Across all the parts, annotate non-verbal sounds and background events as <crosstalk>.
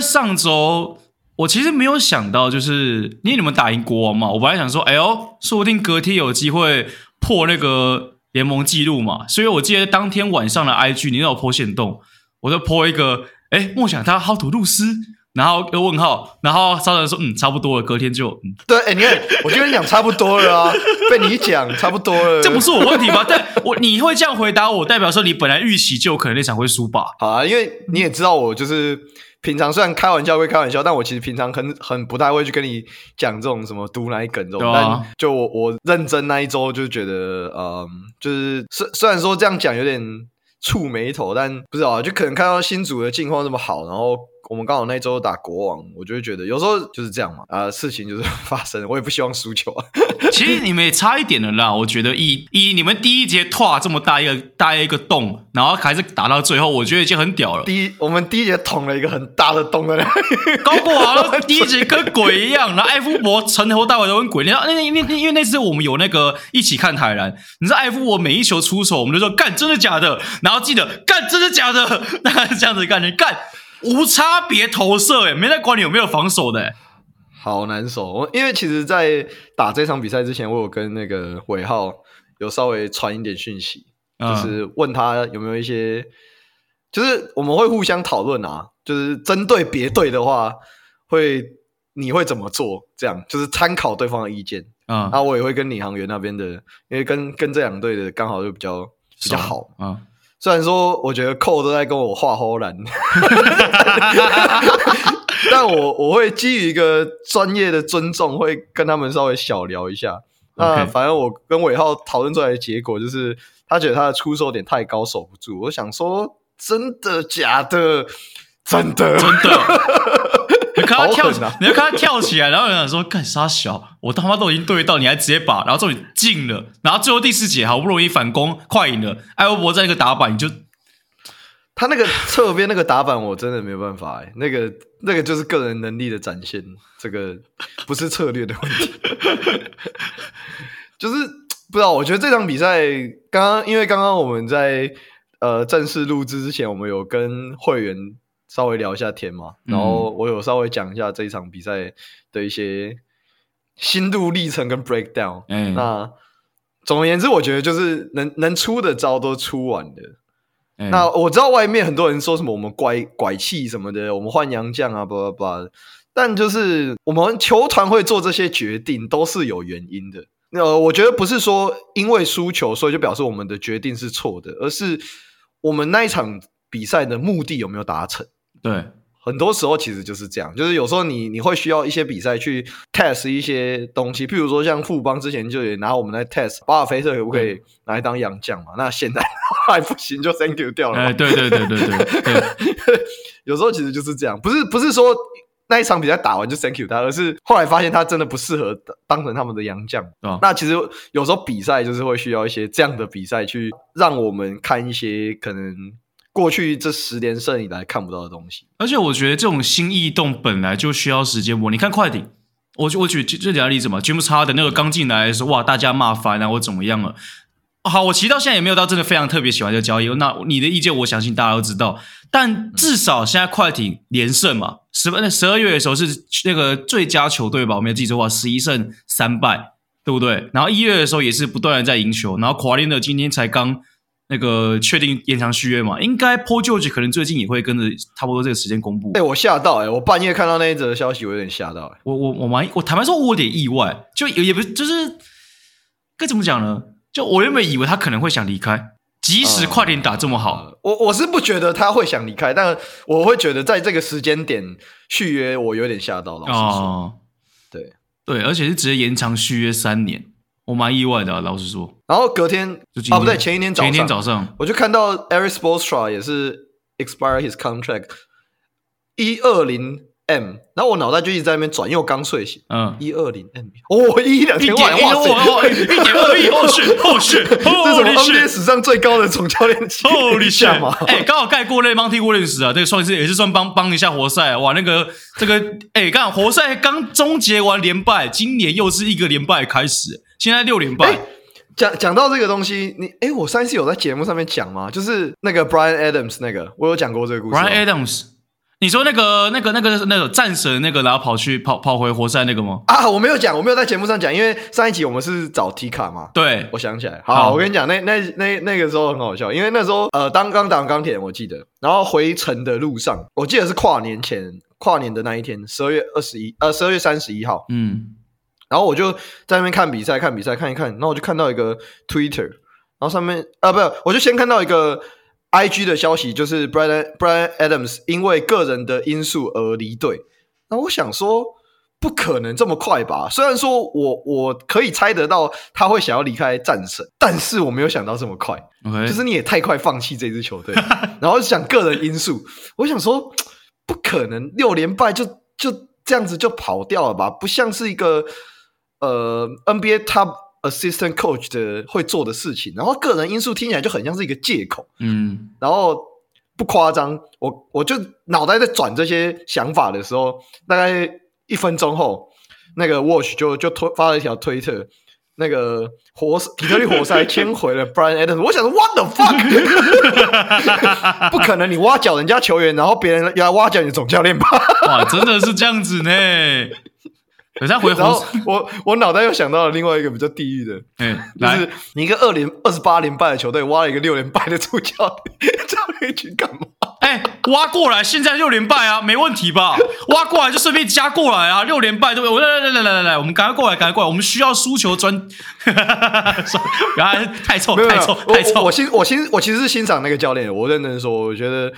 上周，我其实没有想到，就是因为你们打赢国王嘛，我本来想说，哎呦，说不定隔天有机会破那个联盟纪录嘛。所以我记得当天晚上的 IG，你让我 po 限动，我就 po 一个，哎，梦想他好土露斯。然后个问号，然后超人说：“嗯，差不多了。”隔天就嗯，对，哎，你看，我就跟你讲差不多了啊，被你讲差不多了，这不是我问题吗？但我你会这样回答我，代表说你本来预期就有可能那场会输吧？好啊，因为你也知道我就是平常虽然开玩笑归开玩笑，但我其实平常很很不太会去跟你讲这种什么毒奶梗这种。啊、但就我我认真那一周就觉得，嗯，就是虽虽然说这样讲有点触眉头，但不知道啊，就可能看到新组的境况这么好，然后。我们刚好那周打国王，我就会觉得有时候就是这样嘛，啊、呃，事情就是 <laughs> 发生，我也不希望输球啊。<laughs> 其实你们也差一点了啦，我觉得以以你们第一节拓这么大一个大一个洞，然后还是打到最后，我觉得已经很屌了。第一，我们第一节捅了一个很大的洞在那里，高国豪第一节跟鬼一样，然后艾夫伯从头到尾都跟鬼一样。那那那因为那次我们有那个一起看台篮，你知道艾夫伯每一球出手，我们就说干真的假的，然后记得干真的假的，大概是这样子干的干。无差别投射，诶，没在管你有没有防守的，好难守。我因为其实，在打这场比赛之前，我有跟那个尾浩有稍微传一点讯息，嗯、就是问他有没有一些，就是我们会互相讨论啊，就是针对别队的话，会你会怎么做？这样就是参考对方的意见啊。然后我也会跟领航员那边的，因为跟跟这两队的刚好就比较比较好啊。虽然说，我觉得寇都在跟我画唬烂，但我我会基于一个专业的尊重，会跟他们稍微小聊一下。那反正我跟伟浩讨论出来的结果就是，他觉得他的出售点太高，守不住。我想说，真的假的？真的真的。<laughs> <laughs> 你看他跳你就看他跳起来，然后有人说：“干啥小？我他妈都已经对到，你还直接把，然后终于进了，然后最后第四节好不容易反攻，快赢了。艾欧博在那个打板，你就他那个侧边那个打板，我真的没有办法哎，那个那个就是个人能力的展现，这个不是策略的问题，<laughs> 就是不知道。我觉得这场比赛刚刚，因为刚刚我们在呃正式录制之前，我们有跟会员。稍微聊一下天嘛，然后我有稍微讲一下这一场比赛的一些心路历程跟 breakdown。嗯，那总而言之，我觉得就是能能出的招都出完了。嗯、那我知道外面很多人说什么我们拐拐气什么的，我们换洋将啊，巴拉巴拉。但就是我们球团会做这些决定都是有原因的。呃，我觉得不是说因为输球所以就表示我们的决定是错的，而是我们那一场比赛的目的有没有达成。对，很多时候其实就是这样，就是有时候你你会需要一些比赛去 test 一些东西，譬如说像富邦之前就也拿我们来 test 巴尔菲特可不可以拿来当洋将嘛？那现在还不行，就 thank you 掉了。哎，对对对对对，对 <laughs> 有时候其实就是这样，不是不是说那一场比赛打完就 thank you 他，而是后来发现他真的不适合当成他们的洋将。哦、那其实有时候比赛就是会需要一些这样的比赛去让我们看一些可能。过去这十连胜以来看不到的东西，而且我觉得这种新异动本来就需要时间磨。你看快艇，我我举这两个例子嘛，James Harden 那个刚进来的时候，哇，大家骂翻了，我怎么样了？好，我其实到现在也没有到真的非常特别喜欢这个交易。那你的意见，我相信大家都知道。但至少现在快艇连胜嘛，十那十二月的时候是那个最佳球队吧？我没有记错的话，十一胜三败，对不对？然后一月的时候也是不断的在赢球，然后华联的今天才刚。那个确定延长续约嘛？应该 Paul George 可能最近也会跟着差不多这个时间公布。哎、欸，我吓到哎、欸！我半夜看到那一则消息，我有点吓到哎、欸！我我我蛮我坦白说，我有点意外，就也不是就是该怎么讲呢？就我原本以为他可能会想离开，即使快点打这么好，嗯、我我是不觉得他会想离开，但我会觉得在这个时间点续约，我有点吓到了。哦，对对，而且是直接延长续约三年。我蛮意外的、啊，老实说。然后隔天，天啊，不对，前一天早上，前一天早上，我就看到 Eric Spoelstra 也是 expire his contract 一二零 M，然后我脑袋就一直在那边转，因为我刚睡醒。嗯，一二零 M，哦，一两千万，哇塞，一点二亿，后续 <laughs> 后续，这是 NBA 史上最高的总教练级别下嘛？哎，刚好盖过那 Monty Williams 啊，这个算是也是算帮帮一下活塞。哇，那个这个，哎，刚好活塞刚终结完连败，今年又是一个连败开始。现在六连败。讲讲到这个东西，你哎，我上一次有在节目上面讲吗？就是那个 Brian Adams 那个，我有讲过这个故事。Brian Adams，你说那个、那个、那个、那个战神那个，然后跑去跑跑回活塞那个吗？啊，我没有讲，我没有在节目上讲，因为上一集我们是找提卡嘛。对，我想起来。好，好我跟你讲，那那那那个时候很好笑，因为那时候呃，当刚打完钢铁，我记得，然后回程的路上，我记得是跨年前，跨年的那一天，十二月二十一，呃，十二月三十一号。嗯。然后我就在那边看比赛，看比赛，看一看，然后我就看到一个 Twitter，然后上面啊，不，我就先看到一个。IG 的消息就是 Brian Brian Adams 因为个人的因素而离队。那我想说，不可能这么快吧？虽然说我我可以猜得到他会想要离开战神，但是我没有想到这么快。Okay. 就是你也太快放弃这支球队，然后想个人因素，我想说不可能六连败就就这样子就跑掉了吧？不像是一个呃 NBA Top。Assistant coach 的会做的事情，然后个人因素听起来就很像是一个借口，嗯，然后不夸张，我我就脑袋在转这些想法的时候，大概一分钟后，那个 Watch 就就推发了一条推特，那个活底特律活塞 <laughs> 签回了 Brian Adams，我想说 What the fuck，<laughs> 不可能，你挖角人家球员，然后别人要挖角你的总教练吧？哇，真的是这样子呢。等下回，然后我我脑袋又想到了另外一个比较地狱的，嗯，就是你一个二连二十八连败的球队挖了一个六连败的主教练，<laughs> 教练去干嘛？哎，挖过来，现在六连败啊，没问题吧？挖过来就顺便加过来啊，六连败对不对？我来来来来来来，我们赶快过来，赶快过来，我们需要输球专，<laughs> 然后太臭太臭太臭！我欣我欣我其实是欣赏那个教练，我认真说，我觉得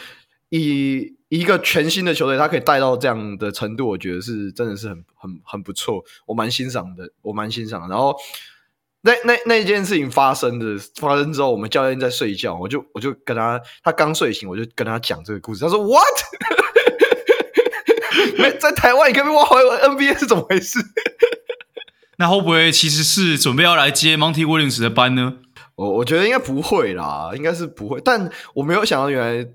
以。一个全新的球队，他可以带到这样的程度，我觉得是真的是很很很不错，我蛮欣赏的，我蛮欣赏的。然后那那那件事情发生的发生之后，我们教练在睡觉，我就我就跟他，他刚睡醒，我就跟他讲这个故事。他说：“What？<laughs> 在台湾你可以被挖回 NBA 是怎么回事？”那会不会其实是准备要来接 Monty Williams 的班呢？我我觉得应该不会啦，应该是不会。但我没有想到原来。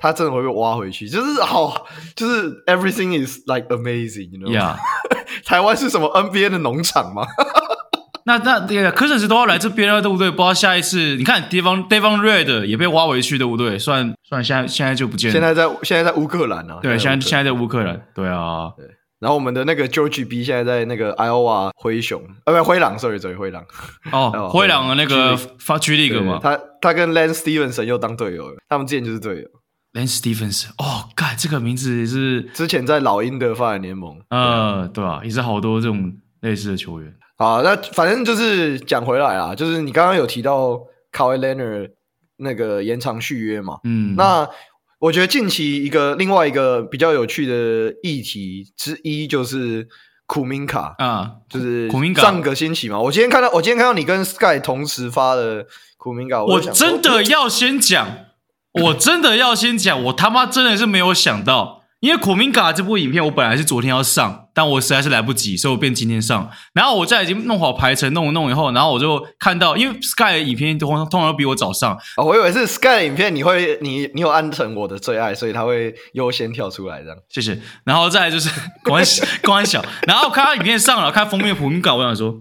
他真的会被挖回去，就是 <laughs> 好，就是 everything is like amazing，you know？Yeah. <laughs> 台湾是什么 NBA 的农场吗？<laughs> 那那对呀，科森斯都要来这边了，对不对？不知道下一次，你看 Devon Devon Red 也被挖回去，对不对？算算，现在现在就不见了。现在在现在在乌克兰啊。对，现在现在在乌克兰。对啊。对。然后我们的那个 George B 现在在那个 Iowa 灰熊，呃，不，灰狼，sorry，sorry，灰狼。哦，灰狼的那个发 G League 嘛，他他跟 Lance Stephenson 又当队友了，他们之前就是队友。Lance Stephenson，哦，God，这个名字也是之前在老鹰的发展联盟，呃，对啊，也是好多这种类似的球员。好，那反正就是讲回来啊，就是你刚刚有提到 Kawhi Leonard 那个延长续约嘛，嗯，那我觉得近期一个另外一个比较有趣的议题之一就是库明卡啊，就是卡上个星期嘛，我今天看到我今天看到你跟 Sky 同时发的库明卡，我真的要先讲。我真的要先讲，我他妈真的是没有想到，因为苦明嘎这部影片我本来是昨天要上，但我实在是来不及，所以我变今天上。然后我在已经弄好排程，弄一弄以后，然后我就看到，因为 Sky 的影片通通常都比我早上，哦，我以为是 Sky 的影片，你会你你有安成我的最爱，所以他会优先跳出来这样。谢谢。然后再来就是关系关系小，然后看他影片上了，看封面苦明嘎，我想说，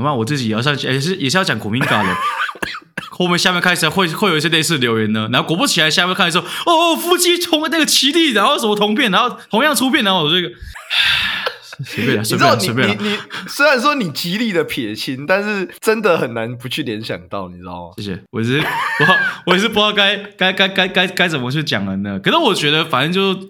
怎么办？我自己也要上，也是也是要讲库明嘎的。<laughs> 后面下面开始会会有一些类似留言呢，然后果不其然，下面开始说哦，夫妻同那个奇弟，然后什么同片，然后同样出片，然后我这个 <sighs> 随便了，随便了，随便了。你你虽然说你极力的撇清，但是真的很难不去联想到，你知道吗？谢谢，我是我我也是不知道该该该该该该怎么去讲了呢。可是我觉得，反正就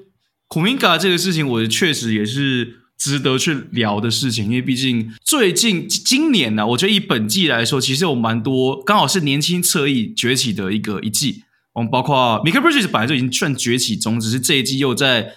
苦明嘎这个事情，我确实也是。值得去聊的事情，因为毕竟最近今年呢、我觉得以本季来说，其实有蛮多刚好是年轻侧翼崛起的一个一季。我们包括 Mikal Bridges 本来就已经算崛起中，只是这一季又在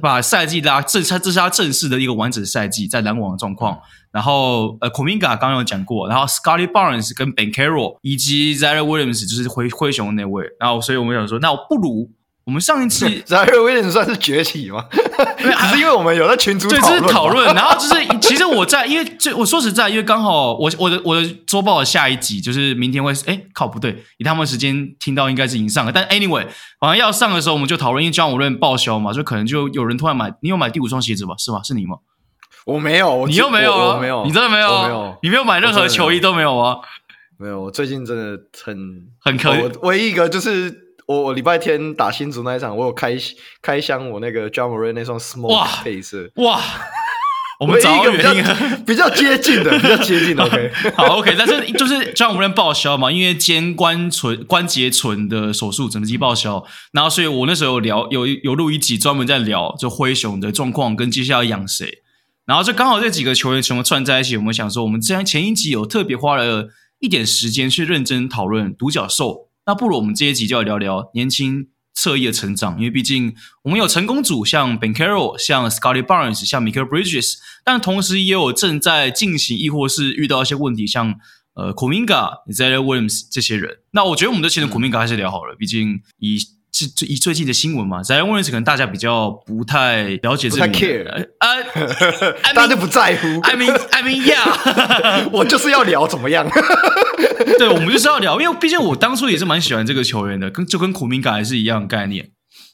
把赛季拉正，这是他正式的一个完整赛季在篮网的状况。然后呃，Kuminga 刚刚有讲过，然后 Scotty Barnes 跟 Ben Carroll 以及 Ziaire Williams 就是灰灰熊那位。然后所以我们想说，那我不如。我们上一次 Ziaire Williams 算是崛起吗？<laughs> 只是因为我们有在群组讨论，对，就是讨论。然后就是，<laughs> 其实我在，因为这我说实在，因为刚好我我的我的周报的下一集就是明天会，哎，靠不对，以他们时间听到应该是已经上了。但 anyway，好像要上的时候我们就讨论，因为 Ja Morant 报销嘛，就可能就有人突然买，你有买第五双鞋子吧？是吧？是你吗？我没有，你又没有，我没有，你真的没有，没有，你没有买任何球衣都没有吗？没有，我最近真的很很可，唯一一个就是。我我礼拜天打新竹那一场，我有开开箱我那个 Ja Morant 那双 Smoke 配色，哇！我们找到原因 <laughs> 比较接近的，<laughs> 比较接近的。OK，<laughs> 好，OK，但是就是 Ja Morant 报销嘛，因为肩关唇关节唇的手术整机报销，然后所以我那时候有聊有有录一集专门在聊就灰熊的状况跟接下来要养谁，然后就刚好这几个球员全部串在一起，我们想说我们这样前一集有特别花了一点时间去认真讨论独角兽，那不如我们这一集就要聊聊年轻。侧翼的成长，因为毕竟我们有成功组，像 Ben Carroll 像 Scottie Barnes，像 Michael Bridges，但同时也有正在进行，亦或是遇到一些问题，像呃 Kuminga、Ziaire Williams 这些人。那我觉得我们就先从 Kuminga 还是聊好了，毕竟以是以最近的新闻嘛，Ziaire Williams 可能大家比较不太了解这个，不太 care，啊，<laughs> 大家就不在乎。I mean, I mean, yeah，<laughs> 我就是要聊怎么样。<laughs> 对，我们就是要聊，因为毕竟我当初也是蛮喜欢这个球员的，跟就跟苦明加还是一样的概念。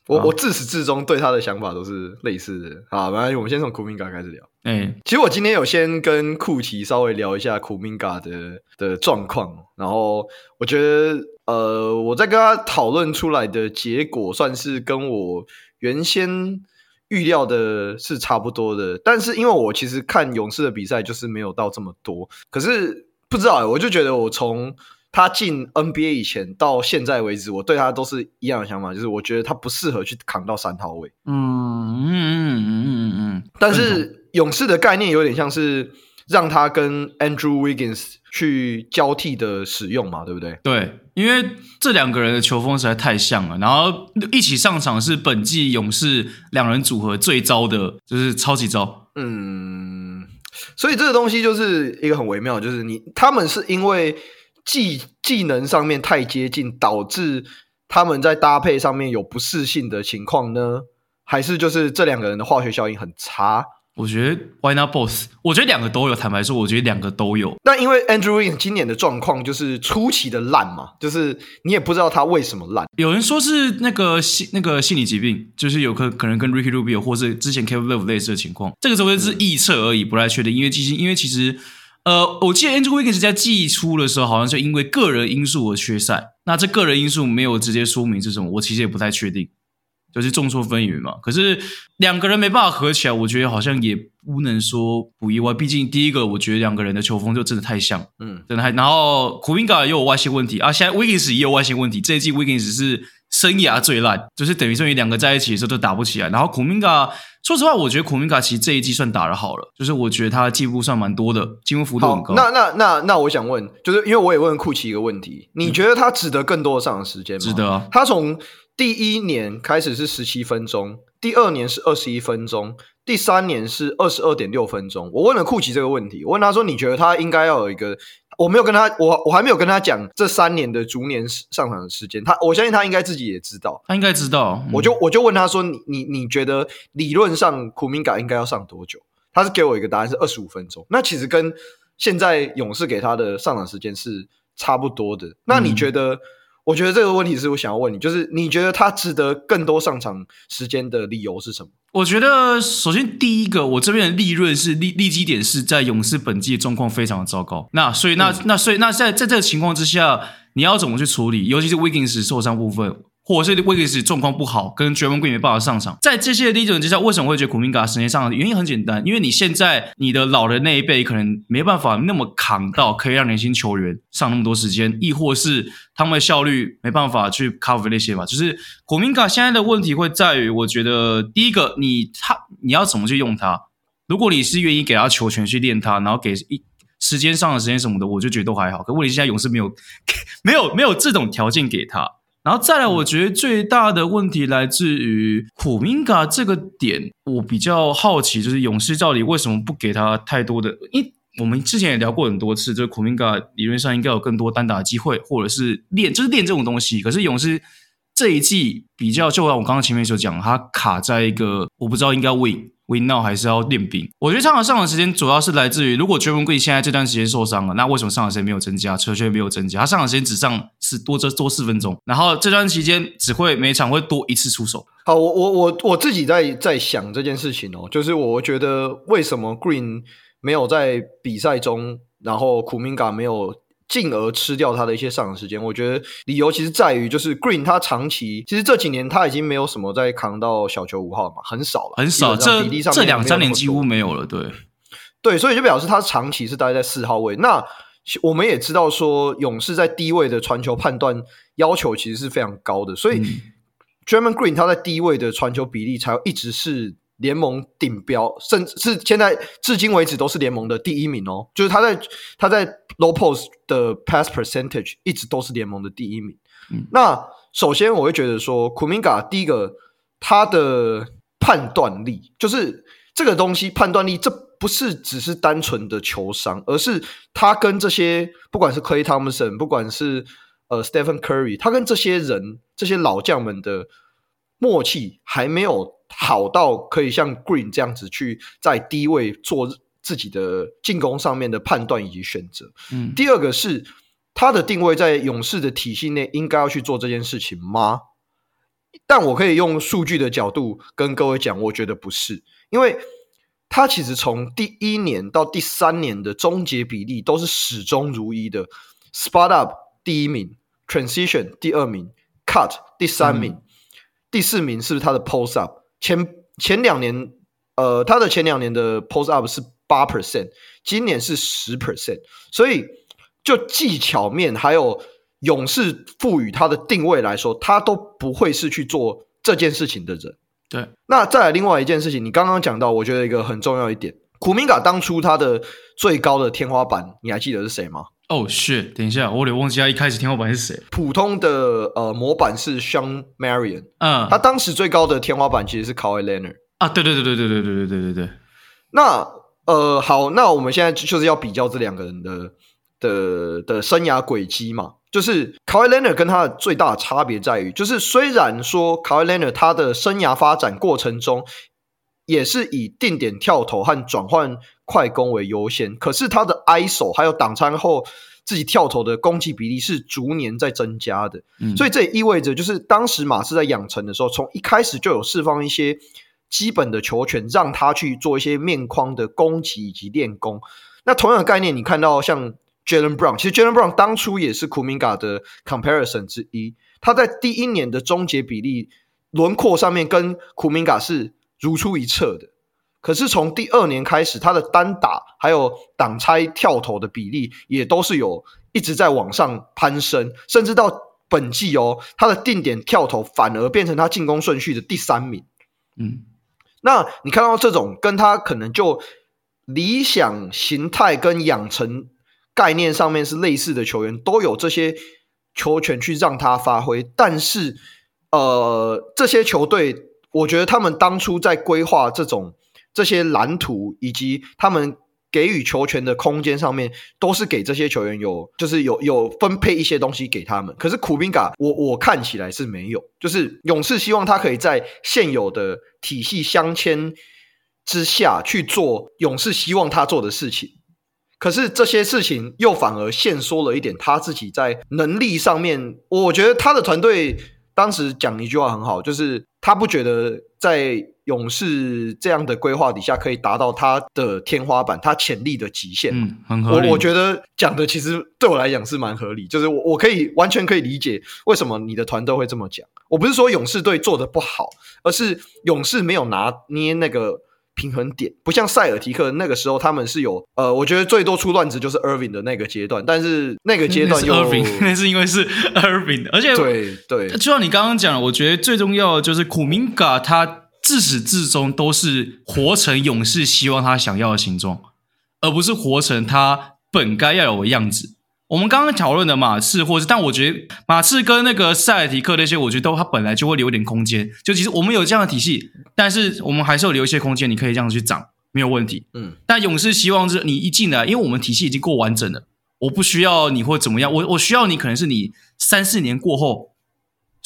我我自始至终对他的想法都是类似的。好，没我们先从库明加开始聊。哎，其实我今天有先跟库奇稍微聊一下库明加的的状况，然后我觉得，呃，我在跟他讨论出来的结果，算是跟我原先预料的是差不多的。但是因为我其实看勇士的比赛就是没有到这么多，可是。不知道哎，我就觉得我从他进 NBA 以前到现在为止，我对他都是一样的想法，就是我觉得他不适合去扛到三号位。嗯嗯嗯嗯嗯嗯。但是勇士的概念有点像是让他跟 Andrew Wiggins 去交替的使用嘛，对不对？对，因为这两个人的球风实在太像了，然后一起上场是本季勇士两人组合最糟的，就是超级糟。嗯。所以这个东西就是一个很微妙，就是你他们是因为技技能上面太接近，导致他们在搭配上面有不适性的情况呢，还是就是这两个人的化学效应很差？我觉得 Why not both？我觉得两个都有。坦白说，我觉得两个都有。那因为 Andrew Wiggins 今年的状况就是出奇的烂嘛，就是你也不知道他为什么烂。有人说是那个心那个心理疾病，就是有可可能跟 Ricky Rubio 或是之前 Kevin Love 类似的情况。这个时候是臆测而已，不太确定。因为其实因为其实呃，我记得 Andrew Wiggins 在季初的时候，好像是因为个人因素而缺赛。那这个人因素没有直接说明是什么，我其实也不太确定。就是众说纷纭嘛，可是两个人没办法合起来，我觉得好像也不能说不意外。毕竟第一个，我觉得两个人的球风就真的太像，嗯，真的太。然后库明加也有外线问题啊，现在 Wiggins 也有外线问题。这一季 Wiggins 是生涯最烂，就是等于说你两个在一起的时候都打不起来。然后库明加，说实话，我觉得库明加其实这一季算打的好了，就是我觉得他进步算蛮多的，进步幅度很高。那那那那，我想问，就是因为我也问库奇一个问题，你觉得他值得更多的上场时间吗？值得啊，他从。第一年开始是十七分钟，第二年是二十一分钟，第三年是二十二点六分钟。我问了库奇这个问题，我问他说：“你觉得他应该要有一个？”我没有跟他，我我还没有跟他讲这三年的逐年上场的时间。他，我相信他应该自己也知道，他应该知道。我就我就问他说：“你你你觉得理论上苦明加应该要上多久？”他是给我一个答案是二十五分钟。那其实跟现在勇士给他的上场时间是差不多的。那你觉得？嗯我觉得这个问题是我想要问你，就是你觉得他值得更多上场时间的理由是什么？我觉得首先第一个，我这边的利润是利利基点是在勇士本季的状况非常的糟糕，那所以那、嗯、那所以那在在这个情况之下，你要怎么去处理？尤其是 Wiggins 受伤部分。或者是威克斯状况不好，跟掘金队没办法上场，在这些的例子之下，为什么会觉得古明加时间上场？原因很简单，因为你现在你的老人那一辈可能没办法那么扛到，可以让年轻球员上那么多时间，亦或是他们的效率没办法去 cover 那些吧。就是古明加现在的问题会在于，我觉得第一个，你他你要怎么去用他？如果你是愿意给他球权去练他，然后给一时间上的时间什么的，我就觉得都还好。可问题现在勇士没有 <laughs> 没有没有这种条件给他。然后再来，我觉得最大的问题来自于库明嘎这个点，我比较好奇，就是勇士到底为什么不给他太多的？因为我们之前也聊过很多次，就是库明嘎理论上应该有更多单打机会，或者是练，就是练这种东西。可是勇士这一季比较，就像我刚刚前面所讲，他卡在一个我不知道应该 win。Win now 还是要练兵？我觉得上场上场时间主要是来自于，如果 Draymond Green 现在这段时间受伤了，那为什么上场时间没有增加？车却没有增加，他上场时间只上是多这多四分钟，然后这段期间只会每场会多一次出手。好，我我我我自己在在想这件事情哦，就是我觉得为什么 Green 没有在比赛中，然后苦明加没有进而吃掉他的一些上场时间。我觉得理由其实在于，就是 Green 他长期其实这几年他已经没有什么在扛到小球五号嘛，很少了，很少，这比例上这两三年几乎没有了。对，对，所以就表示他长期是待在四号位。那我们也知道说，勇士在低位的传球判断要求其实是非常高的，所以 Draymond Green 他在低位的传球比例才一直是。联盟顶标，甚至是现在至今为止都是联盟的第一名哦。就是他在他在 low post 的 pass percentage 一直都是联盟的第一名。嗯、那首先我会觉得说，Kuminga 第一个他的判断力，就是这个东西判断力，这不是只是单纯的球商，而是他跟这些不管是 Klay Thompson，不管是呃 Stephen Curry，他跟这些人这些老将们的默契还没有。好到可以像 Green 这样子去在低位做自己的进攻上面的判断以及选择。嗯，第二个是他的定位在勇士的体系内应该要去做这件事情吗？但我可以用数据的角度跟各位讲，我觉得不是，因为他其实从第一年到第三年的终结比例都是始终如一的，Spot Up 第一名，Transition 第二名，Cut 第三名，嗯、第四名是不是他的 Post Up？前前两年，呃，他的前两年的 post up 是八 percent，今年是十 percent，所以就技巧面还有勇士赋予他的定位来说，他都不会是去做这件事情的人。对，那再来另外一件事情，你刚刚讲到，我觉得一个很重要一点，库明卡当初他的最高的天花板，你还记得是谁吗？哦，是，等一下，我得忘记他一开始天花板是谁。普通的呃模板是 Shawn Marion，嗯，他当时最高的天花板其实是 Kawhi Leonard 啊，对对对对对对对对对对对。那呃好，那我们现在就是要比较这两个人的的的生涯轨迹嘛，就是 Kawhi Leonard 跟他的最大的差别在于，就是虽然说 Kawhi Leonard 他的生涯发展过程中也是以定点跳投和转换。快攻为优先，可是他的 ISO 还有挡拆后自己跳投的攻击比例是逐年在增加的，嗯、所以这也意味着，就是当时马刺在养成的时候，从一开始就有释放一些基本的球权，让他去做一些面框的攻击以及练功。那同样的概念，你看到像 Jalen Brown，其实 Jalen Brown 当初也是 Kuminga 的 comparison 之一，他在第一年的终结比例轮廓上面跟 Kuminga 是如出一辙的。可是从第二年开始，他的单打还有挡拆跳投的比例也都是有一直在往上攀升，甚至到本季哦，他的定点跳投反而变成他进攻顺序的第三名。嗯，那你看到这种跟他可能就理想形态跟养成概念上面是类似的球员，都有这些球权去让他发挥，但是呃，这些球队，我觉得他们当初在规划这种。这些蓝图以及他们给予球权的空间上面，都是给这些球员有，就是有有分配一些东西给他们。可是库明加，我我看起来是没有，就是勇士希望他可以在现有的体系镶嵌之下去做勇士希望他做的事情。可是这些事情又反而限缩了一点他自己在能力上面。我觉得他的团队当时讲一句话很好，就是他不觉得在。勇士这样的规划底下，可以达到他的天花板，他潜力的极限。嗯，很合理。我我觉得讲的其实对我来讲是蛮合理，就是我我可以完全可以理解为什么你的团队会这么讲。我不是说勇士队做的不好，而是勇士没有拿捏那个平衡点，不像塞尔提克那个时候他们是有呃，我觉得最多出乱子就是 Irving 的那个阶段，但是那个阶段 <laughs> 又那是因为是 <laughs> Irving 的，而且对对，就像你刚刚讲，我觉得最重要的就是库明加他。自始至终都是活成勇士希望他想要的形状，而不是活成他本该要有的样子。我们刚刚讨论的马刺，或是但我觉得马刺跟那个塞尔提克那些，我觉得都他本来就会留一点空间。就其实我们有这样的体系，但是我们还是有留一些空间，你可以这样去长，没有问题。嗯，但勇士希望是你一进来，因为我们体系已经够完整了，我不需要你或怎么样，我我需要你可能是你三四年过后。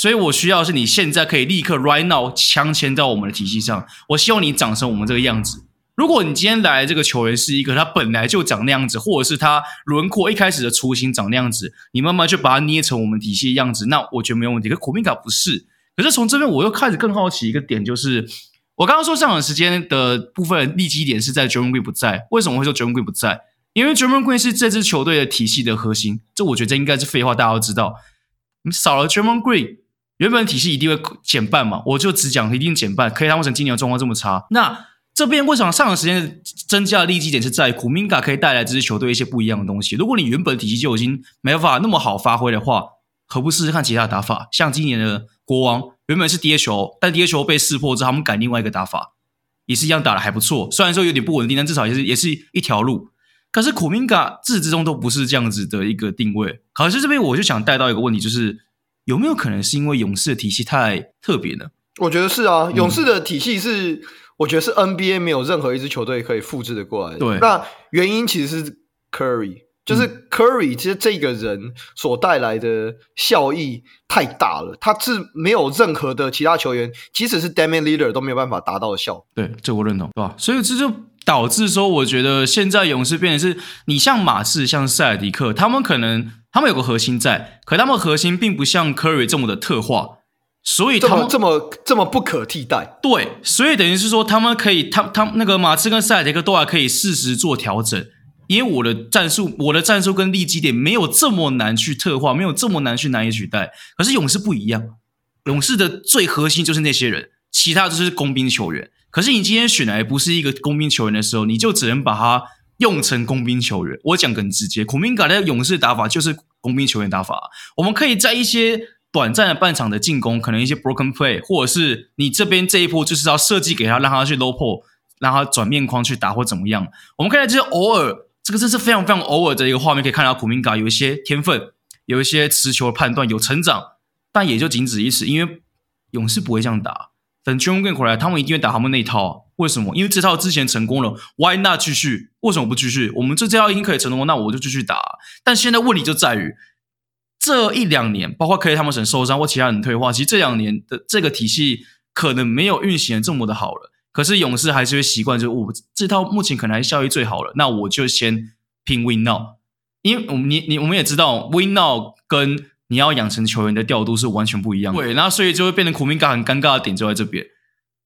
所以我需要是你现在可以立刻 right now 镶嵌到我们的体系上。我希望你长成我们这个样子。如果你今天来这个球员是一个他本来就长那样子，或者是他轮廓一开始的雏形长那样子，你慢慢就把它捏成我们体系的样子，那我觉得没有问题。可库明加不是。可是从这边我又开始更好奇一个点，就是我刚刚说上场时间的部分立基点是在 Draymond Green 不在，为什么会说 Draymond Green 不在？因为 Draymond Green 是这支球队的体系的核心，这我觉得这应该是废话，大家都知道。你少了 Draymond Green，原本体系一定会减半嘛，我就只讲一定减半。可以，他为什么今年的状况这么差？那这边为什么上场时间增加的利基点是在库明加可以带来这支球队一些不一样的东西？如果你原本体系就已经没办法那么好发挥的话，何不试试看其他打法？像今年的国王原本是 DHO，但 DHO 被识破之后，他们改另外一个打法，也是一样打得还不错。虽然说有点不稳定，但至少也是也是一条路。可是库明加自始至终都不是这样子的一个定位。可是这边我就想带到一个问题，就是有没有可能是因为勇士的体系太特别呢？我觉得是啊，勇士的体系是，嗯、我觉得是 NBA 没有任何一支球队可以复制的过来的。对，那原因其实是 Curry，就是 Curry 其实这个人所带来的效益太大了，他是没有任何的其他球员，即使是 Damian l e a d e r 都没有办法达到的效果。对，这我认同，对吧？所以这就。导致说，我觉得现在勇士变成是，你像马刺、像塞尔迪克，他们可能他们有个核心在，可他们核心并不像 Curry 这么的特化，所以他们这么这么这么不可替代。对，所以等于是说，他们可以，他他那个马刺跟塞尔迪克都还可以适时做调整，因为我的战术，我的战术跟利基点没有这么难去特化，没有这么难去难以取代。可是勇士不一样，勇士的最核心就是那些人，其他就是工兵球员。可是你今天选来不是一个工兵球员的时候，你就只能把它用成工兵球员。我讲更直接，库明加的勇士打法就是工兵球员打法。我们可以在一些短暂的半场的进攻，可能一些 broken play，或者是你这边这一波就是要设计给他，让他去 low post，让他转面框去打或怎么样。我们可以在这些偶尔，这个真是非常非常偶尔的一个画面，可以看到库明加有一些天分，有一些持球的判断有成长，但也就仅止于此，因为勇士不会这样打。等 Draymond Green 回来，他们一定会打他们那一套。为什么？因为这套之前成功了，Why not 继续？为什么不继续？我们这这套已经可以成功，那我就继续打。但现在问题就在于，这一两年，包括 Klay Thompson 受伤或其他人退化，其实这两年的这个体系可能没有运行的这么的好了。可是勇士还是会习惯，就是我这套目前可能还效益最好了，那我就先拼 Win Now。因为我们你你我们也知道 Win Now 跟你要养成球员的调度是完全不一样的，对，那所以就会变成库明加很尴尬的点就在这边。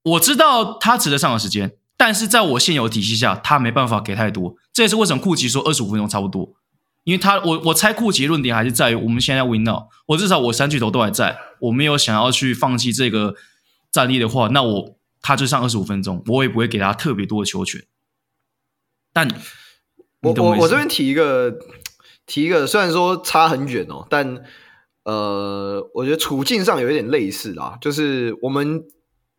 我知道他值得上场时间，但是在我现有体系下，他没办法给太多。这也是为什么库奇说二十五分钟差不多，因为他我我猜库奇的论点还是在于我们现在 win now，我至少我三巨头都还在，我没有想要去放弃这个战力的话，那我他就上二十五分钟，我也不会给他特别多的球权。但我我我这边提一个提一个，虽然说差很远哦，但。呃，我觉得处境上有一点类似啦，就是我们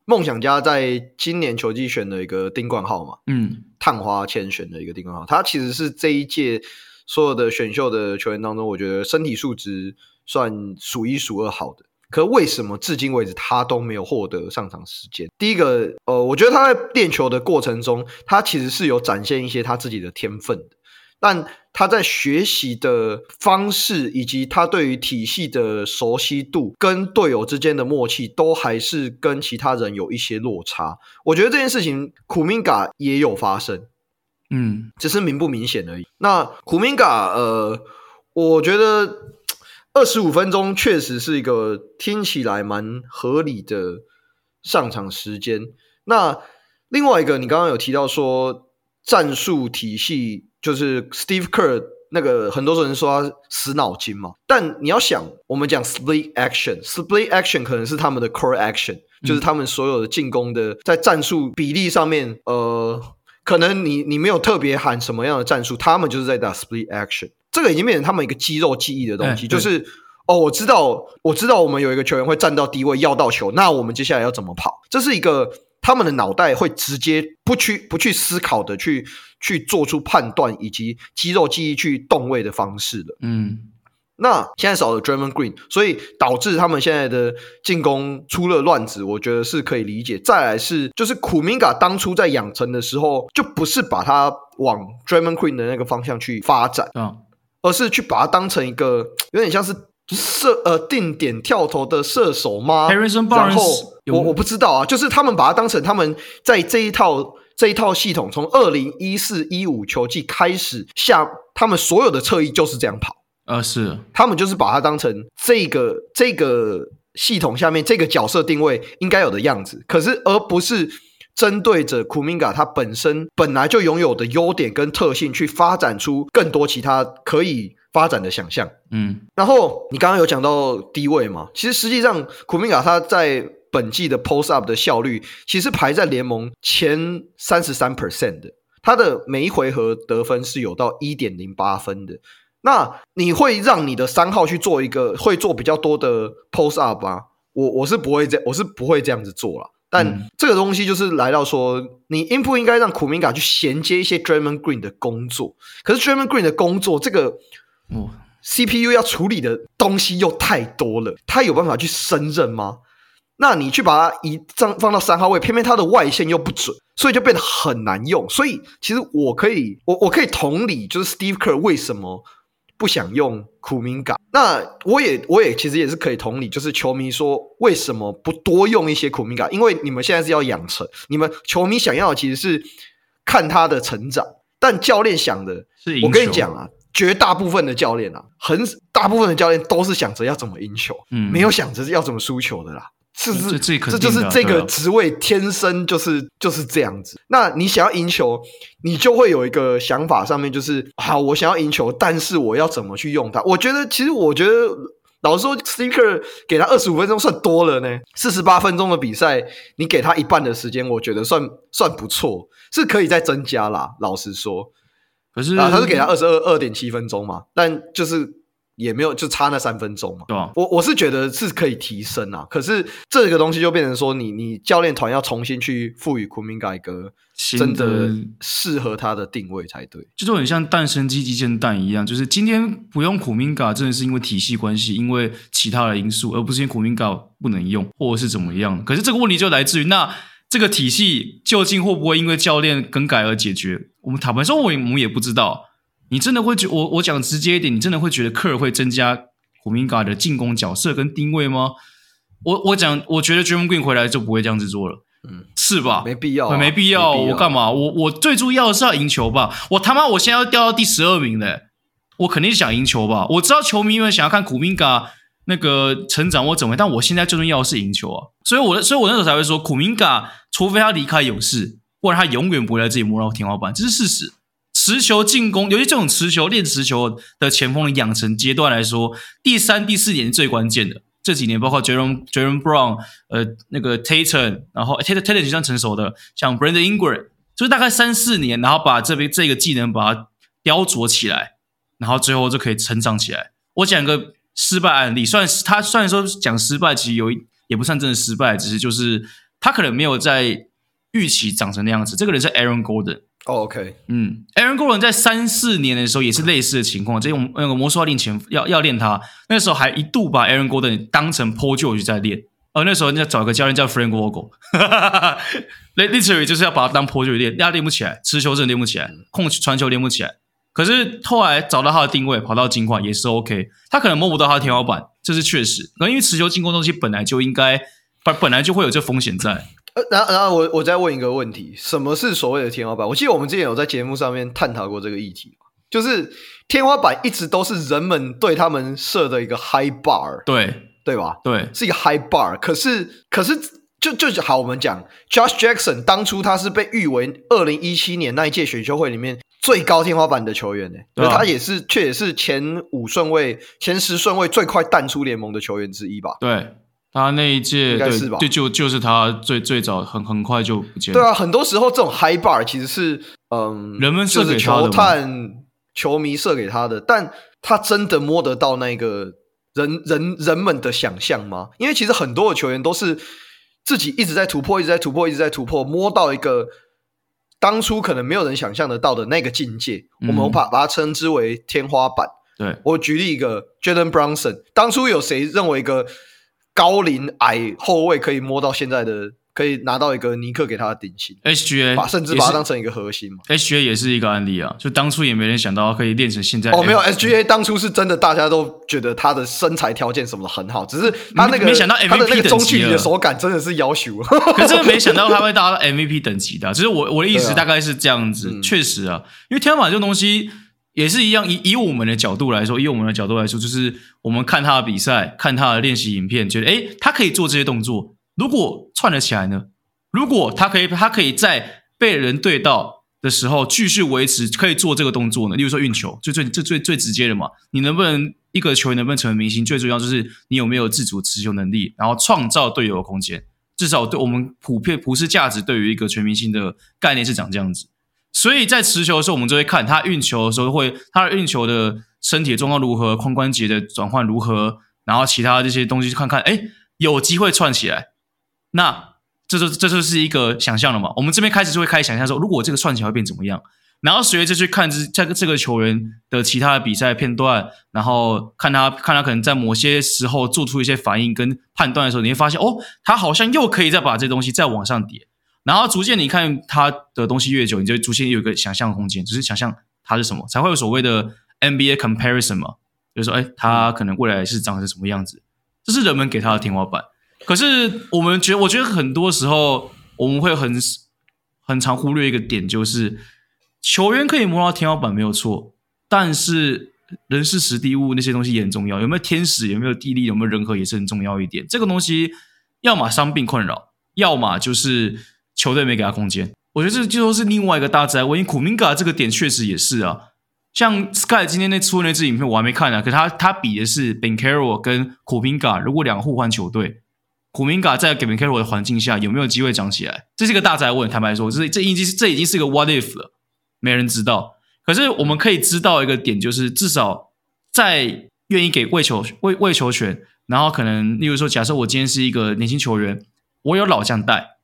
梦想家在今年球季选了一个丁冠浩嘛，嗯，探花签选的一个丁冠浩，他其实是这一届所有的选秀的球员当中，我觉得身体素质算数一数二好的。可为什么至今为止他都没有获得上场时间？第一个，呃，我觉得他在练球的过程中，他其实是有展现一些他自己的天分的。但他在学习的方式，以及他对于体系的熟悉度，跟队友之间的默契，都还是跟其他人有一些落差。我觉得这件事情，苦明嘎也有发生，嗯，只是明不明显而已。那苦明嘎，呃，我觉得二十五分钟确实是一个听起来蛮合理的上场时间。那另外一个，你刚刚有提到说战术体系。就是 Steve Kerr 那个，很多人说他死脑筋嘛。但你要想，我们讲 split action，split action 可能是他们的 core action，、嗯、就是他们所有的进攻的在战术比例上面，呃，可能你你没有特别喊什么样的战术，他们就是在打 split action。这个已经变成他们一个肌肉记忆的东西，欸、就是哦，我知道，我知道我们有一个球员会站到低位要到球，那我们接下来要怎么跑？这是一个。他们的脑袋会直接不去不去思考的去去做出判断，以及肌肉记忆去动位的方式的。嗯，那现在少了 Draymond Green，所以导致他们现在的进攻出了乱子，我觉得是可以理解。再来是就是库明加当初在养成的时候，就不是把它往 Draymond Green 的那个方向去发展，啊，而是去把它当成一个有点像是。射呃定点跳投的射手吗？Harrison Barnes，然后我我不知道啊，就是他们把它当成他们在这一套这一套系统从二零一四一五球季开始下，他们所有的侧翼就是这样跑啊，是他们就是把它当成这个这个系统下面这个角色定位应该有的样子，可是而不是针对着库明加他本身本来就拥有的优点跟特性，去发展出更多其他可以发展的想象。嗯，然后你刚刚有讲到低位嘛？其实实际上库明加他在本季的 post up 的效率，其实排在联盟前三十三 percent 的。他的每一回合得分是有到一点零八分的。那你会让你的三号去做一个会做比较多的 post up 吗？我我是不会这，我是不会这样子做了。但这个东西就是来到说，你应不应该让库明加去衔接一些 Draymond Green 的工作？可是 Draymond Green 的工作，这个 CPU 要处理的东西又太多了，他有办法去胜任吗？那你去把它移放放到三号位，偏偏他的外线又不准，所以就变得很难用。所以其实我可以，我我可以同理，就是 Steve Kerr 为什么不想用苦明加？那我也我也其实也是可以同理，就是球迷说为什么不多用一些苦明加？因为你们现在是要养成，你们球迷想要的其实是看他的成长，但教练想的，是我跟你讲啊，绝大部分的教练啊，很大部分的教练都是想着要怎么赢球，嗯，没有想着要怎么输球的啦。是不是？这这就是这个职位天生就是就是这样子。那你想要赢球，你就会有一个想法，上面就是好，我想要赢球，但是我要怎么去用它？我觉得，其实我觉得，老实说，Steve Kerr 给他二十五分钟算多了呢。四十八分钟的比赛，你给他一半的时间，我觉得算算不错，是可以再增加啦。老实说，可是啊，他是给他二十二二点七分钟嘛，但就是。也没有，就差那三分钟嘛。对啊，我我是觉得是可以提升啊。可是这个东西就变成说你，你你教练团要重新去赋予库明加一个真的适合他的定位才对。就是很像蛋生鸡，鸡生蛋一样。就是今天不用苦明加，真的是因为体系关系，因为其他的因素，而不是因为苦明加不能用，或者是怎么样。可是这个问题就来自于，那这个体系究竟会不会因为教练更改而解决？我们坦白说，我我们也不知道。你真的会觉我我讲直接一点，你真的会觉得科尔会增加古明嘎的进攻角色跟定位吗？我我讲，我觉得 Draymond Green 回来就不会这样子做了，嗯，是吧？没必要、啊，没必要，我干嘛？我我最重要的是要赢球吧？我他妈我现在要掉到第十二名嘞，我肯定是想赢球吧？我知道球迷们想要看古明加那个成长或怎么样，但我现在最重要的是赢球啊！所以我，我所以我那时候才会说，库明加除非他离开勇士，不然他永远不会在这里摸到天花板，这是事实。持球进攻，尤其这种持球练持球的前锋的养成阶段来说，第三、第四年是最关键的。这几年包括 Jaylen Jaylen Brown，呃，那个 Tatum，然后 Tatum Tatum 就算成熟的，像 Brandon Ingram，就是大概三四年，然后把这边这个技能把它雕琢起来，然后最后就可以成长起来。我讲个失败案例，虽然他虽然说讲失败，其实有一也不算真的失败，只是就是他可能没有在预期长成那样子。这个人是 Aaron Gordon。Oh, OK，嗯，Aaron Gordon 在三四年的时候也是类似的情况，这种那个魔术要练前要要练他，那时候还一度把 Aaron Gordon 当成 Paul George 在练，而那时候人家找一个教练叫 Frank Vogel，literally <laughs> 就是要把他当 Paul George 练，他练不起来，持球真的练不起来，控传球练不起来，可是后来找到他的定位，跑到金块也是 OK，他可能摸不到他的天花板，这是确实，那因为持球进攻东西本来就应该本本来就会有这风险在。呃然后，然后我我再问一个问题：什么是所谓的天花板？我记得我们之前有在节目上面探讨过这个议题，就是天花板一直都是人们对他们设的一个 high bar，对对吧？对，是一个 high bar。可是，可是就就好，我们讲 Josh Jackson 当初他是被誉为二零一七年那一届选秀会里面最高天花板的球员呢，他也是，却也是前五顺位、前十顺位最快淡出联盟的球员之一吧？对。他那一届应该是吧？对，就就是他最最早很很快就不见了。对啊，很多时候这种 high bar 其实是嗯，人们设给球探球迷射给他的，但他真的摸得到那个人人人们的想象吗？因为其实很多的球员都是自己一直在突破，一直在突破，一直在突破，摸到一个当初可能没有人想象得到的那个境界。嗯、我们把把它称之为天花板。对，我举例一个 Jaden Brunson，当初有谁认为一个？高龄矮后卫可以摸到现在的，可以拿到一个尼克给他的顶薪，HGA 把甚至把它当成一个核心嘛 HGA 也是一个案例啊，就当初也没人想到可以练成现在。哦，没有，SGA 当初是真的，大家都觉得他的身材条件什么的很好，只是他那个没想到 MVP 他的那个中距离的手感真的是要求，<laughs> 可是没想到他会达到 MVP 等级的。只是我我的意思大概是这样子，确、啊、实啊，因为天花板这种东西。也是一样，以以我们的角度来说，以我们的角度来说，就是我们看他的比赛，看他的练习影片，觉得诶他可以做这些动作。如果串得起来呢？如果他可以，他可以在被人对到的时候继续维持，可以做这个动作呢？例如说运球，就最最最最直接的嘛。你能不能一个球员能不能成为明星？最重要就是你有没有自主持球能力，然后创造队友的空间。至少对我们普遍普世价值对于一个全明星的概念是长这样子。所以在持球的时候，我们就会看他运球的时候会他的运球的身体状况如何，髋关节的转换如何，然后其他这些东西看看，哎，有机会串起来，那。这就这就是一个想象了嘛？我们这边开始就会开始想象说，如果这个串起来会变怎么样？然后随着去看这这个这个球员的其他的比赛片段，然后看他看他可能在某些时候做出一些反应跟判断的时候，你会发现哦，他好像又可以再把这东西再往上叠。然后逐渐你看他的东西越久，你就逐渐有一个想象空间，只是想象他是什么，才会有所谓的 NBA comparison 嘛？就是说，哎，他可能未来是长成什么样子？这是人们给他的天花板。可是我们觉，我觉得很多时候我们会很很常忽略一个点，就是球员可以摸到天花板没有错，但是人事时地物那些东西也很重要。有没有天时，有没有地利，有没有人和也是很重要一点。这个东西要么伤病困扰，要么就是球队没给他空间。我觉得这就是另外一个大灾问。因为库明加这个点确实也是啊，像 Sky 今天那出那支影片我还没看呢、可是他他比的是 Ben Caro 跟库明加，如果两个互换球队。库明嘎在给明凯罗的环境下有没有机会长起来？这是一个大哉问。坦白说，这这已经是这已经是个 What if 了，没人知道。可是我们可以知道一个点，就是至少在愿意给喂球喂喂球权，然后可能例如说，假设我今天是一个年轻球员，我有老将带，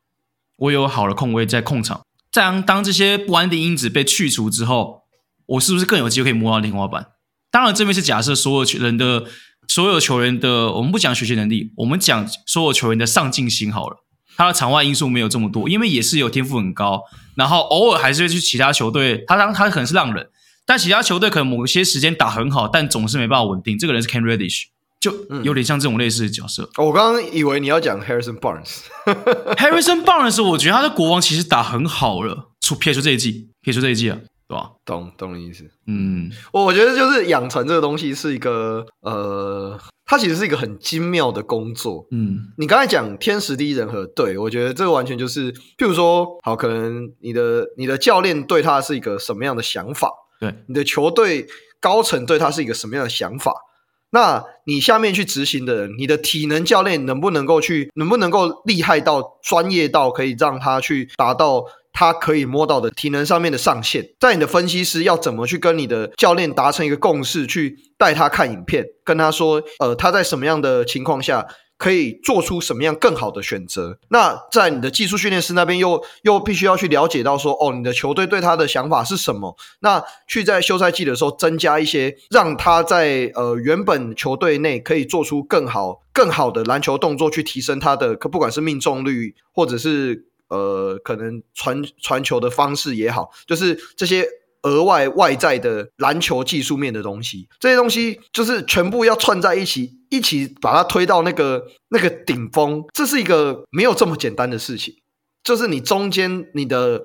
我有好的控卫在控场，在当当这些不安定因子被去除之后，我是不是更有机会可以摸到天花板？当然，这边是假设所有人的。所有球员的，我们不讲学习能力，我们讲所有球员的上进心好了。他的场外因素没有这么多，因为也是有天赋很高，然后偶尔还是会去其他球队。他当他可能是浪人，但其他球队可能某些时间打很好，但总是没办法稳定。这个人是 can Reddish，就有点像这种类似的角色。嗯、我刚刚以为你要讲 Harrison Barnes，Harrison Barnes，我觉得他的国王其实打很好了，除撇除这一季，撇除这一季啊。懂懂你意思，嗯，我我觉得就是养成这个东西是一个呃，它其实是一个很精妙的工作，嗯，你刚才讲天时地利人和，对，我觉得这个完全就是，譬如说，好，可能你的你的教练对他是一个什么样的想法，对，你的球队高层对他是一个什么样的想法，那你下面去执行的人，你的体能教练能不能够去，能不能够厉害到专业到可以让他去达到。他可以摸到的体能上面的上限，在你的分析师要怎么去跟你的教练达成一个共识，去带他看影片，跟他说，呃，他在什么样的情况下可以做出什么样更好的选择。那在你的技术训练师那边又又必须要去了解到说，哦，你的球队对他的想法是什么？那去在休赛季的时候增加一些，让他在呃原本球队内可以做出更好更好的篮球动作，去提升他的，可不管是命中率或者是。呃，可能传传球的方式也好，就是这些额外外在的篮球技术面的东西，这些东西就是全部要串在一起，一起把它推到那个那个顶峰。这是一个没有这么简单的事情，就是你中间你的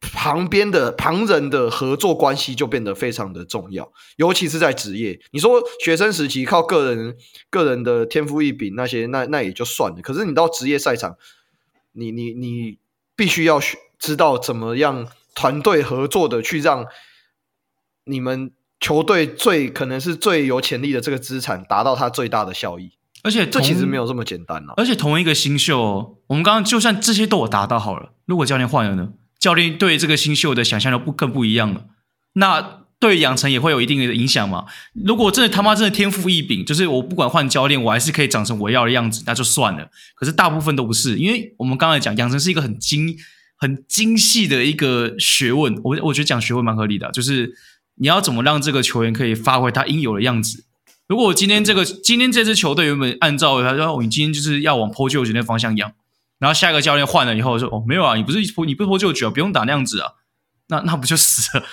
旁边的旁人的合作关系就变得非常的重要，尤其是在职业。你说学生时期靠个人个人的天赋异禀那些，那那也就算了。可是你到职业赛场，你你你。必须要知道怎么样团队合作的去让你们球队最可能是最有潜力的这个资产达到它最大的效益，而且这其实没有这么简单啊。而且同一个新秀，我们刚刚就算这些都有达到好了，如果教练换了呢？教练对这个新秀的想象就不更不一样了。那对养成也会有一定的影响嘛？如果真的他妈真的天赋异禀，就是我不管换教练，我还是可以长成我要的样子，那就算了。可是大部分都不是，因为我们刚才讲养成是一个很精、很精细的一个学问。我我觉得讲学问蛮合理的，就是你要怎么让这个球员可以发挥他应有的样子。如果我今天这个今天这支球队原本按照他说，你今天就是要往 Paul George 那方向养，然后下一个教练换了以后说，哦，没有啊，你不是你不是 Paul George 啊，不用打那样子啊，那那不就死了？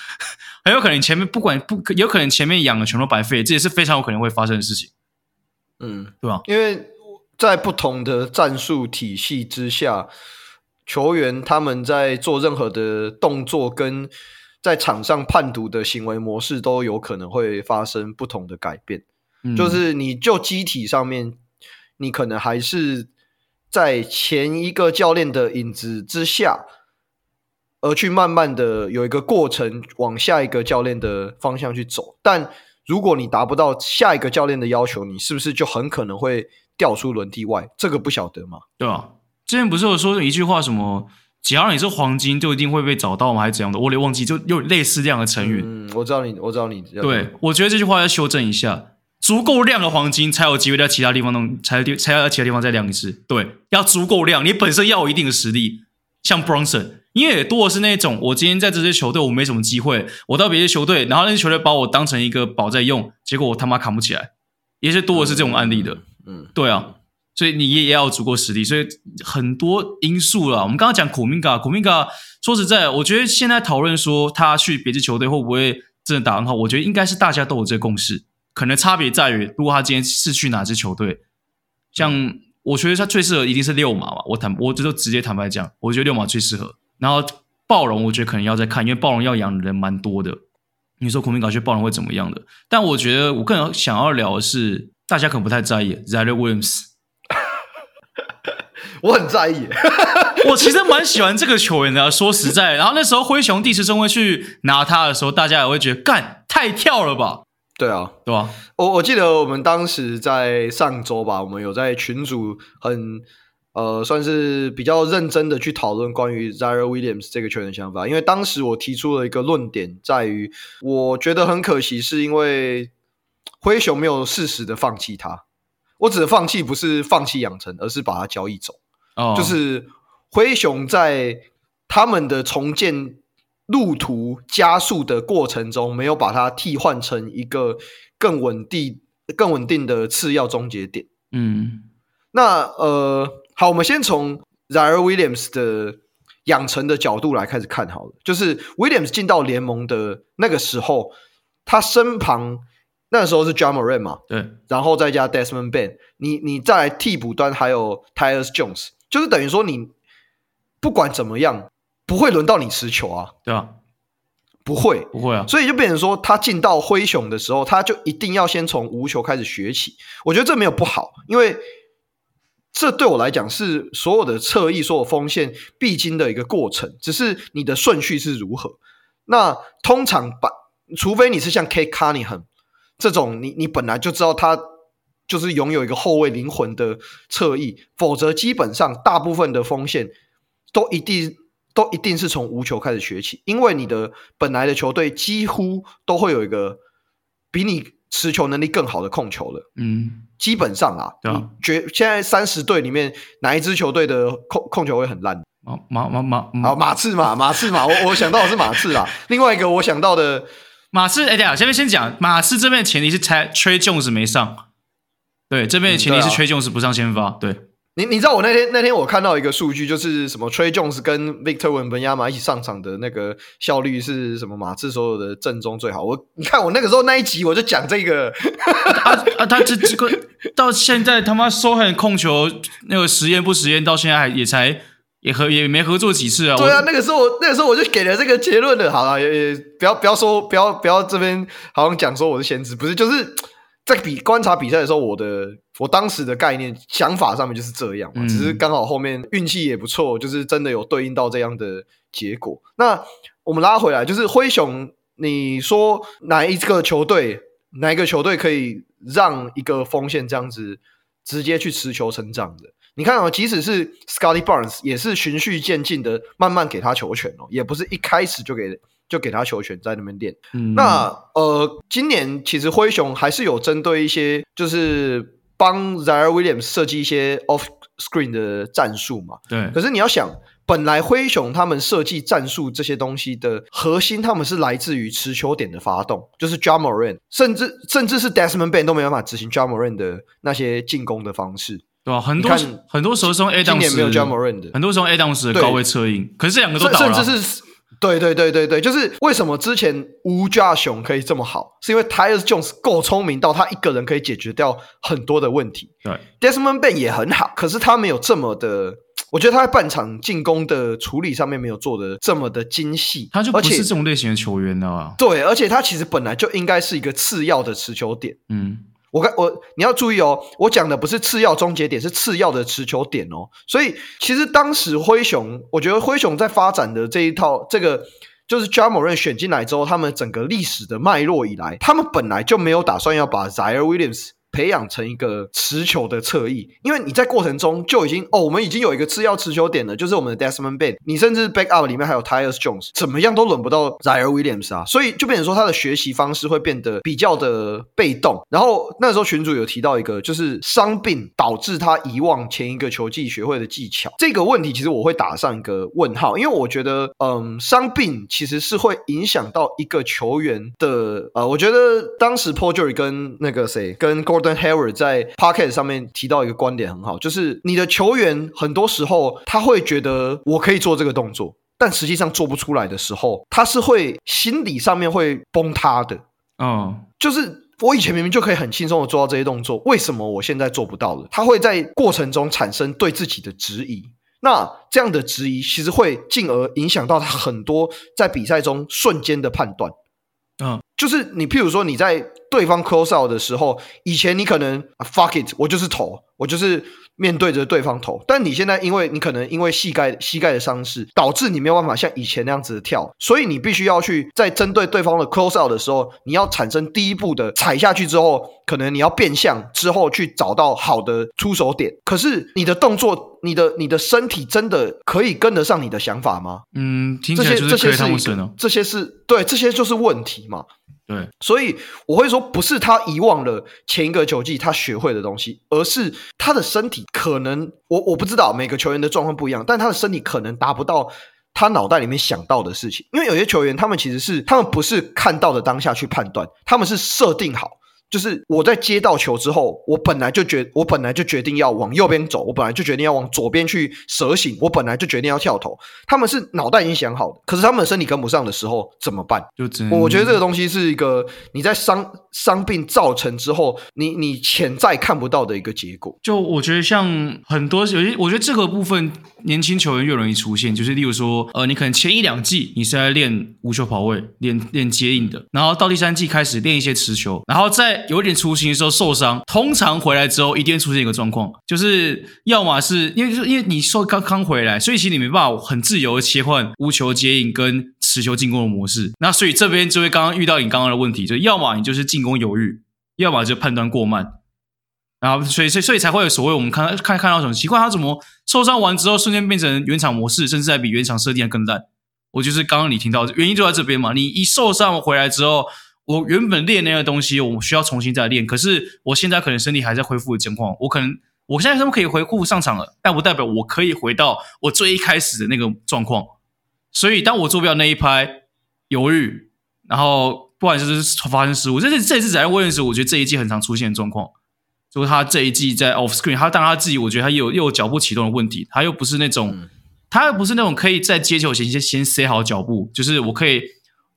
很有可能前面不管不，有可能前面养的全都白费，这也是非常有可能会发生的事情。嗯，对吧？因为在不同的战术体系之下，球员他们在做任何的动作跟在场上判读的行为模式都有可能会发生不同的改变。嗯，就是你就机体上面，你可能还是在前一个教练的影子之下，而去慢慢的有一个过程往下一个教练的方向去走。但如果你达不到下一个教练的要求，你是不是就很可能会掉出轮替外？这个不晓得吗？对啊，之前不是有说一句话什么？只要你是黄金，就一定会被找到吗？还是怎样的？我也忘记，就又类似这样的成语。嗯，我知道你，我知道你。对，我觉得这句话要修正一下。足够亮的黄金才有机会在其他地方弄，才才要在其他地方再亮一次。对，要足够亮，你本身要有一定的实力。像 Bronson，因为也多的是那种，我今天在这些球队我没什么机会，我到别的球队，然后那些球队把我当成一个宝在用，结果我他妈扛不起来。也是多的是这种案例的。嗯，对啊。所以你也也要足够实力，所以很多因素啦。我们刚刚讲库明加，库明加说实在，我觉得现在讨论说他去别支球队会不会真的打很好，我觉得应该是大家都有这个共识。可能差别在于，如果他今天是去哪支球队，像我觉得他最适合一定是六马嘛。我坦，我这就直接坦白讲，我觉得六马最适合。然后暴龙，我觉得可能要再看，因为暴龙要养的人蛮多的。你说孔明搞去暴龙会怎么样的？但我觉得我更想要聊的是，大家可能不太在意 Ziaire Williams。<laughs> 我很在意，<laughs> 我其实蛮喜欢这个球员的啊。说实在，然后那时候灰熊第十中位去拿他的时候，大家也会觉得干太跳了吧？对啊，对吧？我我记得我们当时在上周吧，我们有在群组很呃，算是比较认真的去讨论关于 Ziaire Williams 这个球员的想法。因为当时我提出了一个论点，在于我觉得很可惜，是因为灰熊没有适时的放弃他。我指的放弃不是放弃养成，而是把他交易走。Oh. 就是灰熊在他们的重建路途加速的过程中，没有把它替换成一个更稳定、更稳定的次要终结点。嗯，那呃，好，我们先从 Ziaire Williams 的养成的角度来开始看好了。就是 Williams 进到联盟的那个时候，他身旁那个时候是 Ja Morant 嘛，对，然后再加 Desmond Bane，你你再来替补端还有 Tyus Jones。就是等于说，你不管怎么样，不会轮到你持球啊，对啊，不会，不会啊，所以就变成说，他进到灰熊的时候，他就一定要先从无球开始学起。我觉得这没有不好，因为这对我来讲是所有的侧翼、所有锋线必经的一个过程，只是你的顺序是如何。那通常把，除非你是像 Cade Cunningham 这种，你你本来就知道他。就是拥有一个后卫灵魂的侧翼，否则基本上大部分的锋线都一定都一定是从无球开始学起，因为你的本来的球队几乎都会有一个比你持球能力更好的控球了。嗯，基本上啊，对啊，觉现在三十队里面哪一支球队的控控球会很烂？马马马马，好马刺嘛，马刺嘛，<laughs> 我我想到的是马刺啦。另外一个我想到的马刺，哎，等下，下面先讲马刺这边的前提是 Tre Jones 没上。对，这边的前提是 Tre Jones 不上先发。对，对你，你知道我那天那天我看到一个数据，就是什么 Tre Jones 跟 Victor Wembanyama 一起上场的那个效率是什么？马刺所有的正中最好。我你看我那个时候那一集我就讲这个 <laughs> 啊啊，他这这个到现在他妈 Sochan 控球那个实验不实验，到现在还也才也合也没合作几次啊。对啊，那个时候我那个时候我就给了这个结论了。好了，也也不要不要说不要不要这边好像讲说我是先知，不是就是。在比观察比赛的时候，我的我当时的概念想法上面就是这样嘛，只是刚好后面运气也不错，就是真的有对应到这样的结果。那我们拉回来，就是灰熊，你说哪一个球队，哪一个球队可以让一个锋线这样子直接去持球成长的？你看哦，即使是 Scottie Barnes 也是循序渐进的，慢慢给他球权哦，也不是一开始就给。就给他球权在那边练。嗯、那呃，今年其实灰熊还是有针对一些，就是帮 Ziaire Williams 设计一些 off screen 的战术嘛。对。可是你要想，本来灰熊他们设计战术这些东西的核心，他们是来自于持球点的发动，就是 Ja Morant，甚至甚至是 Desmond Bane 都没办法执行 Ja Morant 的那些进攻的方式，对吧？很多很多时候是用 Adams，今年没有 Ja Morant 的，很多时候 Adams 的高位策应，可是这两个都倒了。甚至是对对对对对，就是为什么之前吴家雄可以这么好，是因为 Tyus Jones 够聪明到他一个人可以解决掉很多的问题。对，Desmond Bane 也很好，可是他没有这么的，我觉得他在半场进攻的处理上面没有做的这么的精细。他就不是这种类型的球员啊。对，而且他其实本来就应该是一个次要的持球点。嗯，我看我你要注意哦，我讲的不是次要终结点，是次要的持球点哦。所以其实当时灰熊，我觉得灰熊在发展的这一套，这个就是 j a m a r n 选进来之后，他们整个历史的脉络以来，他们本来就没有打算要把 Zaire Williams。培养成一个持球的侧翼，因为你在过程中就已经哦，我们已经有一个次要持球点了，就是我们的 Desmond Bane。你甚至 backup 里面还有 Tyus Jones，怎么样都轮不到 Zion Williams 啊，所以就变成说他的学习方式会变得比较的被动。然后那时候群主有提到一个，就是伤病导致他遗忘前一个球季学会的技巧这个问题，其实我会打上一个问号，因为我觉得嗯，伤病其实是会影响到一个球员的呃，我觉得当时 Paul George 跟那个谁跟 Gordon Hayward 在 Pocket 上面提到一个观点很好，就是你的球员很多时候他会觉得我可以做这个动作，但实际上做不出来的时候，他是会心理上面会崩塌的。嗯，就是我以前明明就可以很轻松的做到这些动作，为什么我现在做不到了？他会在过程中产生对自己的质疑，那这样的质疑其实会进而影响到他很多在比赛中瞬间的判断。嗯，就是你，譬如说你在对方 close out 的时候，以前你可能啊 fuck it，我就是投，我就是面对着对方投。但你现在，因为你可能因为膝盖膝盖的伤势，导致你没有办法像以前那样子的跳，所以你必须要去在针对对方的 close out 的时候，你要产生第一步的踩下去之后，可能你要变向之后去找到好的出手点。可是你的动作，你的你的身体真的可以跟得上你的想法吗？嗯，听起来就是这些这么神哦。这些是对，这些就是问题嘛。对，所以我会说，不是他遗忘了前一个球季他学会的东西，而是他的身体可能，我我不知道每个球员的状况不一样，但他的身体可能达不到他脑袋里面想到的事情。因为有些球员，他们其实是他们不是看到的当下去判断，他们是设定好。就是我在接到球之后，我本来就决我本来就决定要往右边走，我本来就决定要往左边去蛇形，我本来就决定要跳投。他们是脑袋已经想好的，可是他们的身体跟不上的时候怎么办？就真我觉得这个东西是一个你在伤伤病造成之后，你你潜在看不到的一个结果。就我觉得像很多有些，我觉得这个部分年轻球员越容易出现，就是例如说，呃，你可能前一两季你是在练无球跑位、练练接应的，然后到第三季开始练一些持球，然后在有点雏形的时候受伤，通常回来之后一定出现一个状况，就是要么是因为因为你说刚刚回来，所以其实你没办法很自由的切换无球接应跟持球进攻的模式。那所以这边就会刚刚遇到你刚刚的问题，就要么你就是进攻犹豫，要么就判断过慢，然后所以所以所以才会有所谓我们看看看到什么奇怪，他怎么受伤完之后瞬间变成原厂模式，甚至还比原厂设定还更烂。我就是刚刚你听到的原因就在这边嘛，你一受伤回来之后。我原本练那个东西，我需要重新再练。可是我现在可能身体还在恢复的情况，我可能我现在他们可以回复上场了，但不代表我可以回到我最一开始的那个状况。所以当我做不了那一拍，犹豫，然后不管是发生失误，这是这次在威廉斯，我觉得这一季很常出现的状况，就是他这一季在 off screen，他当他自己，我觉得他有又有脚步启动的问题，他又不是那种，嗯、他又不是那种可以在接球前先先塞好脚步，就是我可以。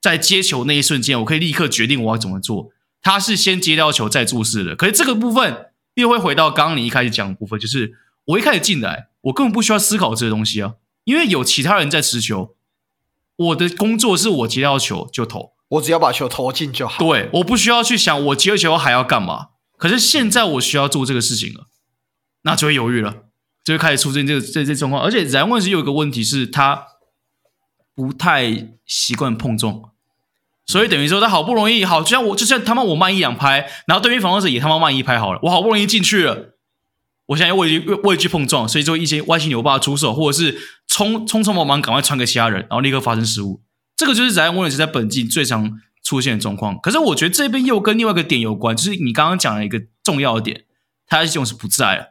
在接球那一瞬间，我可以立刻决定我要怎么做。他是先接到球再注视的，可是这个部分又会回到刚刚你一开始讲的部分，就是我一开始进来，我根本不需要思考这个东西啊，因为有其他人在持球。我的工作是我接到球就投，我只要把球投进就好。对，我不需要去想我接球还要干嘛。可是现在我需要做这个事情了，那就会犹豫了，就会开始出现这个这这状况。而且然问是有一个问题是，他不太习惯碰撞。所以等于说，他好不容易好，就像我，就像他妈我慢一两拍，然后对面防守者也他妈慢一拍好了，我好不容易进去了，我现在畏惧畏惧碰撞，所以就一些歪七扭八出手，或者是匆匆匆忙忙赶快传给其他人，然后立刻发生失误，这个就是在沃伦斯在本季最常出现的状况。可是我觉得这边又跟另外一个点有关，就是你刚刚讲了一个重要的点，他这种是不在了，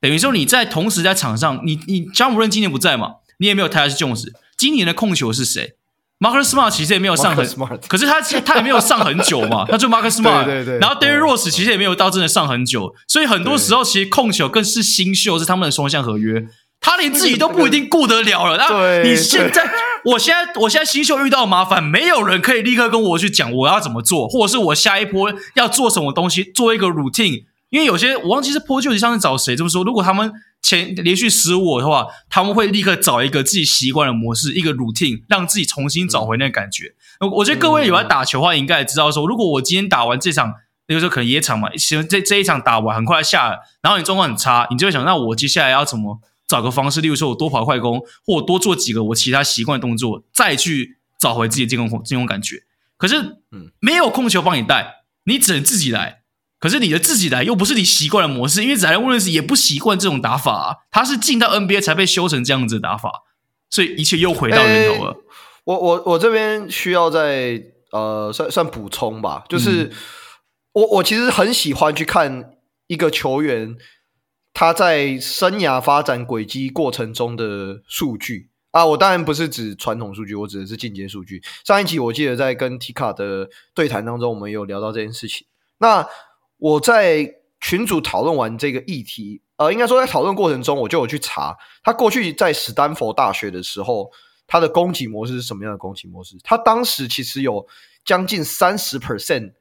等于说你在同时在场上，你你詹姆斯今年不在嘛，你也没有泰斯琼斯，今年的控球是谁？Marcus Smart 其实也没有上很，可是他他也没有上很久嘛，<laughs> 他就 Marcus Smart，对对对，然后 Derrick Rose 其实也没有到真的上很久，所以很多时候其实控球更是新秀，是他们的双向合约，他连自己都不一定顾得了了。那你现在，我现在我现在新秀遇到麻烦，没有人可以立刻跟我去讲我要怎么做，或者是我下一波要做什么东西，做一个 routine，因为有些我忘记是 Paul George 上次找谁这么说，如果他们。前连续失误的话，他们会立刻找一个自己习惯的模式，一个 routine，让自己重新找回那个感觉。嗯、我觉得各位有在打球的话，应该也知道说，如果我今天打完这场那个时候可能野场嘛，行，这这一场打完很快下来，然后你状况很差，你就会想，那我接下来要怎么找个方式？例如说我多跑快攻，或多做几个我其他习惯的动作，再去找回自己的进攻进攻感觉。可是，嗯，没有控球帮你带，你只能自己来。可是你的自己来又不是你习惯的模式，因为宰尔威廉斯也不习惯这种打法啊，他是进到 NBA 才被修成这样子的打法，所以一切又回到源头了。欸、我我我这边需要再呃算算补充吧，就是、嗯、我我其实很喜欢去看一个球员他在生涯发展轨迹过程中的数据啊，我当然不是指传统数据，我指的是进阶数据。上一集我记得在跟 Tika 的对谈当中，我们有聊到这件事情。那我在群组讨论完这个议题，呃，应该说在讨论过程中，我就有去查他过去在史丹佛大学的时候，他的攻击模式是什么样的攻击模式。他当时其实有将近三十 percent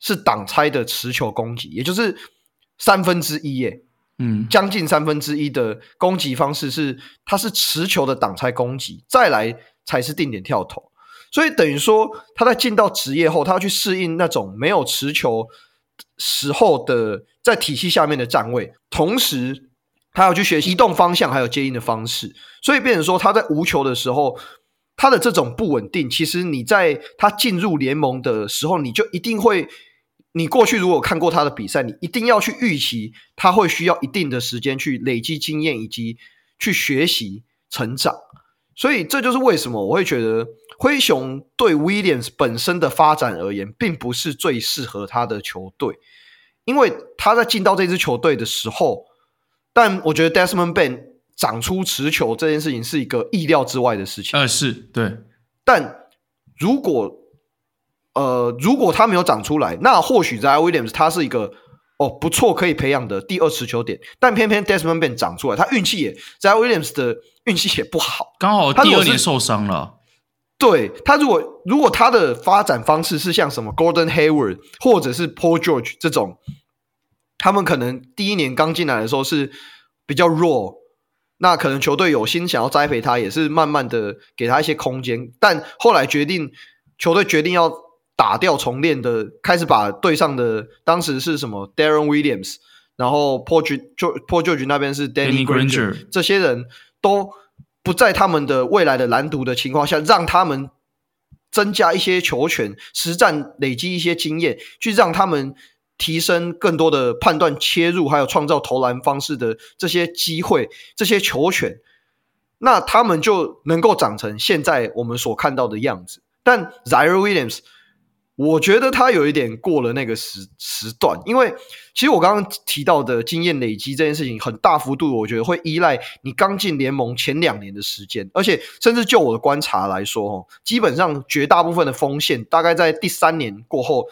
是挡拆的持球攻击，也就是三分之一耶，嗯，将近三分之一的攻击方式是，他是持球的挡拆攻击，再来才是定点跳投。所以等于说他在进到职业后，他要去适应那种没有持球。时候的在体系下面的站位，同时他要去学习移动方向，还有接应的方式，所以变成说他在无球的时候，他的这种不稳定，其实你在他进入联盟的时候，你就一定会，你过去如果看过他的比赛，你一定要去预期他会需要一定的时间去累积经验以及去学习成长，所以这就是为什么我会觉得。灰熊对 Williams 本身的发展而言，并不是最适合他的球队，因为他在进到这支球队的时候，但我觉得 Desmond Bane 长出持球这件事情是一个意料之外的事情。呃，是对，但如果呃如果他没有长出来，那或许在 Williams 他是一个哦不错可以培养的第二持球点，但偏偏 Desmond 长出来，他运气也在 Williams 的运气也不好，<laughs> 刚好第二年受伤了。对他，如果如果他的发展方式是像什么 Gordon Hayward 或者是 Paul George 这种，他们可能第一年刚进来的时候是比较弱，那可能球队有心想要栽培他，也是慢慢的给他一些空间，但后来决定球队决定要打掉重练的，开始把队上的当时是什么 Darren Williams，然后 Paul George Paul George 那边是 Danny Granger，这些人都。不在他们的未来的蓝图的情况下，让他们增加一些球权，实战累积一些经验，去让他们提升更多的判断切入，还有创造投篮方式的这些机会，这些球权，那他们就能够长成现在我们所看到的样子。但 Ziaire Williams。我觉得他有一点过了那个时时段，因为其实我刚刚提到的经验累积这件事情，很大幅度，我觉得会依赖你刚进联盟前两年的时间，而且甚至就我的观察来说，哦，基本上绝大部分的锋线大概在第三年过后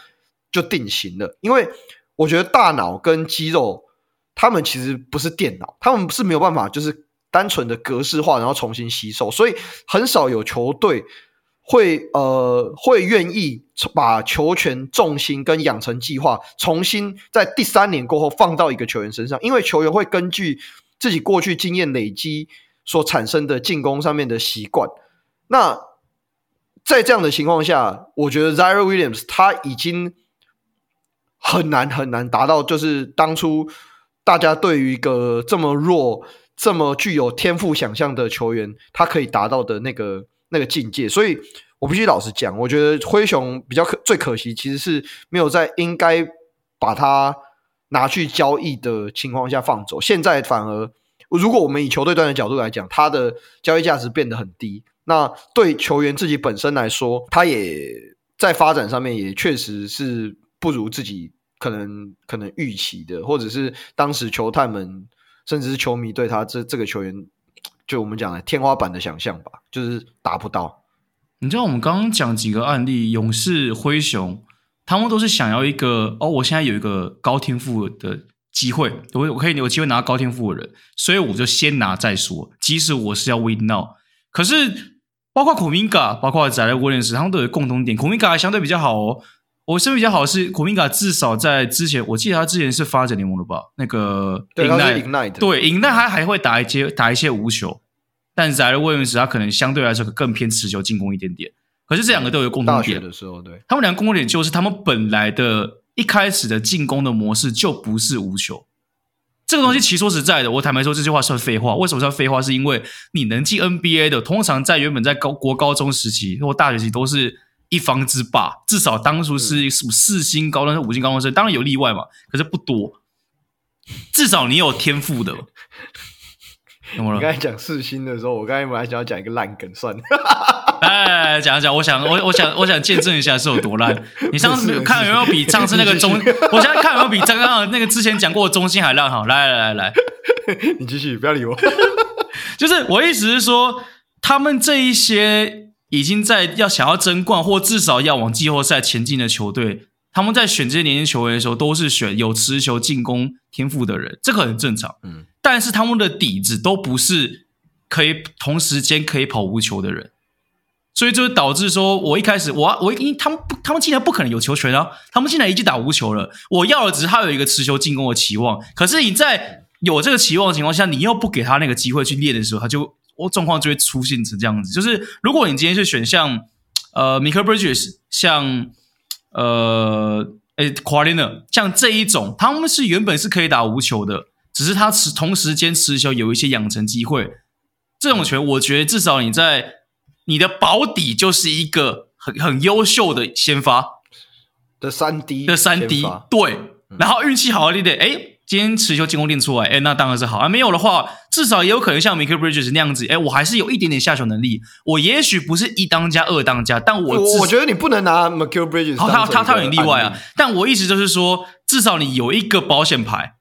就定型了，因为我觉得大脑跟肌肉，他们其实不是电脑，他们是没有办法就是单纯的格式化然后重新吸收，所以很少有球队。会呃会愿意把球权重心跟养成计划重新在第三年过后放到一个球员身上，因为球员会根据自己过去经验累积所产生的进攻上面的习惯。那在这样的情况下，我觉得 Zaire Williams 他已经很难很难达到，就是当初大家对于一个这么弱、这么具有天赋想象的球员，他可以达到的那个。那个境界，所以我必须老实讲，我觉得灰熊比较可最可惜，其实是没有在应该把它拿去交易的情况下放走。现在反而，如果我们以球队端的角度来讲，它的交易价值变得很低。那对球员自己本身来说，他也在发展上面也确实是不如自己可能可能预期的，或者是当时球探们甚至是球迷对他这这个球员。就我们讲的天花板的想象吧，就是达不到。你知道我们刚刚讲几个案例，勇士、灰熊，他们都是想要一个哦，我现在有一个高天赋的机会，我我可以有机会拿到高天赋的人，所以我就先拿再说。即使我是要 win now，可是包括库明加，包括在威廉斯，他们都有共同点。库明加还相对比较好哦。我身边比较好的是库明卡，至少在之前，我记得他之前是发展联盟的吧？那个 Ignite，对，Ignite 他还会打一些打一些无球，但是 Ziaire Williams 他可能相对来说更偏持球进攻一点点。可是这两个都有共同点，的时候，对，他们两个共同点就是他们本来的一开始的进攻的模式就不是无球。这个东西其实说实在的，我坦白说这句话算废话。为什么算废话？是因为你能进 NBA 的，通常在原本在高国高中时期或大学期都是一方之霸，至少当初是什么四星高中生、五星高中生，当然有例外嘛，可是不多。至少你有天赋的。你刚才讲四星的时候，我刚才本来想要讲一个烂梗，算了。哎，讲讲，我想，我我想，我想见证一下是有多烂。你上次看有没有比上次那个中？我现在看有没有比刚刚那个之前讲过的中心还烂？好，来来来来，<laughs> 你继续，不要理我。<laughs> 就是我意思是说，他们这一些已经在要想要争冠，或至少要往季后赛前进的球队，他们在选这些年轻球员的时候，都是选有持球进攻天赋的人，这个很正常。嗯，但是他们的底子都不是可以同时间可以跑无球的人。所以就导致说，我一开始我我因为他们不，他们竟然不可能有球权啊！他们竟然已经打无球了。我要的只是他有一个持球进攻的期望。可是你在有这个期望的情况下，你又不给他那个机会去练的时候，他就我状况就会出现成这样子。就是如果你今天是选像呃，Mikal Bridges，像呃，诶，Kawhi Leonard 像这一种，他们是原本是可以打无球的，只是他持同时间持球有一些养成机会。这种球，我觉得至少你在。你的保底就是一个很很优秀的先发的三 D 的三 D，对，然后运气好一点，哎，今天持球进攻练出来，哎，那当然是好啊。没有的话，至少也有可能像 Mikal Bridges 那样子，哎，我还是有一点点下球能力。我也许不是一当家、二当家，但我我，觉得你不能拿 Mikal Bridges，他他他有点例外啊。但我意思就是说，至少你有一个保险牌，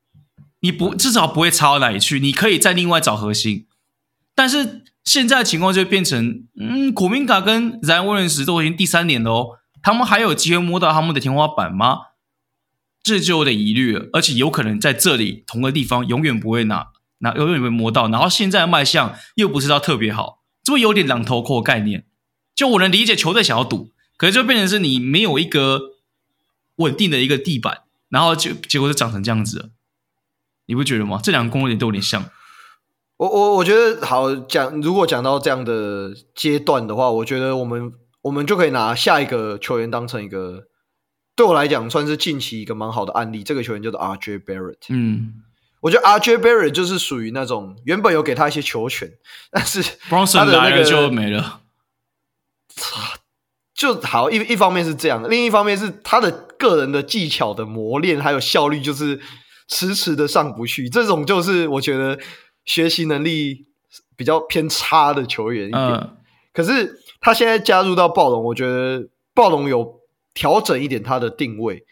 你不至少不会差到哪里去，你可以再另外找核心，但是。现在的情况就变成，嗯，古明卡跟 Zion Williams 都已经第三年了哦，他们还有机会摸到他们的天花板吗？这就有点疑虑了，而且有可能在这里同个地方永远不会拿，拿永远不会摸到。然后现在的卖相又不是到特别好，这不有点两头空概念。就我能理解球队想要赌，可是就变成是你没有一个稳定的一个地板，然后就结果就长成这样子，你不觉得吗？这两个攻略都有点像。我我我觉得好讲，如果讲到这样的阶段的话，我觉得我们我们就可以拿下一个球员当成一个，对我来讲算是近期一个蛮好的案例。这个球员叫做 RJ Barrett。嗯，我觉得 RJ Barrett 就是属于那种原本有给他一些球权，但是 <laughs> 他的那个就没了。<laughs> 就好一一方面是这样，另一方面是他的个人的技巧的磨练还有效率，就是迟迟的上不去。这种就是我觉得。学习能力比较偏差的球员一点，嗯、可是他现在加入到暴龙，我觉得暴龙有调整一点他的定位，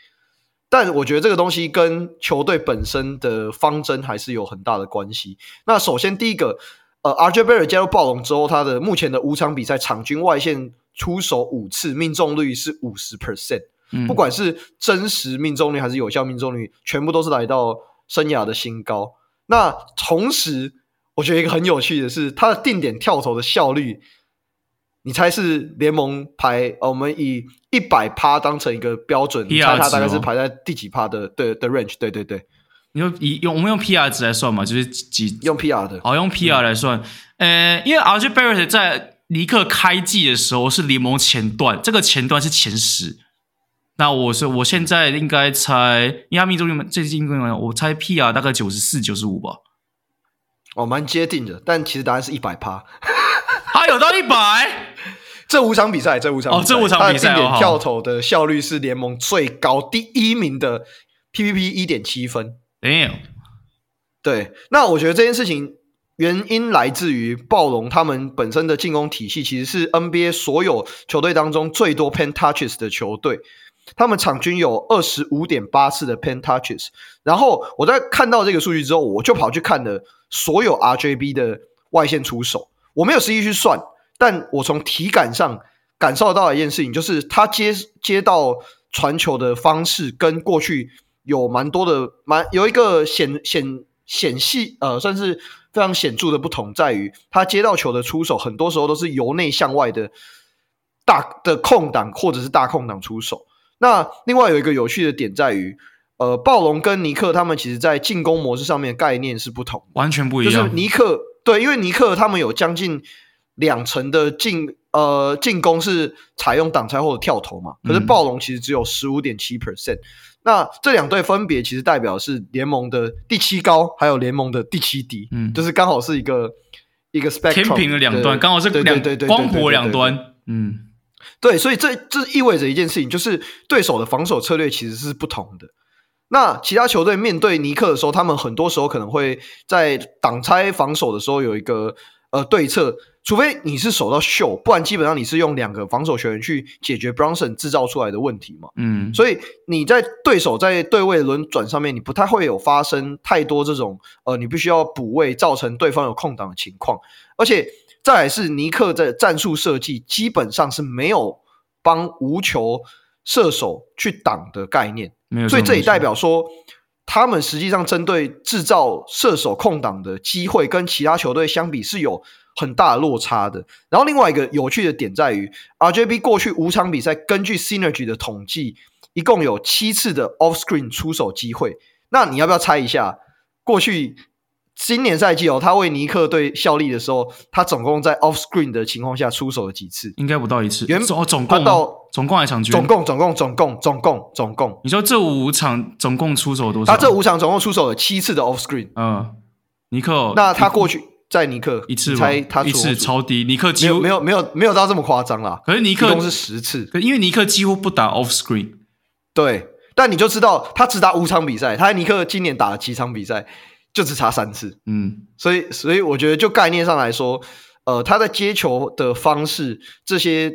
但我觉得这个东西跟球队本身的方针还是有很大的关系。那首先第一个，呃，RJ Barrett 加入暴龙之后，他的目前的五场比赛场均外线出手五次，命中率是五十 percent，不管是真实命中率还是有效命中率，全部都是来到生涯的新高。那同时，我觉得一个很有趣的是，他的定点跳投的效率，你猜是联盟排？哦，我们以一百趴当成一个标准，你猜他大概是排在第几趴的？对的 range？对对对，你用以用我们用 PR 值来算嘛，就是几用 PR 的？好，用 PR 来算。呃、嗯，因为 RJ Barrett 在尼克开季的时候是联盟前段，这个前段是前十。那我是我现在应该猜，因为他命中率最近我猜 PR 大概九十四、九十五吧。哦，蛮接近的，但其实答案是一百趴。他有到一百？这五场比赛，这五场哦，这五场比赛，定点跳投的效率是联盟最高第一名的，PPP 一点七分。Damn。对，那我觉得这件事情原因来自于暴龙他们本身的进攻体系，其实是 NBA 所有球队当中最多 paint touches 的球队。他们场均有二十五点八次的 paint touches，然后我在看到这个数据之后，我就跑去看了所有 RJB 的外线出手。我没有实际去算，但我从体感上感受到一件事情，就是他接接到传球的方式跟过去有蛮多的蛮有一个显显显细呃，算是非常显著的不同，在于他接到球的出手，很多时候都是由内向外的大的空档或者是大空档出手。那另外有一个有趣的点在于，呃，暴龙跟尼克他们其实在进攻模式上面概念是不同，完全不一样。就是尼克对，因为尼克他们有将近两层的进呃进攻是采用挡拆或者跳投嘛，可是暴龙其实只有十五点七 percent。那这两队分别其实代表是联盟的第七高，还有联盟的第七低，嗯，就是刚好是一个一个 spectrum 天平的两端，刚好是两对对光谱两端，嗯，对，所以这这意味着一件事情，就是对手的防守策略其实是不同的。那其他球队面对尼克的时候，他们很多时候可能会在挡拆防守的时候有一个呃对策。除非你是守到秀，不然基本上你是用两个防守球员去解决 Bronson 制造出来的问题嘛。嗯，所以你在对手在对位轮转上面，你不太会有发生太多这种呃，你必须要补位造成对方有空档的情况。而且再来是尼克在战术设计基本上是没有帮无球射手去挡的概念，没有，所以这也代表说他们实际上针对制造射手空档的机会，跟其他球队相比是有。很大的落差的。然后另外一个有趣的点在于，RJB 过去五场比赛根据 Synergy 的统计，一共有七次的 Off Screen 出手机会。那你要不要猜一下，过去今年赛季哦，他为尼克队效力的时候，他总共在 Off Screen 的情况下出手了几次？应该不到一次。原总总共到总共还场均？总共总共总共总共总共。你说这五场总共出手多少？他这五场总共出手了七次的 Off Screen。嗯，尼克。那他过去。在尼克一次，猜他一次超低，尼克几乎没有没有没有，没有到这么夸张啦。可是尼克一共是十次，可因为尼克几乎不打 off screen，对，但你就知道他只打五场比赛，他尼克今年打了七场比赛，就只差三次，嗯，所以所以我觉得就概念上来说，呃，他在接球的方式这些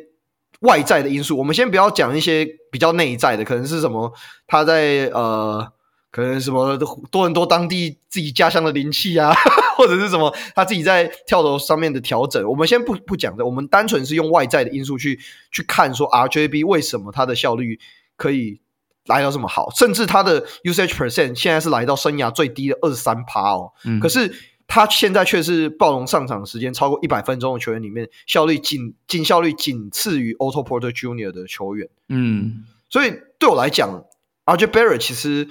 外在的因素，我们先不要讲一些比较内在的，可能是什么他在呃。可能什么多伦多当地自己家乡的灵气啊，或者是什么他自己在跳投上面的调整，我们先不不讲的，我们单纯是用外在的因素去去看，说 RJB 为什么他的效率可以来到这么好，甚至他的 usage percent 现在是来到生涯最低的二十三趴哦。嗯。可是他现在却是暴龙上场时间超过一百分钟的球员里面效率仅仅效率仅次于 Otto Porter Jr. 的球员。嗯。所以对我来讲，RJ Barrett 其实。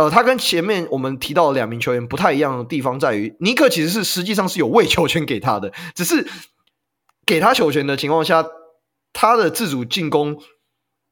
呃，他跟前面我们提到的两名球员不太一样的地方在于，尼克其实是实际上是有喂球权给他的，只是给他球权的情况下，他的自主进攻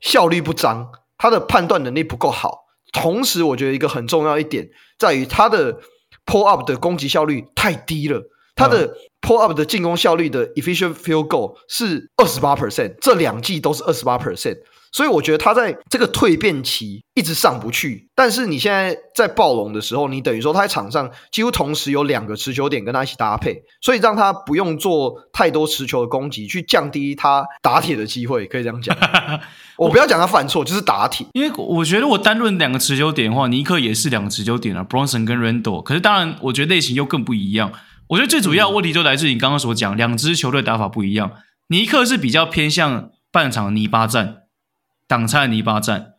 效率不彰，他的判断能力不够好。同时，我觉得一个很重要一点在于他的 pull up 的攻击效率太低了，他的 pull up 的进攻效率的 efficient field goal 是二十八 percent，这两季都是二十八 percent。所以我觉得他在这个蜕变期一直上不去，但是你现在在暴龙的时候，你等于说他在场上几乎同时有两个持球点跟他一起搭配，所以让他不用做太多持球的攻击，去降低他打铁的机会，可以这样讲。<laughs> 我不要讲他犯错，就是打铁。因为我觉得我单论两个持球点的话，尼克也是两个持球点啊，Bronson 跟 Randle。可是当然，我觉得类型又更不一样。我觉得最主要问题就来自于你刚刚所讲，两支球队打法不一样。尼克是比较偏向半场泥巴战。挡拆泥巴战，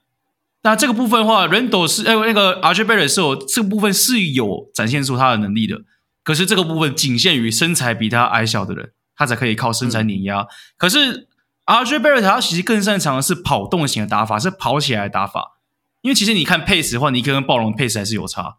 那这个部分的话，Randle 是哎，那个 RJ Barrett 是有这个部分是有展现出他的能力的。可是这个部分仅限于身材比他矮小的人，他才可以靠身材碾压。嗯、可是 RJ Barrett 他其实更擅长的是跑动型的打法，是跑起来的打法。因为其实你看 pace 的话，尼克跟暴龙 pace 还是有差，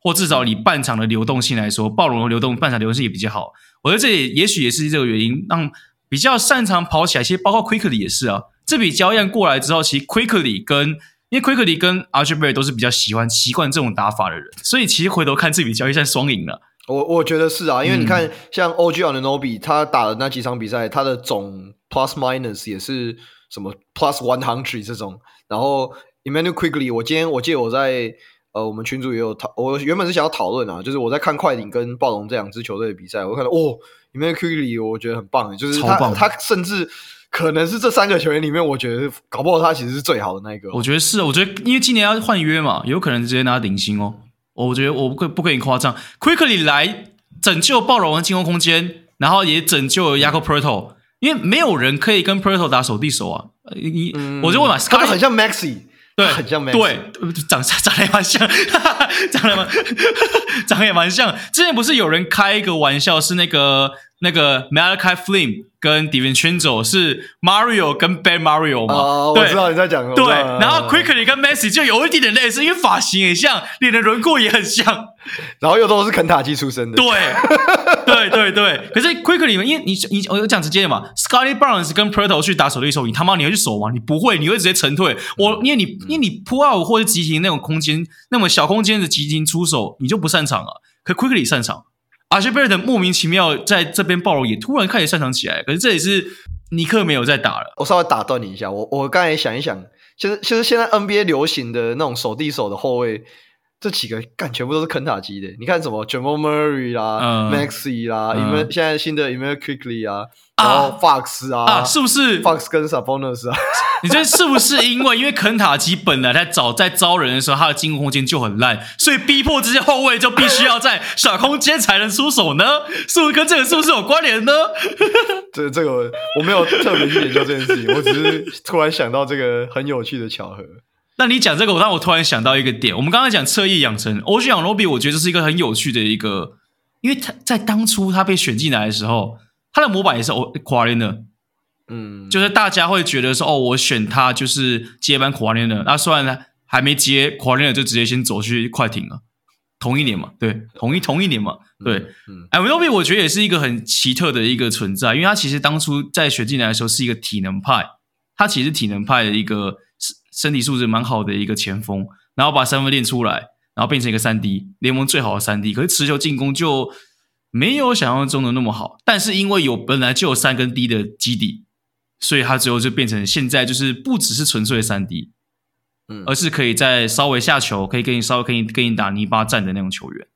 或至少你半场的流动性来说，暴龙的流动半场流动性也比较好。我觉得这也也许也是这个原因，让比较擅长跑起来，其实包括 Quickley 也是啊。这笔交易过来之后，其实 Quickley 跟因为 Quickley 跟 RJ Barrett 都是比较喜欢习惯这种打法的人，所以其实回头看这笔交易算双赢了。我我觉得是啊，因为你看像 OG Anunoby 他打的那几场比赛，他的总 Plus Minus 也是什么 Plus One Hundred 这种。然后 Immanuel Quickley，我今天我记得我在呃我们群组也有讨，我原本是想要讨论啊，就是我在看快艇跟暴龙这两支球队的比赛，我看到哦 Immanuel Quickley 我觉得很棒，就是他他甚至。可能是这三个球员里面，我觉得搞不好他其实是最好的那一个。我觉得是，我觉得因为今年要换约嘛，有可能直接拿顶薪哦。我觉得我不可不跟你夸张，Quickley 来拯救暴龙的进攻空间，然后也拯救了 Jakob Poeltl，因为没有人可以跟 Poeltl 打手递手啊。你、嗯、我就问嘛，他很像 Maxey，对，很像 Maxey，对，长长得也蛮像，<laughs> 长得蛮 <laughs> 长得也蛮像。之前不是有人开一个玩笑，是那个。那个 Malachi Flynn 跟 DiVincenzo 是 Mario 跟 Bad Mario 嘛？哦，我知道你在讲什么。对，然后 Quickley 跟 Maxey 就有一点点类似，因为发型也像，脸的轮廓也很像。然后又都是肯塔基出身的。对，对对对。可是 Quickley 因为你你我有讲直接的嘛，Scottie Barnes 跟 Poeltl 去打手对手，你他妈你会去守吗？你不会，你会直接沉退。我因为你因为你 pull out 或者急停那种空间，那么小空间的急停出手，你就不擅长了。可 Quickley 擅长，RJ Barrett 莫名其妙在这边暴露，也突然开始擅长起来。可是这也是尼克没有再打了。我稍微打断你一下，我我刚才想一想。其实，其实现在 NBA 流行的那种手递手的后卫，这几个干全部都是肯塔基的。你看什么 Jamal Murray 啦、嗯、Maxey 啦，因为、嗯、现在新的 Emmanuel Quickley 啊，然后 Fox 啊，啊，是不是 Fox 跟 Sabonis 啊？<laughs> 你觉得是不是因为因为肯塔基本来在早在招人的时候，他的进攻空间就很烂，所以逼迫这些后卫就必须要在小空间才能出手呢？是不是跟这个是不是有关联呢？<laughs> 这这个我没有特别去研究这件事情，我只是突然想到这个很有趣的巧合。那你讲这个，我让我突然想到一个点。我们刚才讲侧翼养成，OG Anunoby，我觉得这是一个很有趣的一个，因为他在当初他被选进来的时候，他的模板也是 Kawhi Leonard。嗯，就是大家会觉得说，哦，我选他就是接班 Kawhi Leonard。那虽然呢还没接 Kawhi Leonard 就直接先走去快艇了。同一年嘛，对，同一同一年嘛，对。嗯，Anunoby 我觉得也是一个很奇特的一个存在，因为他其实当初在选进来的时候是一个体能派，他其实体能派的一个身身体素质蛮好的一个前锋，然后把三分练出来，然后变成一个三 D 联盟最好的三 D，可是持球进攻就没有想象中的那么好，但是因为有本来就有三跟 D 的基底。所以他最后就变成现在就是不只是纯粹的三 D，嗯，而是可以在稍微下球，可以跟你稍微可以跟你打泥巴战的那种球员，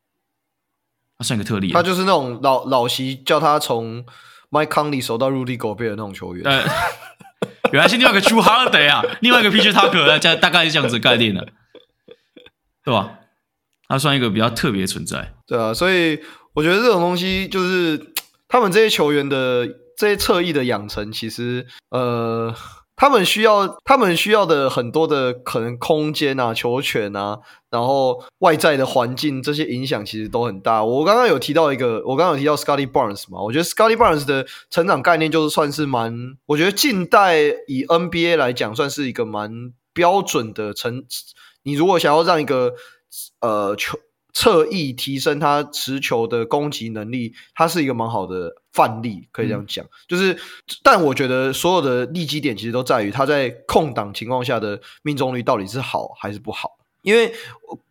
他算一个特例。他就是那种老老席叫他从 Mike Conley 守到 Rudy Gobert 的那种球员。<laughs> 原来是另外一个 True Holiday 啊，另外一个 PJ Tucker，大大概是这样子概念的，对吧？他算一个比较特别存在。对啊，所以我觉得这种东西就是他们这些球员的。这些侧翼的养成，其实呃，他们需要他们需要的很多的可能空间啊、球权啊，然后外在的环境这些影响其实都很大。我刚刚有提到一个，我刚刚有提到 Scotty Barnes 嘛，我觉得 Scotty Barnes 的成长概念就是算是蛮，我觉得近代以 NBA 来讲算是一个蛮标准的成。你如果想要让一个呃球侧翼提升他持球的攻击能力，他是一个蛮好的。范例可以这样讲，嗯、就是，但我觉得所有的利基点其实都在于他在空档情况下的命中率到底是好还是不好。因为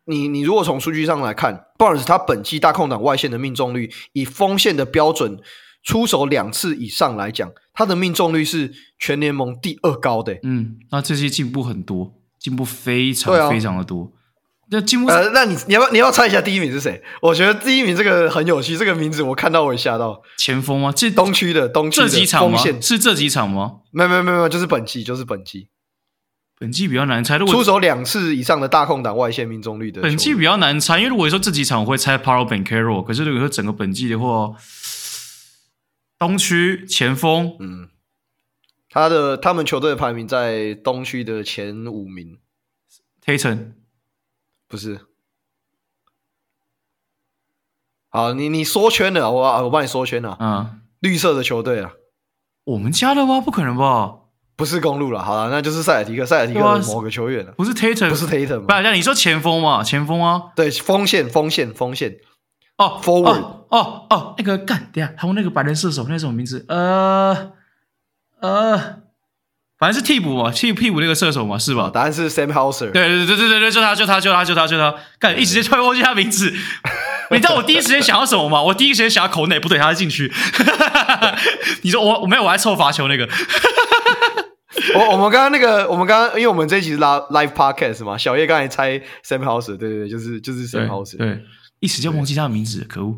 你你如果从数据上来看，Barnes 他本季大空档外线的命中率，以锋线的标准出手两次以上来讲，他的命中率是全联盟第二高的。嗯，那这些进步很多，进步非常非常的多。那进木，呃，那你你要不要你要不要猜一下第一名是谁？我觉得第一名这个很有趣，这个名字我看到我也吓到。前锋吗？这东区的东区的几场吗？是这几场吗？没有没有没有，就是本季就是本季，本季比较难猜。如果出手两次以上的大空档外线命中率的，本季比较难猜，因为如果说这几场我会猜 Paolo Banchero，可是如果说整个本季的话，东区前锋，嗯，他的他们球队的排名在东区的前五名，Tatum。不是，好，你你缩圈了，我我帮你缩圈了。嗯，绿色的球队啊，我们家的吗？不可能吧？不是公路了，好了，那就是塞尔提克，塞尔提克的某个球员了。不是 Tatum，不是 Tatum。不然，你说前锋嘛？前锋啊？对，锋线，锋线，锋线。哦，Forward。哦哦，那个干，等下，还有那个白人射手，那什么名字？呃呃。反正是替补嘛，替替补那个射手嘛，是吧？答案是 Sam Hauser。对对对对对对，就他就他就他就他就他，干一时间突然忘记他名字。<laughs> 你知道我第一时间想要什么吗？我第一时间想要口内，不对，他在禁区。<laughs> 你说我我没有，我在凑罚球那个。<laughs> 我我们刚刚那个，我们刚刚因为我们这一集是拉 live podcast 嘛，小叶刚才猜 Sam Hauser，对对对，就是就是 Sam Hauser。对，一时间忘记他的名字，可恶。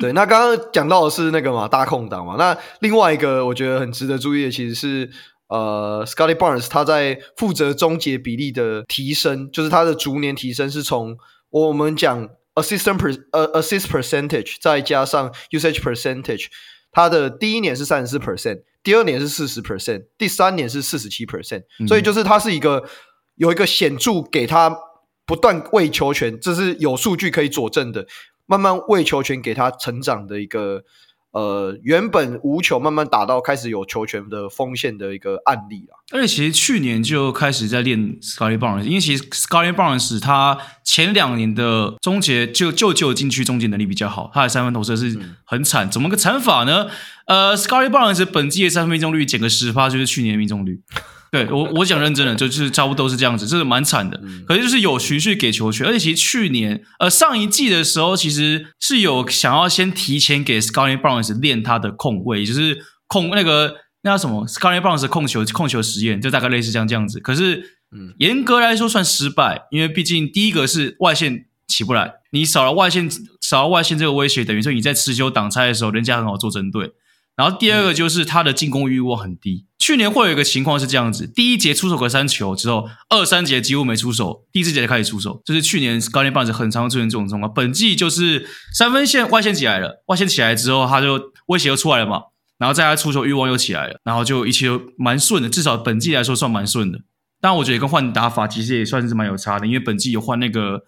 对，那刚刚讲到的是那个嘛，大空档嘛。那另外一个我觉得很值得注意的，其实是。呃，Scottie Barnes 他在负责终结比例的提升，就是他的逐年提升是从我们讲 assistant per 呃 assist percentage 再加上 usage percentage，他的第一年是三十四 percent，第二年是四十 percent，第三年是四十七 percent，所以就是他是一个有一个显著给他不断为球权，这是有数据可以佐证的，慢慢为球权给他成长的一个呃，原本无球慢慢打到开始有球权的锋线的一个案例啊。而且其实去年就开始在练 Scottie Barnes，因为其实 Scottie Barnes 他前两年的终结就就就禁区终结能力比较好，他的三分投射是很惨。嗯、怎么个惨法呢？呃，Scottie Barnes 本季的三分命中率减个十趴，就是去年的命中率。对我，我讲认真的，就是差不多都是这样子，这是蛮惨的。可是就是有循序给球权，而且其实去年呃上一季的时候，其实是有想要先提前给 Scottie Barnes 练他的控位，就是控那个那叫什么 Scottie Barnes 控球控球实验，就大概类似这样这样子。可是嗯，严格来说算失败，因为毕竟第一个是外线起不来，你少了外线少了外线这个威胁，等于说你在持球挡拆的时候，人家很好做针对。然后第二个就是他的进攻欲望很低。去年会有一个情况是这样子：第一节出手个三球之后，二三节几乎没出手，第四节才开始出手。就是去年高天棒子很常出现这种状况。本季就是三分线外线起来了，外线起来之后，他就威胁又出来了嘛。然后在他出手欲望又起来了，然后就一切都蛮顺的。至少本季来说算蛮顺的。当然，我觉得跟换打法其实也算是蛮有差的，因为本季有换那个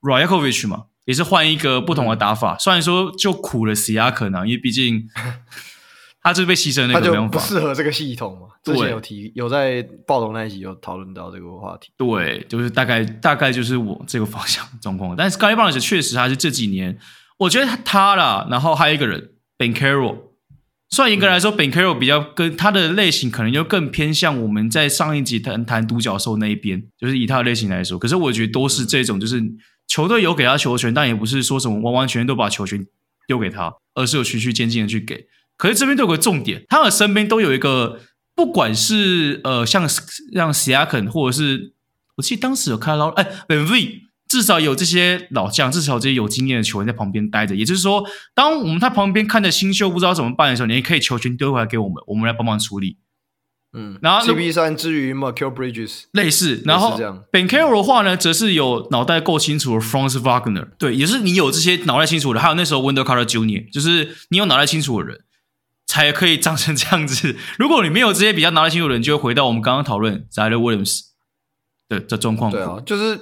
Rajakovic 嘛，也是换一个不同的打法。虽然说就苦了 Siakam 啊，因为毕竟。他就是被牺牲那个，不适合这个系统嘛。之前有提，有在暴龙那一集有讨论到这个话题。对，就是大概大概就是我这个方向状况。但是 Scottie Barnes 确实还是这几年，我觉得他，他啦，然后还有一个人 Ben Carroll，虽然严格来说 Ben Carroll 比较跟他的类型可能就更偏向我们在上一集谈谈独角兽那一边，就是以他的类型来说。可是我觉得都是这种，就是球队有给他球权，但也不是说什么完完全全都把球权丢给他，而是有循序渐进的去给。可是这边都有个重点，他们身边都有一个，不管是呃像像 Siakam 或者是我记得当时有看到哎 VanVleet 至少有这些老将，至少有这些有经验的球员在旁边待着。也就是说，当我们他旁边看着新秀不知道怎么办的时候，你也可以球权丢回来给我们，我们来帮忙处理。嗯，然后 CP3 之于 Mikal Bridges 类似，然后 Ben Carroll 的话呢，则是有脑袋够清楚的 Franz Wagner，对，也是你有这些脑袋清楚的，还有那时候 Wendell Carter Jr.，就是你有脑袋清楚的人。才可以长成这样子。如果你没有这些比较拿得清楚的人，就会回到我们刚刚讨论 Zion Williams 的这状况。对啊，就是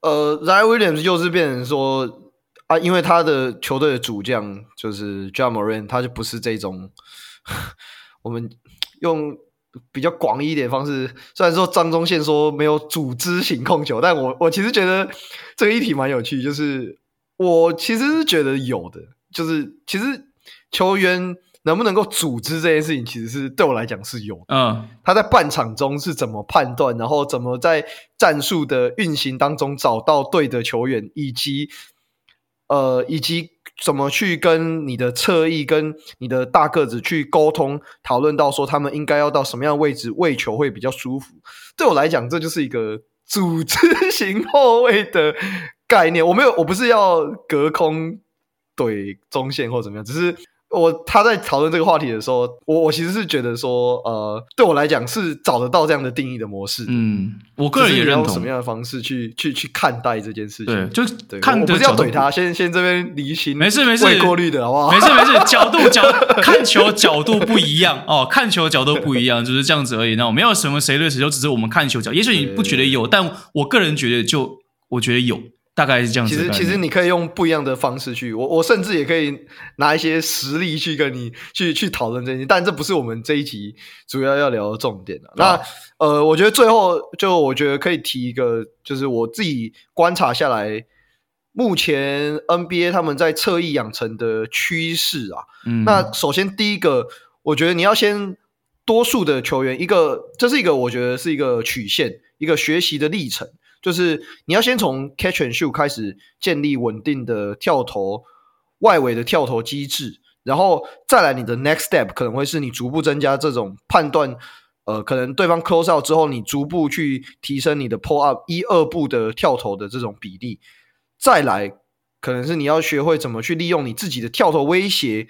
呃，Zion Williams 又是变成说啊，因为他的球队的主将就是 Ja Morant，他就不是这种。<laughs> 我们用比较广义一点的方式，虽然说张宗宪说没有组织型控球，但我我其实觉得这个议题蛮有趣。就是我其实是觉得有的，就是其实球员。能不能够组织这件事情，其实是对我来讲是有的。嗯，他在半场中是怎么判断，然后怎么在战术的运行当中找到对的球员，以及呃，以及怎么去跟你的侧翼、跟你的大个子去沟通，讨论到说他们应该要到什么样的位置喂球会比较舒服。对我来讲，这就是一个组织型后卫的概念。我没有，我不是要隔空怼中线或怎么样，只是。我他在讨论这个话题的时候，我我其实是觉得说，呃，对我来讲是找得到这样的定义的模式。嗯，我个人也认同。用什么样的方式去去去看待这件事情？对，就对看不是要怼他，先先这边离心，没事没事，未过滤的好不好？没事 <laughs> 没事，角度角看球角度不一样哦，看球角度不一样，就是这样子而已。那我没有什么谁对谁，就只是我们看球角。也许你不觉得有，但我个人觉得就我觉得有。大概是这样子。其实，其实你可以用不一样的方式去，我我甚至也可以拿一些实例去跟你去 <laughs> 去讨论这些，但这不是我们这一集主要要聊的重点、啊、那呃，我觉得最后就我觉得可以提一个，就是我自己观察下来，目前 NBA 他们在侧翼养成的趋势啊。嗯。那首先第一个，我觉得你要先多数的球员，一个这是一个我觉得是一个曲线，一个学习的历程。就是你要先从 catch and shoot 开始建立稳定的跳投外围的跳投机制，然后再来你的 next step 可能会是你逐步增加这种判断，呃，可能对方 close out 之后，你逐步去提升你的 pull up 一二步的跳投的这种比例，再来可能是你要学会怎么去利用你自己的跳投威胁。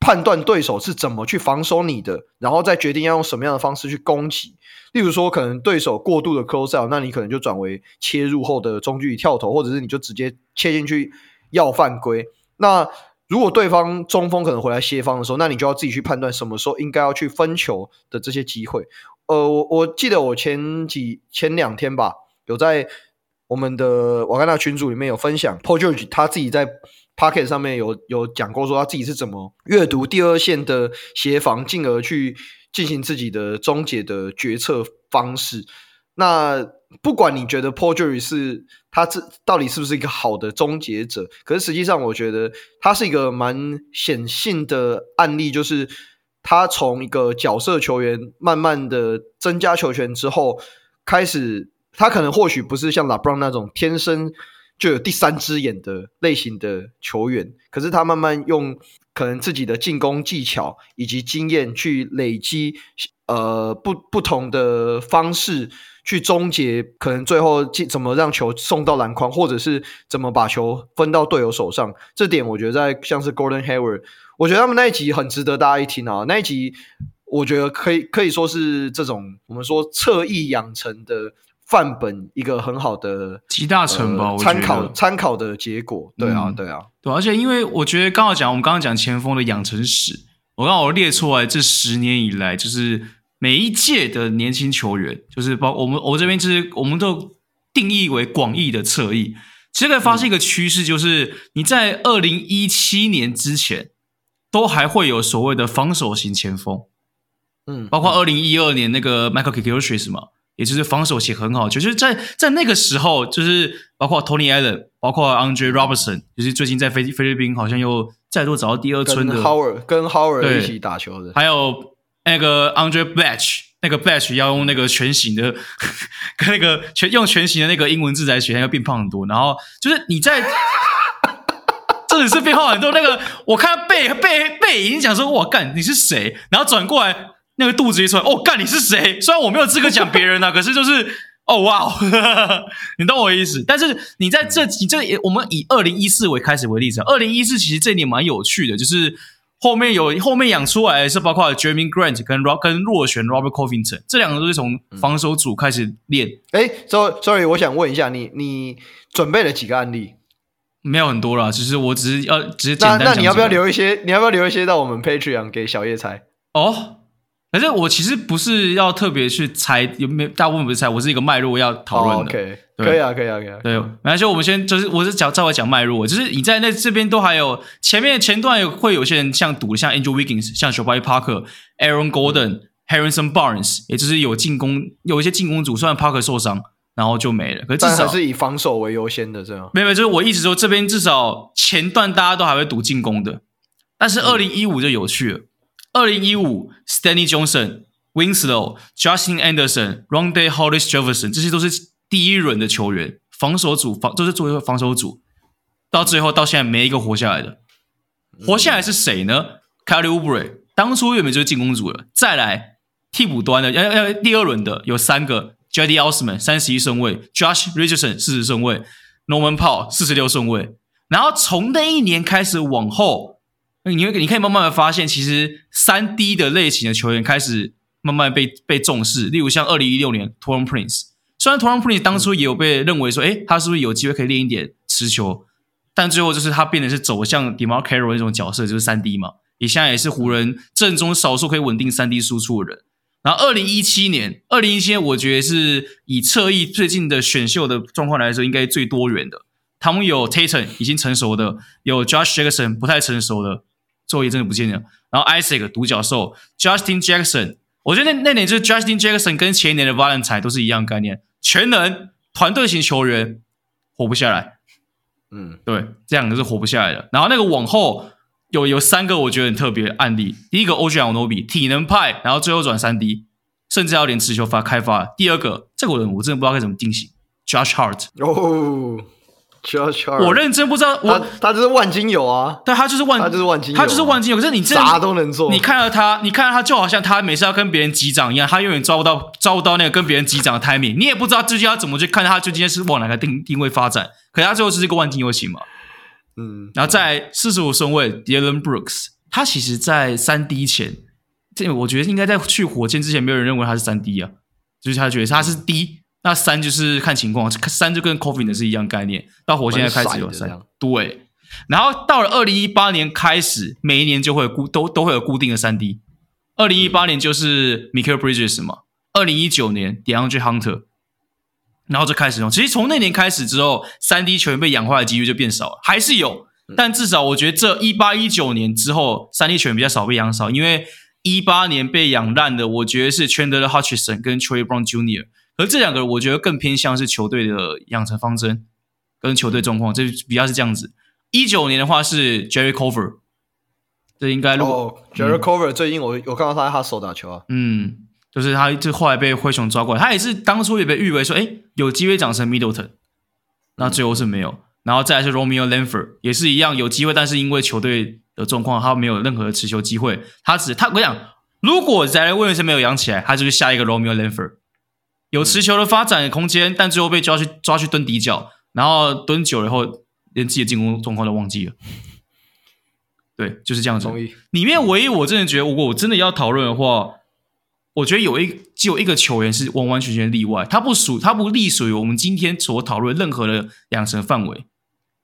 判断对手是怎么去防守你的，然后再决定要用什么样的方式去攻击。例如说，可能对手过度的 close out，那你可能就转为切入后的中距离跳投，或者是你就直接切进去要犯规。那如果对方中锋可能回来协防的时候，那你就要自己去判断什么时候应该要去分球的这些机会。呃，我我记得我前几前两天吧，有在我们的瓦甘达群组里面有分享 p o r g e 他自己在。Pocket 上面有有讲过，说他自己是怎么阅读第二线的协防，进而去进行自己的终结的决策方式。那不管你觉得 Paul George 是他这到底是不是一个好的终结者，可是实际上我觉得他是一个蛮显性的案例，就是他从一个角色球员慢慢的增加球权之后，开始他可能或许不是像 LeBron 那种天生就有第三只眼的类型的球员，可是他慢慢用可能自己的进攻技巧以及经验去累积，呃，不不同的方式。去终结，可能最后进怎么让球送到篮筐，或者是怎么把球分到队友手上，这点我觉得在像是 Gordon Hayward，我觉得他们那一集很值得大家一听啊。那一集我觉得可以可以说是这种我们说侧翼养成的范本，一个很好的集大成吧，参考参考的结果。对啊，对啊，对，而且因为我觉得刚好讲我们刚刚讲前锋的养成史，我刚好列出来这十年以来就是。每一届的年轻球员，就是包括我们我这边，就是我们都定义为广义的侧翼。其实可以发现一个趋势，就是你在二零一七年之前，都还会有所谓的防守型前锋。嗯，包括二零一二年那个 Michael Gilchrist 嘛，也就是防守型很好，就是在在那个时候，就是包括 Tony Allen，包括 Andre Robertson，就是最近在菲菲律宾好像又再度找到第二春的 Howard，跟 Howard 一起打球的，还有。那个 Andray Blatche，那个 Blatche 要用那个全形的，<laughs> 跟那个全用全形的那个英文字来写，他要变胖很多。然后就是你在，真的是变胖很多。那个我看他背背背影，讲说我干你是谁？然后转过来那个肚子一出来，哦干你是谁？虽然我没有资格讲别人啊，<laughs> 可是就是哦哇哦，<laughs> 你懂我意思。但是你在这你这我们以二零一四为开始为例子，二零一四其实这一年蛮有趣的，就是。后面有后面养出来的是包括 Jerami Grant 跟 Rob 跟落选 Robert Covington 这两个都是从防守组开始练。哎、嗯、，sorry sorry，我想问一下你，你准备了几个案例？没有很多啦，其实我只是要只是简单。那那你要不要留一些？你要不要留一些到我们 Patreon 给小叶猜？哦。反正我其实不是要特别去猜有没有，大部分不是猜，我是一个脉络要讨论的。OK，可以啊，可以啊，可以啊。对，没关系，我们先就是我是讲再来讲脉络，就是你在那这边都还有前面前段有会有些人像赌，像 Angel Wiggins，像 Jabari Parker、Aaron Gordon、嗯、Harrison Barnes，也就是有进攻有一些进攻组，虽然 Parker 受伤，然后就没了。可是至少是以防守为优先的，这样。没有没有，就是我一直说这边至少前段大家都还会赌进攻的，但是二零一五就有趣了，二零一五 Stanley Johnson。Winslow、Justin Anderson、Ron Day Hollis Jefferson，这些都是第一轮的球员，防守组防都是作为防守组，到最后到现在没一个活下来的。活下来是谁呢？嗯、Kelly Oubre 当初原本就是进攻组的，再来替补端的，要要第二轮的有三个：Cedi Osman 三十一顺位，Josh Richardson 四十顺位，Norman Paul 四十六顺位。然后从那一年开始往后，你会你可以慢慢的发现，其实三 D 的类型的球员开始。慢慢被被重视，例如像二零一六年 Taurean Prince，虽然 Taurean Prince 当初也有被认为说，诶，他是不是有机会可以练一点持球，但最后就是他变得是走向 DeMarre Carroll 那种角色，就是三 D 嘛，也现在也是湖人阵中少数可以稳定三 D 输出的人。然后二零一七年，二零一七年我觉得是以侧翼最近的选秀的状况来说，应该最多元的。他们有 Tatum 已经成熟的，有 Josh Jackson 不太成熟的，作业真的不见了。然后 Isaac 独角兽，Justin Jackson。我觉得那那年就是 Justin Jackson 跟前一年的 Valentine 都是一样概念，全能团队型球员活不下来。嗯，对，这两个是活不下来的。然后那个往后有有三个我觉得很特别的案例，第一个 OG Anunoby 体能派，然后最后转三 D，甚至要连持球发开发。第二个这个人我真的不知道该怎么定型，Josh Hart。哦。我认真不知道，我他，他就是万金油啊，对，他就是万，他就是万金油，啊，他就是万金油。可是你这啥都能做，你看到他，你看到他就好像他每次要跟别人击掌一样，他永远抓不到抓不到那个跟别人击掌的 timing，你也不知道究竟要怎么去看他究竟是往哪个定定位发展。可是他最后是一个万金油型嘛，嗯，然后在四十五顺位，Dylan Brooks，他其实在三 D 前，这我觉得应该在去火箭之前，没有人认为他是三 D 啊，就是他觉得他是 D。那三就是看情况，三就跟 COVID 的是一样概念。到火箭开始有三，对。然后到了二零一八年开始，每一年就会有固都都会有固定的三 D。二零一八年就是 Michael Bridges 嘛，二零一九年 DeAndre Hunter，然后就开始用。其实从那年开始之后，三 D 球员被养坏的几率就变少了，还是有，但至少我觉得这一八一九年之后，三 D 球员比较少被养少，因为一八年被养烂的，我觉得是 Chandler Hutchison 跟 Troy Brown Jr.，而这两个我觉得更偏向是球队的养成方针跟球队状况，这比较是这样子。一九年的话是 Jarrett Culver，这应该如果、oh, Jarrett Culver 最近我我看到他在他手打球啊，嗯，就是他就后来被灰熊抓过来，他也是当初也被誉为说，哎，有机会长成 Middleton，那最后是没有，然后再来是 Romeo Langford 也是一样有机会，但是因为球队的状况，他没有任何的持球机会，他只他我跟你讲，如果 Zion Williamson 没有养起来，他就是下一个 Romeo Langford，有持球的发展的空间，但最后被抓去抓去蹲底角，然后蹲久了以后。连自己的进攻状况都忘记了，对，就是这样子。里面唯一我真的觉得，如果我真的要讨论的话，我觉得有一只有一个球员是完完全全例外，他不属，他不隶属于我们今天所讨论任何的养成范围。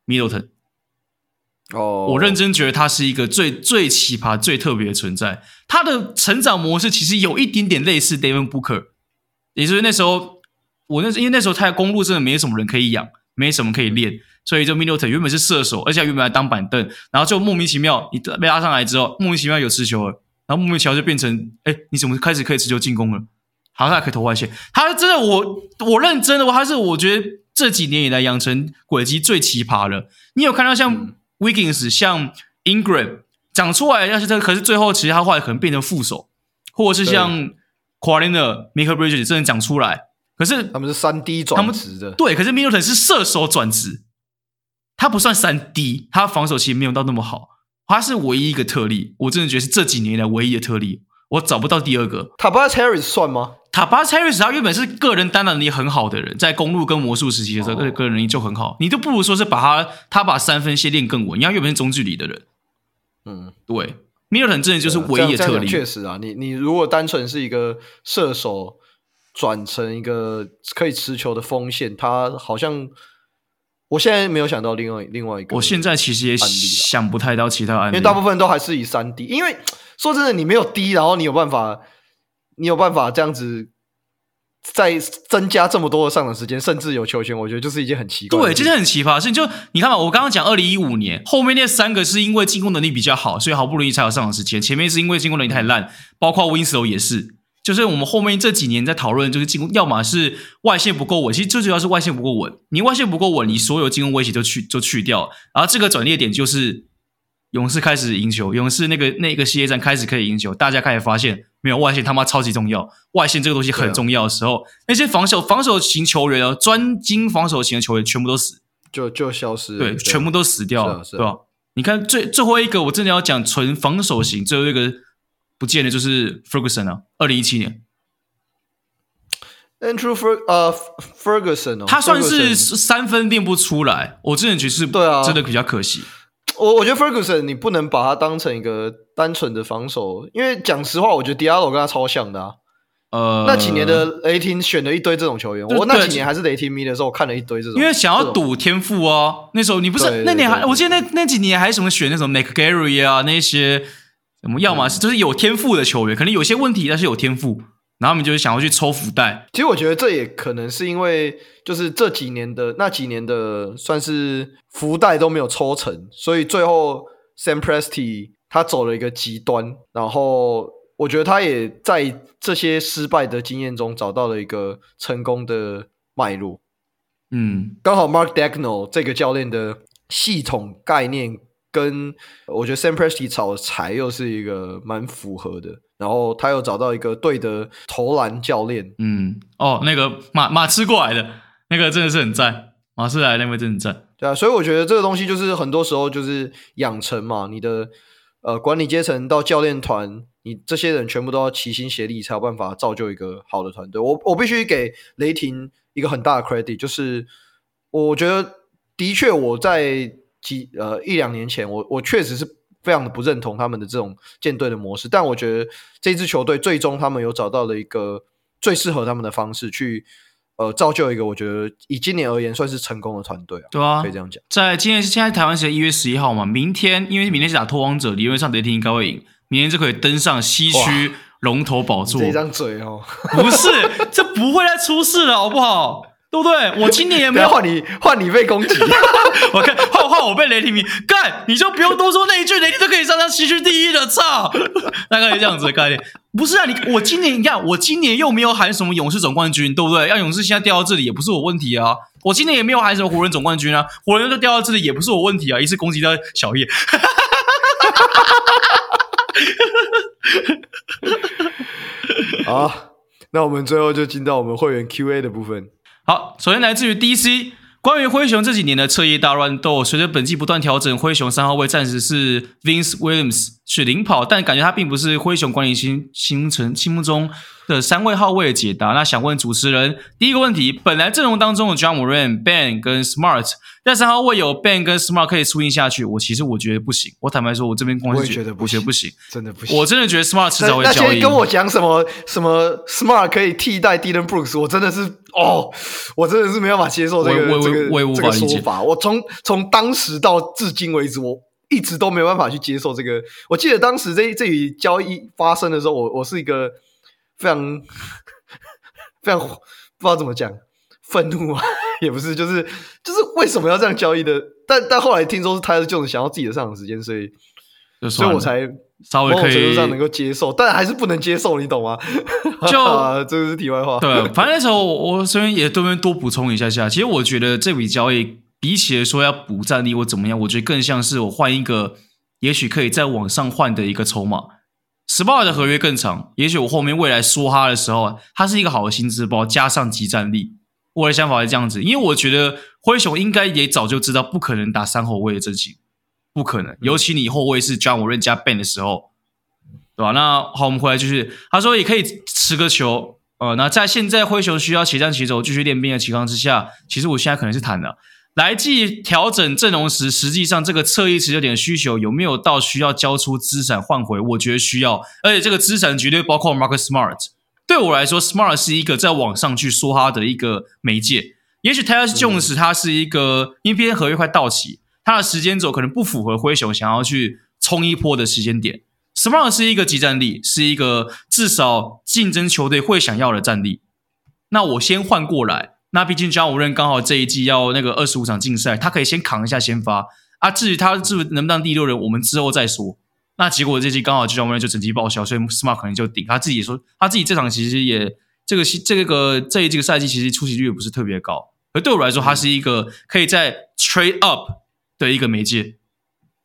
Middleton，哦，我认真觉得他是一个最最奇葩、最特别的存在。他的成长模式其实有一点点类似 Devin Booker，也就是那时候我那因为那时候他的公路真的没什么人可以养，没什么可以练。所以就 Middleton 原本是射手，而且原本还当板凳，然后就莫名其妙你被拉上来之后，莫名其妙有持球了，然后莫名其妙就变成，哎，你怎么开始可以持球进攻了？好，他还可以投外线，他真的我我认真的话，他是我觉得这几年以来养成轨迹最奇葩了。你有看到像 Wiggins、像 Ingram 长出来，但是他可是最后其实他后来可能变成副手，或者是像 Leonard、Mikal Bridges 真的讲出来，可是他们是三 D 转职的，对，可是 Middleton 是射手转职。他不算三 D，他防守其实没有到那么好，他是唯一一个特例。我真的觉得是这几年来唯一的特例，我找不到第二个。Tobias Harris 算吗？Tobias Harris 他原本是个人单打能力很好的人，在公路跟魔术时期的时候，个、人能力就很好。你都不如说是把他他把三分线练更稳，因为他原本是中距离的人。嗯，对，Middleton 真的就是唯一的特例。确实啊，你你如果单纯是一个射手转成一个可以持球的锋线，他好像。我现在没有想到另外另外一个，我现在其实也想不太到其他案例，因为大部分都还是以三 D。因为说真的，你没有 D，然后你有办法，你有办法这样子再增加这么多的上场时间，甚至有球权，我觉得就是一件很奇怪的。对，这是很奇葩的事情。就你看嘛，我刚刚讲二零一五年后面那三个是因为进攻能力比较好，所以好不容易才有上场时间。前面是因为进攻能力太烂，包括 Winslow 也是。就是我们后面这几年在讨论，就是进攻，要么是外线不够稳，其实最主要是外线不够稳。你外线不够稳，你所有进攻威胁都去就去掉。然后这个转捩点就是勇士开始赢球，勇士那个那个系列战开始可以赢球，大家开始发现没有外线他妈超级重要，外线这个东西很重要的时候，啊、那些防守防守型球员哦，专精防守型的球员全部都死，就就消失了，对，全部都死掉了，对吧？你看最最后一个，我真的要讲纯防守型最后一个。不见得就是 Ferguson 啊，二零一七年，Andrew Fer 呃 Ferguson 哦，他算是三分练不出来，我真的觉得是，对啊，真的比较可惜。我我觉得 Ferguson 你不能把他当成一个单纯的防守，因为讲实话，我觉得 Diallo 跟他超像的啊。呃，那几年的雷霆选了一堆这种球员，我那几年还是雷霆迷的时候，我看了一堆这种，因为想要赌天赋哦。那时候你不是那年还，我记得那那几年还什么选那种 McGary 啊那些。我们要么是就是有天赋的球员，可能有些问题，但是有天赋，然后他们就是想要去抽福袋。其实我觉得这也可能是因为，就是这几年的那几年的算是福袋都没有抽成，所以最后 Sam Presti 他走了一个极端，然后我觉得他也在这些失败的经验中找到了一个成功的脉络。嗯，刚好 Mark Daigneault 这个教练的系统概念。跟我觉得 Sam Presti 炒的柴又是一个蛮符合的，然后他又找到一个对的投篮教练，嗯，哦，那个马马刺过来的那个真的是很赞，马刺来的那位真的很赞，对啊，所以我觉得这个东西就是很多时候就是养成嘛，你的呃管理阶层到教练团，你这些人全部都要齐心协力，才有办法造就一个好的团队。我我必须给雷霆一个很大的 credit，就是我觉得的确我在。几呃一两年前，我我确实是非常的不认同他们的这种建队的模式，但我觉得这支球队最终他们有找到了一个最适合他们的方式去呃造就一个我觉得以今年而言算是成功的团队啊，对啊，可以这样讲。在今年是现在台湾时间一月十一号嘛，明天因为明天是打拓荒者，理论上雷霆应该会赢，明天就可以登上西区龙头宝座。这张嘴哦，不是，这不会再出事了，好不好？对不对？我今年也没有换你换你被攻击，<laughs> 我看换换我被雷霆迷干，你就不用多说那一句，雷霆都可以上上西区第一的，操！<laughs> 大概是这样子的概念。不是啊，你我今年你看，我今年又没有喊什么勇士总冠军，对不对？让勇士现在掉到这里也不是我问题啊。我今年也没有喊什么湖人总冠军啊，湖人就掉到这里也不是我问题啊。一次攻击到小叶。<laughs> 好，那我们最后就进到我们会员 Q&A 的部分。好，首先来自于 DC。关于灰熊这几年的彻夜大乱斗，随着本季不断调整，灰熊三号位暂时是 Vince Williams 去领跑，但感觉他并不是灰熊管理心心成心目中的三位号位的解答。那想问主持人，第一个问题，本来阵容当中的 Ja Morant、Ben 跟 Smart 在三号位有 Ben 跟 Smart 可以输赢下去，我其实我觉得不行。我坦白说，我这边光是觉觉得不行，真的不行。我真的觉得 Smart 迟早会交易。那些跟我讲什么什么 Smart 可以替代 Dylan Brooks，我真的是哦，我真的是没办法接受这个这个这个说法。我从从当时到至今为止，我一直都没有办法去接受这个。我记得当时这这笔交易发生的时候，我我是一个非常 <laughs> 非常不知道怎么讲。愤怒啊，<laughs> 也不是，就是就是为什么要这样交易的？但但后来听说是他就是想要自己的上场时间，所以所以我才稍微可以程度上能够接受，但还是不能接受，你懂吗？就 <laughs> 这个是题外话。对，反正那时候我这边也这边多补充一下下。其实我觉得这笔交易比起来说要补战力或怎么样，我觉得更像是我换一个，也许可以再往上换的一个筹码。Smart 的合约更长，也许我后面未来说他的时候，他是一个好的薪资包，加上即战力。我的想法是这样子，因为我觉得灰熊应该也早就知道不可能打三后卫的阵型，不可能，尤其你后卫是 Ja Morant 加 Ben 的时候，对吧？那好，我们回来就是，他说也可以持个球，呃，那在现在灰熊需要齐战齐走继续练兵的情况之下，其实我现在可能是谈的，来季调整阵容时，实际上这个侧翼持久点的需求有没有到需要交出资产换回？我觉得需要，而且这个资产绝对包括 Marcus Smart。对我来说，Smart 是一个在网上去说他的一个媒介。也许 Tyus Jones 他是一个，因为合约快到期，他的时间轴可能不符合灰熊想要去冲一波的时间点。Smart 是一个集战力，是一个至少竞争球队会想要的战力。那我先换过来，那毕竟 Ja Morant 刚好这一季要那个二十五场竞赛，他可以先扛一下先发啊。至于他是不是能不能当第六人，我们之后再说。那结果这季刚好就像我们就整季报销，所以 Smart 可能就顶。他自己也说，他自己这场其实也这个这个这一季个赛季其实出席率也不是特别高。而对我来说，他是一个可以在 trade up 的一个媒介，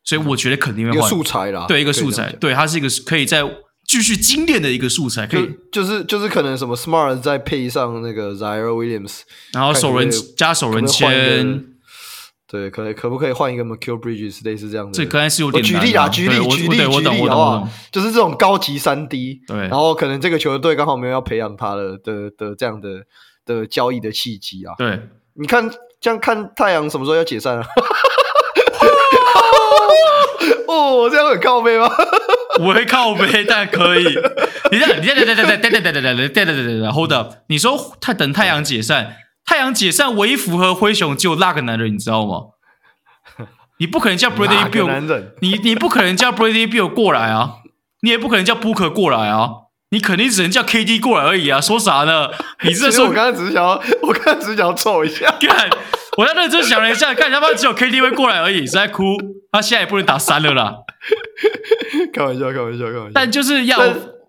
所以我觉得肯定会换素材啦。对，一个素材，对，他是一个可以在继续精炼的一个素材，可以就就是就是可能什么 Smart 再配上那个 Ziaire Williams，然后首轮加首轮签。对，可以可不可以换一个 Mikal Bridges 类似这样的？这可能是有点。举例啊，举例，举例，举例，好不好？就是这种高级三 D，对，然后可能这个球队刚好没有要培养他的的的这样的的交易的契机啊。对，你看这样看太阳什么时候要解散啊？哦，这样很靠背吗？<laughs> 我会靠背，但可以。你这样，你这样，等等等等等等等等等等等等 Hold up！你说太等太阳解散。太阳解散唯一符合灰熊就那个男人，你知道吗？你不可能叫 Bradley Bill，你你不可能叫 Bradley Bill 过来啊，你也不可能叫 Booker 过来啊，你肯定只能叫 KD 过来而已啊！说啥呢？你这说，我刚刚只是想要，我刚刚只是想要凑一下，看，<laughs> 我在认真想了一下，看他妈只有 KTV 过来而已，是在哭。他现在也不能打三了啦，开玩笑，开玩笑，开玩笑。但就是要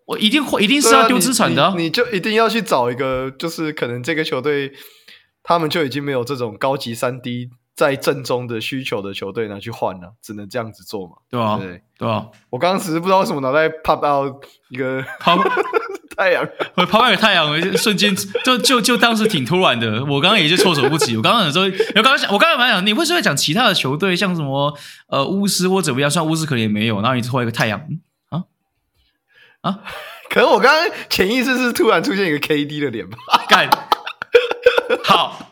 我一定会，一定是要丢资产的、啊你你，你就一定要去找一个，就是可能这个球队。他们就已经没有这种高级三 D 在正中的需求的球队拿去换了，只能这样子做嘛？对啊，对对啊。我刚刚只是不知道为什么脑袋 pop out 一个抛 <laughs> 太阳，我抛个太阳，我瞬间就就就当时挺突然的。我刚刚也就措手不及。我刚刚想说，我刚刚想，我刚刚蛮想，你会不会讲其他的球队，像什么呃巫师或怎么样？算巫师可能也没有，然后你换一个太阳，啊啊？可能我刚刚潜意识是突然出现一个 KD 的脸吧？干。好，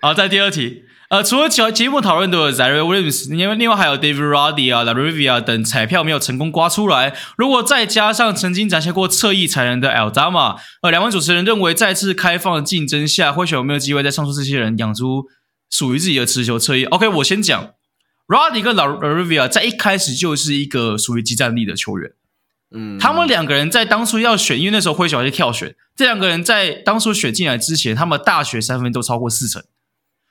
好，在第二题，呃，除了节节目讨论的 Ziaire Williams，另外另外还有 David Roddy 啊、La Rivia 等彩票没有成功刮出来。如果再加上曾经展现过侧翼才能的 Aldama，呃，两位主持人认为，再次开放的竞争下，或许有没有机会在上述这些人养出属于自己的持球侧翼？OK，我先讲，Roddy 跟 La Rivia 在一开始就是一个属于激战力的球员。嗯，他们两个人在当初要选，因为那时候灰熊还是跳选，这两个人在当初选进来之前，他们大学三分都超过四成。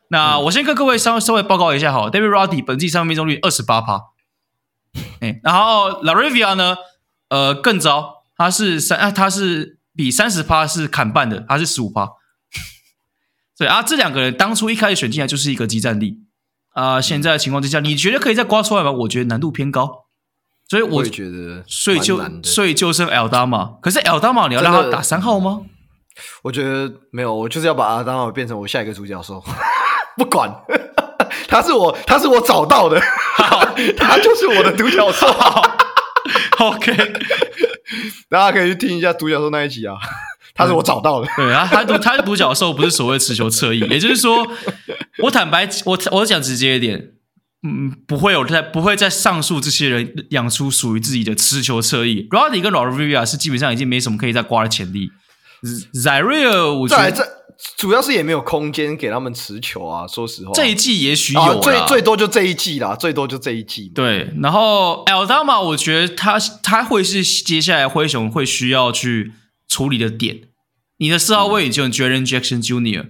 那、嗯、我先跟各位稍稍微报告一下好，David Roddy 本季三分命中率二十八趴，哎，然后 Larivia 呢，呃，更糟，他是三，啊，他是比三十趴是砍半的，他是十五趴。<laughs> 对啊，这两个人当初一开始选进来就是一个激战力。啊、呃，现在的情况之下，你觉得可以再刮出来吗？我觉得难度偏高。所以我，我觉得，所以就所以就剩 Aldama，可是 Aldama 你要让他打三号吗？我觉得没有，我就是要把 Aldama 变成我下一个主角兽，不管 <laughs> 他是我，他是我找到的，<laughs> 他就是我的独角兽。OK，<laughs> 大家可以去听一下独角兽那一集啊，他是我找到的。对啊，他独他是独角兽，不是所谓持球侧翼，也就是说，我坦白，我我讲直接一点。嗯，不会有在不会在上述这些人养出属于自己的持球侧翼。Roddy 跟 LaRavia 是基本上已经没什么可以再刮的潜力。Zaire 我觉得这主要是也没有空间给他们持球啊。说实话，这一季也许有、啊，最最多就这一季啦，最多就这一季。对，然后 Aldama 我觉得他他会是接下来灰熊会需要去处理的点。你的四号位就 Jaren Jackson Jr.，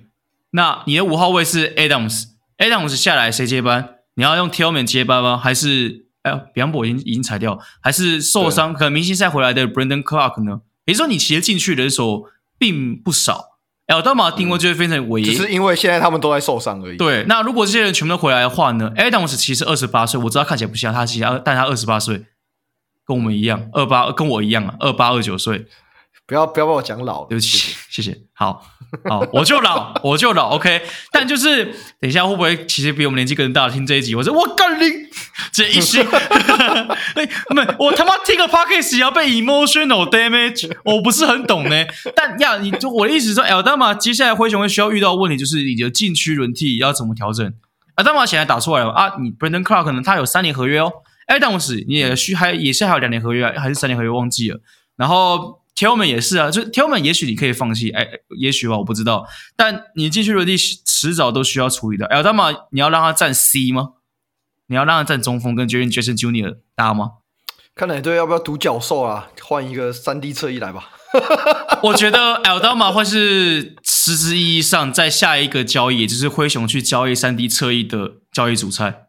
那你的五号位是 Adams，Adams 下来谁接班？你要用 Tillman 接班吗？还是哎呀，Biyombo 已经已经裁掉，还是受伤可能明星赛回来的 Brandon Clarke 呢？也就是说，你其实进去人手并不少。Aldama 定位就会变成唯一，只是因为现在他们都在受伤而已。对，那如果这些人全部都回来的话呢？Adams 其实二十八岁，我知道看起来不像他，其实但他二十八岁，跟我们一样，二八跟我一样啊，二八二九岁。不要不要把我讲老，对不起，谢谢。好，好，我就老，我就老，OK。但就是等一下会不会其实比我们年纪更大听这一集？我说我干你这一心，<laughs> 哎，不，我他妈听个 podcast 要被 emotional damage，我不是很懂呢。但呀，你就我的意思是说，Aldama 接下来灰熊会需要遇到的问题就是你的禁区轮替要怎么调整？Aldama 现在打出来了啊，你 Brandon Clarke 可能他有三年合约哦，Adams 你也需还也是还有两年合约还是三年合约忘记了，然后。Tillman 也是啊，就 Tillman 也许你可以放弃，哎，也许吧，我不知道。但你进去落地迟早都需要处理的。Aldama 你要让他站 C 吗？你要让他站中锋跟 Jaren Jackson Jr. 搭吗？看哪队要不要独角兽啊？换一个三 D 侧翼来吧。<laughs> 我觉得 Aldama 会是实质意义上在下一个交易，也就是灰熊去交易三 D 侧翼的交易主菜。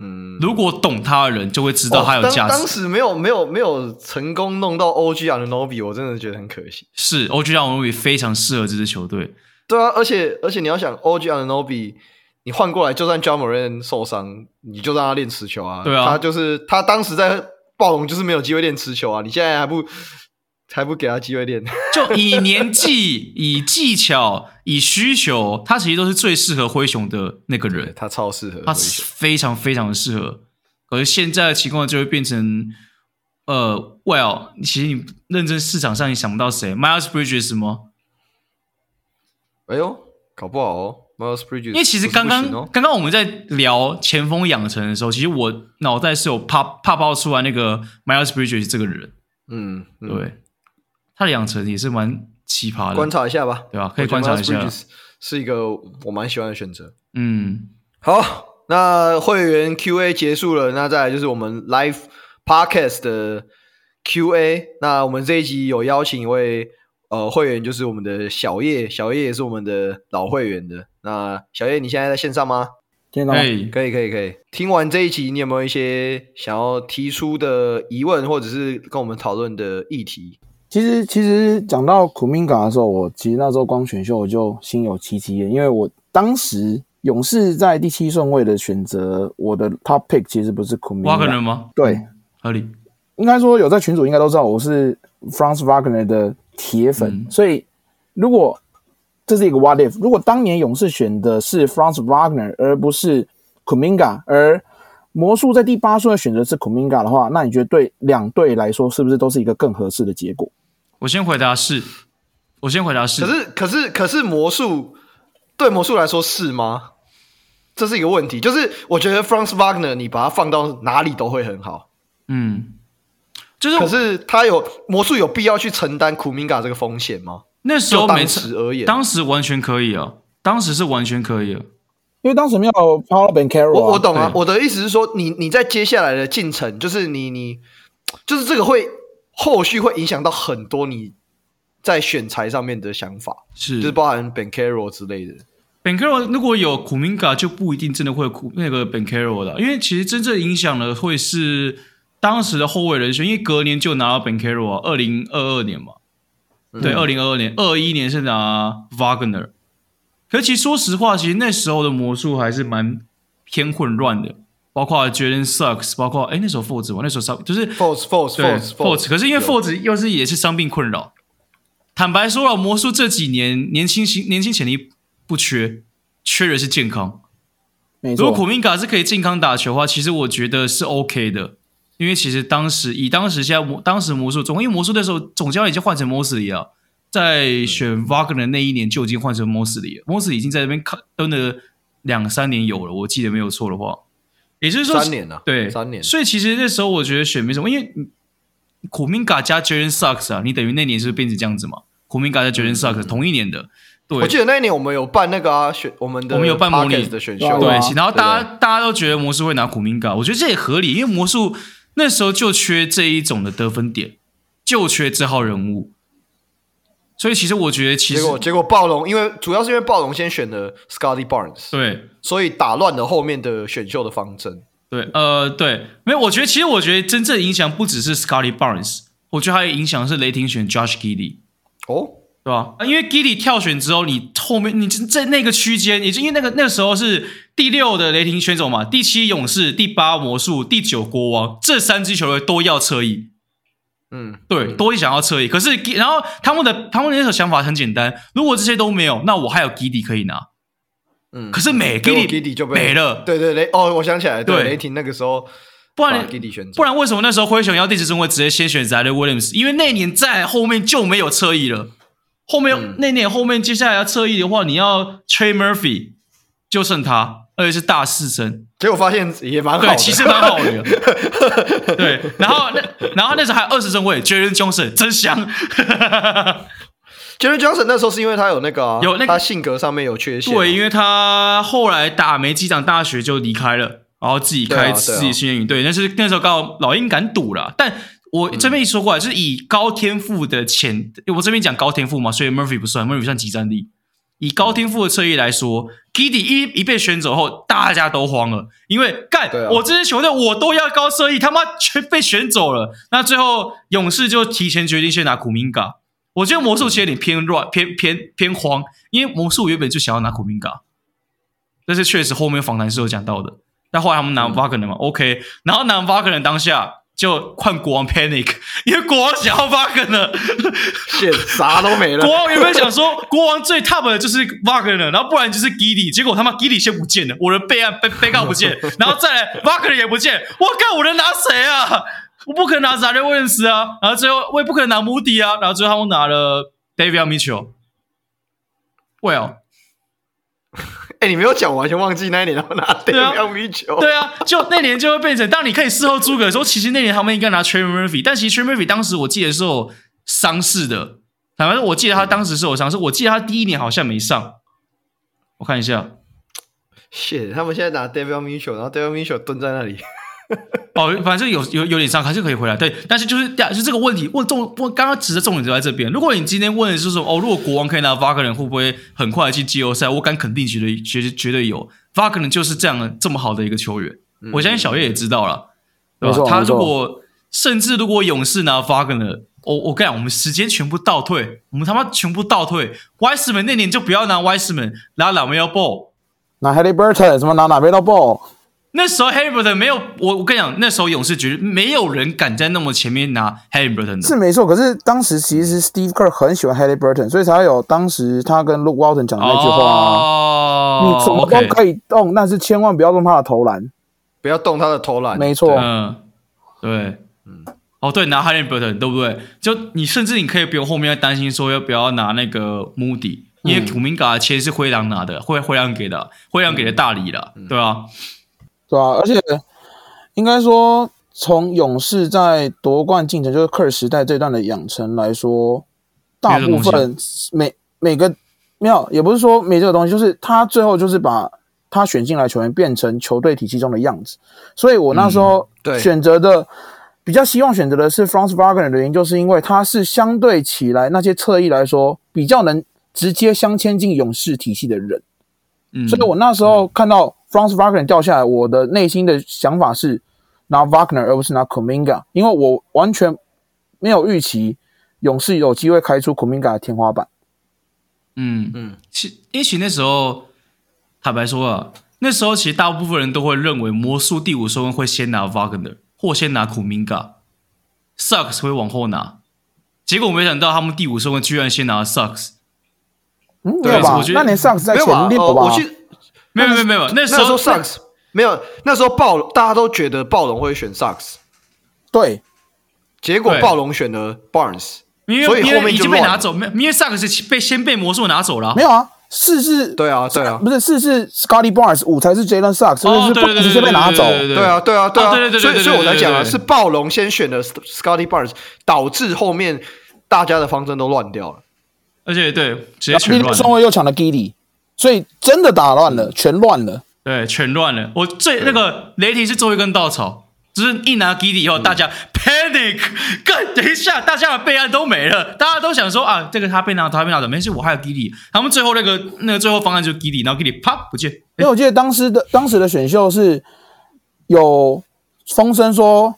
嗯，如果懂他的人就会知道他有价值。哦、当，当时没有没有没有成功弄到 OG Anunoby，我真的觉得很可惜。是 OG Anunoby 非常适合这支球队。对啊，而且而且你要想 OG Anunoby，你换过来就算 Ja Morant 受伤，你就让他练持球啊。对啊，他就是他当时在暴龙就是没有机会练持球啊。你现在还不？才不给他机会练，<laughs> 就以年纪、<laughs> 以技巧、以需求，他其实都是最适合灰熊的那个人。他超适合，他非常非常的适合。可是现在的情况就会变成，呃，Well，其实你认真市场上你想不到谁，Miles Bridges 吗？哎呦，搞不好哦，Miles Bridges。因为其实刚刚刚刚我们在聊前锋养成的时候，其实我脑袋是有啪啪爆出来那个 Miles Bridges 这个人。嗯，嗯对。他的养成也是蛮奇葩的，观察一下吧，对吧？可以观察一下，是一个我蛮喜欢的选择。嗯，好，那会员 Q&A 结束了，那再来就是我们 Live Podcast 的 Q&A。那我们这一集有邀请一位呃会员，就是我们的小叶，小叶也是我们的老会员的。那小叶，你现在在线上吗？听到吗？可以，可以，可以，可以。听完这一集，你有没有一些想要提出的疑问，或者是跟我们讨论的议题？其实，其实讲到库明加的时候，我其实那时候光选秀我就心有戚戚焉，因为我当时勇士在第七顺位的选择，我的 top pick 其实不是库明加。Wagner 吗？对，合理。应该说有在群主应该都知道我是 Franz Wagner 的铁粉，嗯、所以如果这是一个 what if，如果当年勇士选的是 Franz Wagner 而不是 Kuminga，，而魔术在第八顺位选择是 Kuminga 的话，那你觉得对两队来说是不是都是一个更合适的结果？我先回答是，我先回答是。可是，可是，可是魔术对魔术来说是吗？这是一个问题。就是我觉得 Franz Wagner 你把它放到哪里都会很好。嗯，就是，可是他有魔术有必要去承担库明加这个风险吗？那时候当时而言，当时完全可以啊，当时是完全可以啊，因为当时没有 Paolo Banchero 我我懂啊，我的意思是说，你你在接下来的进程，就是你你就是这个会。后续会影响到很多你在选材上面的想法，是。就是包含 Banchero 之类的。Banchero 如果有 Kuminga 就不一定真的会有那个 Banchero 的，因为其实真正影响的会是当时的后卫人选，因为隔年就拿到 Banchero 啊，二零二二年嘛，嗯、对，二零二二年，二一年是拿 Wagner。可是其实说实话，其实那时候的魔术还是蛮偏混乱的，包括 Jordan Sucks，包括哎那时候 Fultz 吧，那时候伤就是 Fultz Fultz Fultz Fultz，可是因为 Fultz 又是也是伤病困扰。坦白说了，魔术这几年年轻型年轻潜力。不缺，缺的是健康。如果苦明卡是可以健康打球的话，其实我觉得是 OK 的。因为其实当时以当时现在魔当时魔术总因为魔术那时候总教练已经换成 Mosley 了，在选 Wagner 那一年就已经换成莫斯里了。莫斯里已经在那边看蹲了两三年有了，我记得没有错的话，也就是说三年了，啊。对，三年。所以其实那时候我觉得选没什么，因为苦明嘎加 Jalen Sucks 啊，你等于那年是不是变成这样子嘛？苦明嘎加 Jalen Sucks 同一年的。对，我记得那一年我们有办那个啊选我们的我们有办模拟的选秀，对，然后大家大家都觉得魔术会拿苦明嘎，我觉得这也合理，因为魔术那时候就缺这一种的得分点，就缺这号人物，所以其实我觉得其实结果结果暴龙，因为主要是因为暴龙先选了 Scottie Barnes，对，所以打乱了后面的选秀的方针。对，呃，对，没有，我觉得其实我觉得真正影响不只是 Scottie Barnes，我觉得还有影响是雷霆选 Josh Giddey 哦。对吧？因为 Giddey 跳选之后，你后面你在那个区间，也就因为那个那个时候是第六的雷霆选手嘛，第七勇士，第八魔术，第九国王，这三支球队都要侧翼。嗯，对，都会想要侧翼。可是然后他们的他们那时候想法很简单，如果这些都没有，那我还有 Giddey 可以拿。嗯，可是没 Giddey 就没了。对对雷哦，我想起来，对，雷霆那个时候，不然不然为什么那时候灰熊要第十顺位直接先选 Zion Williams？因为那年在后面就没有侧翼了。后面、嗯、那年后面接下来要侧翼的话，你要 Trey Murphy，就剩他，而且是大四生。结果发现也蛮好的，对，其实蛮好的。<laughs> 对，然后那然后那时候还有二十顺位，Jalen Johnson 真香。Jalen Johnson 那时候是因为他有那个、啊、有那个他性格上面有缺陷，对，因为他后来打没几场大学就离开了，然后自己开自己训练营。对，但是那时候刚好老鹰敢赌了，但。我这边一说过来，就是以高天赋的潜，我这边讲高天赋嘛，所以 Murphy 不算，Murphy 算集战力。以高天赋的侧翼来说，Giddey 一一被选走后，大家都慌了，因为干、啊、我这支球队我都要高侧翼，他妈全被选走了。那最后勇士就提前决定先拿库明嘎。我觉得魔术其实有点偏乱，偏偏偏慌，因为魔术原本就想要拿库明嘎，但是确实后面访谈是有讲到的。但后来他们拿 Wagner 嘛、嗯、，OK，然后拿 Wagner 当下。就换国王 panic，<laughs> 因为国王想要 Wagner，啥都没了。国王原本想说，国王最 top 的就是 Wagner，然后不然就是 Giddey，结果他妈 Giddey 先不见了，我的备案被被告不见，<laughs> 然后再来 Wagner 也不见，我靠，我能拿谁啊？我不可能拿 Zion Williams 啊，然后最后我也不可能拿 Moody 啊，然后最后他们拿了 Davion Mitchell。Well。哎、欸，你没有讲，我完全忘记那一年他们拿 <laughs> Davion Mitchell。对啊，就那年就会变成，当你可以事后诸葛的时候，其实那年他们应该拿 Trey Murphy，但其实 Trey Murphy 当时我记得是有伤势的，反正我记得他当时是有伤势，我记得他第一年好像没上。我看一下，shit，他们现在拿 Davion Mitchell，然后 Davion Mitchell 蹲在那里。<laughs> 哦，反正有有有点伤，还是可以回来。对，但是就是就这个问题问重，问刚刚指的重点就在这边。如果你今天问的是说，哦，如果国王可以拿 Wagner，会不会很快进季后赛？我敢肯定，绝对绝对绝对有。Wagner 就是这样的这么好的一个球员，嗯、我相信小叶也知道了，对吧？他如果甚至如果勇士拿 Wagner，我我跟你讲，我们时间全部倒退，我们他妈全部倒退。Wiseman 那年就不要拿 Wiseman，拿 LaMelo Ball，拿 Haliburton，什么拿 LaMelo Ball？那时候 Haliburton 没有我，我跟你讲，那时候勇士觉得没有人敢在那么前面拿 Haliburton 的。是没错，可是当时其实 Steve Kerr 很喜欢 Haliburton，所以才有当时他跟 Luke Walton 讲的那句话啊。哦，你怎么都可以动，但是千万不要动他的投篮，不要动他的投篮。没错，嗯，对，嗯，哦，对，拿 Haliburton 对不对？就你甚至你可以不用后面要担心说要不要拿那个 Moody，因为库明嘎的钱是灰狼拿的，灰灰狼给的，灰狼给的大礼了，对吧？对啊，而且应该说，从勇士在夺冠进程，就是科尔时代这段的养成来说，大部分每每个没有，也不是说没这个东西，就是他最后就是把他选进来球员变成球队体系中的样子。所以我那时候选择的比较希望选择的是 Franz Wagner 的原因，就是因为他是相对起来那些侧翼来说比较能直接镶嵌进勇士体系的人。嗯，所以我那时候看到 Franz Wagner 掉下来，我的内心的想法是拿 Wagner 而不是拿 Kuminga，因为我完全没有预期勇士有机会开出 Kuminga 的天花板。嗯嗯，其因为其实那时候坦白说啊，那时候其实大部分人都会认为魔术第五顺位会先拿 Wagner。或先拿库明加，Suggs 会往后拿，结果没想到他们第五顺位居然先拿 Sucks。嗯，对吧？我觉得那年 Sucks 在前列吧？我去，没有没有没有，那时候 Sucks 没有，那时候暴大家都觉得暴龙会选 Sucks，对，结果暴龙选了 Barnes，因为所以后面已经被拿走，没有，因为 Suggs 是被先被魔术拿走了，没有啊。四是，对啊，对啊，不是四是 Scotty Barnes，五才是 Jalen Sucks，所以是不直接被拿走。对啊，对啊，对啊，所以所以我才讲啊，是暴龙先选的 Scotty Barnes，导致后面大家的方针都乱掉了。而且对，直接全乱位又抢了 Giddey，所以真的打乱了，全乱了。对，全乱了。我最那个雷霆是最后一根稻草。就是一拿 Giddey 以后，大家 panic，干，等一下，大家的备案都没了，大家都想说啊，这个他被拿，他被拿的，没事，我还有 Giddey。他们最后那个那个最后方案就是 Giddey，然后 Giddey 啪不见。因为我记得当时的当时的选秀是有风声说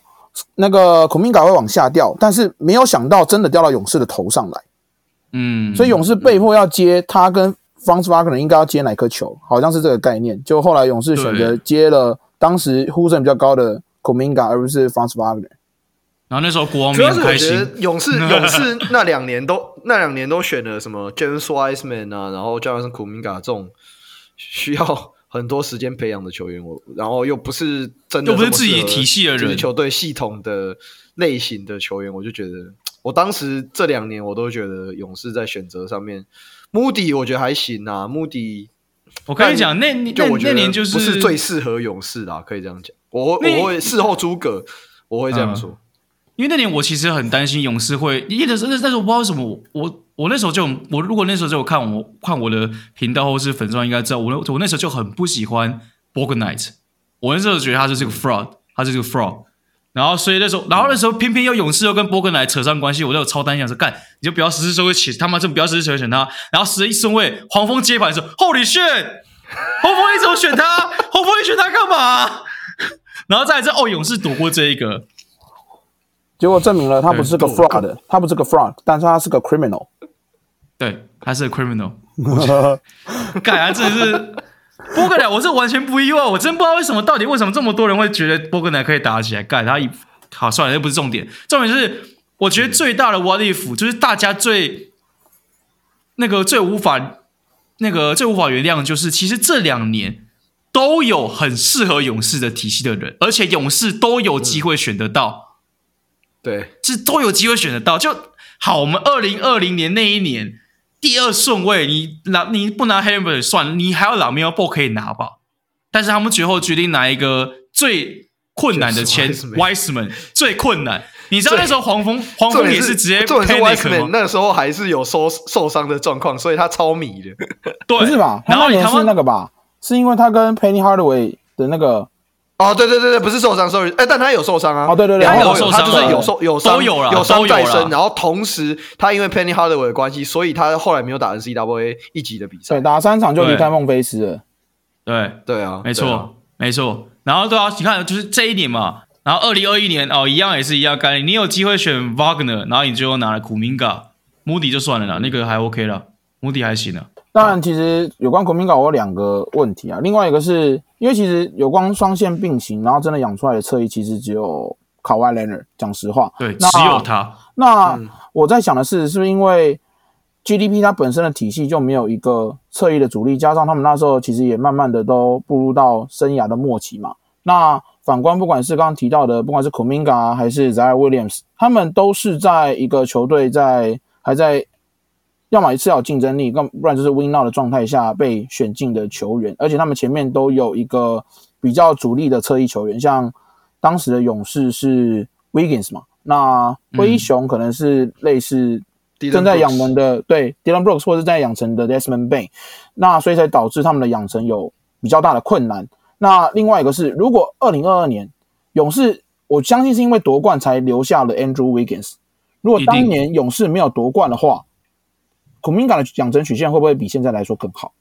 那个孔明卡会往下掉，但是没有想到真的掉到勇士的头上来。嗯，所以勇士被迫要接他跟 Franz Wagner 应该要接哪颗球，好像是这个概念。就后来勇士选择接了当时呼声比较高的。Kuminga 而不是 Franz Wagner，然后那时候国王主要是我觉得勇士 <laughs> 勇士那两年都那两年都选了什么 James Wiseman 啊，然后加上 Kuminga 这种需要很多时间培养的球员，我然后又不是真的又不是自己体系的人，球队系统的类型的球员，我就觉得我当时这两年我都觉得勇士在选择上面，Moody 我觉得还行啊，Moody 我跟你讲那那那年就是不是最适合勇士啦，可以这样讲。我我会事后诸葛，我会这样说，嗯，因为那年我其实很担心勇士会，因为那时候那时候我不知道为什么我我我那时候就我如果那时候就有看我看我的频道或是粉专应该知道我我那时候就很不喜欢 Bog Knight，我那时候觉得他就是个 fraud，他就是个 fraud，然后所以那时候然后那时候偏偏又勇士又跟 Bouknight 扯上关系，我就超担心说干你就不要十四顺位起他妈就不要十四顺位选他，然后十一顺位黄蜂接盘的时候 Holy shit，黄蜂你怎么选他？黄蜂你选他干嘛？然后再来这哦，勇士躲过这一个，结果证明了他不是个 fraud，他不是个 fraud，但是他是个 criminal，对，他是个 criminal。<laughs> 盖啊，真的是 <laughs> 波格莱，我是完全不意外，我真不知道为什么，到底为什么这么多人会觉得波格莱可以打起来？盖他一好算了，这不是重点，重点是我觉得最大的 what if 就是大家最那个最无法那个最无法原谅的就是其实这两年。都有很适合勇士的体系的人，而且勇士都有机会选得到。对，是都有机会选得到。就好，我们二零二零年那一年第二顺位，你拿你不拿 Haliburton 算，你还有 LaMelo Ball 可以拿吧？但是他们最后决定拿一个最困难的签 Wiseman，最困难。你知道那时候黄蜂黄蜂也是直接 Wiseman 那个时候还是有受受伤的状况，所以他超迷的。对，不是吧？然后你是那个吧？是因为他跟 Penny Hardaway 的那个哦，对对对对，不是受伤，sorry，哎，但他有受伤啊，哦对对对，他有受伤，他就是有受有伤都有了，有伤在身，然后同时他因为 Penny Hardaway 的关系，所以他后来没有打 NCAA 一级的比赛，对，打三场就离开孟菲斯了，对。对啊，没错没错，然后对啊，你看就是这一年嘛，然后二零二一年哦，一样也是一样概念，你有机会选 Wagner，然后你最后拿了 Kuminga，Moody 就算了啦，那个还 OK 了，Moody 还行了。当然，其实有关 Kuminga 我有两个问题啊。另外一个是因为其实有关双线并行，然后真的养出来的侧翼其实只有 Kawhi Leonard。讲实话，对，只有他。那我在想的是，是不是因为 GDP 它本身的体系就没有一个侧翼的主力，加上他们那时候其实也慢慢的都步入到生涯的末期嘛。那反观不管是刚刚提到的，不管是 Kuminga 还是 Ziaire Williams，他们都是在一个球队在还在。要么一次要有竞争力，更不然就是 win now 的状态下被选进的球员，而且他们前面都有一个比较主力的侧翼球员，像当时的勇士是 Wiggins 嘛，那灰熊可能是类似正在养成的，嗯、对 Dylan Brooks 或者是在养成的 Desmond Bane，那所以才导致他们的养成有比较大的困难。那另外一个是，如果二零二二年勇士我相信是因为夺冠才留下了 Andrew Wiggins。如果当年勇士没有夺冠的话，Kuminga 的养成曲线会不会比现在来说更好？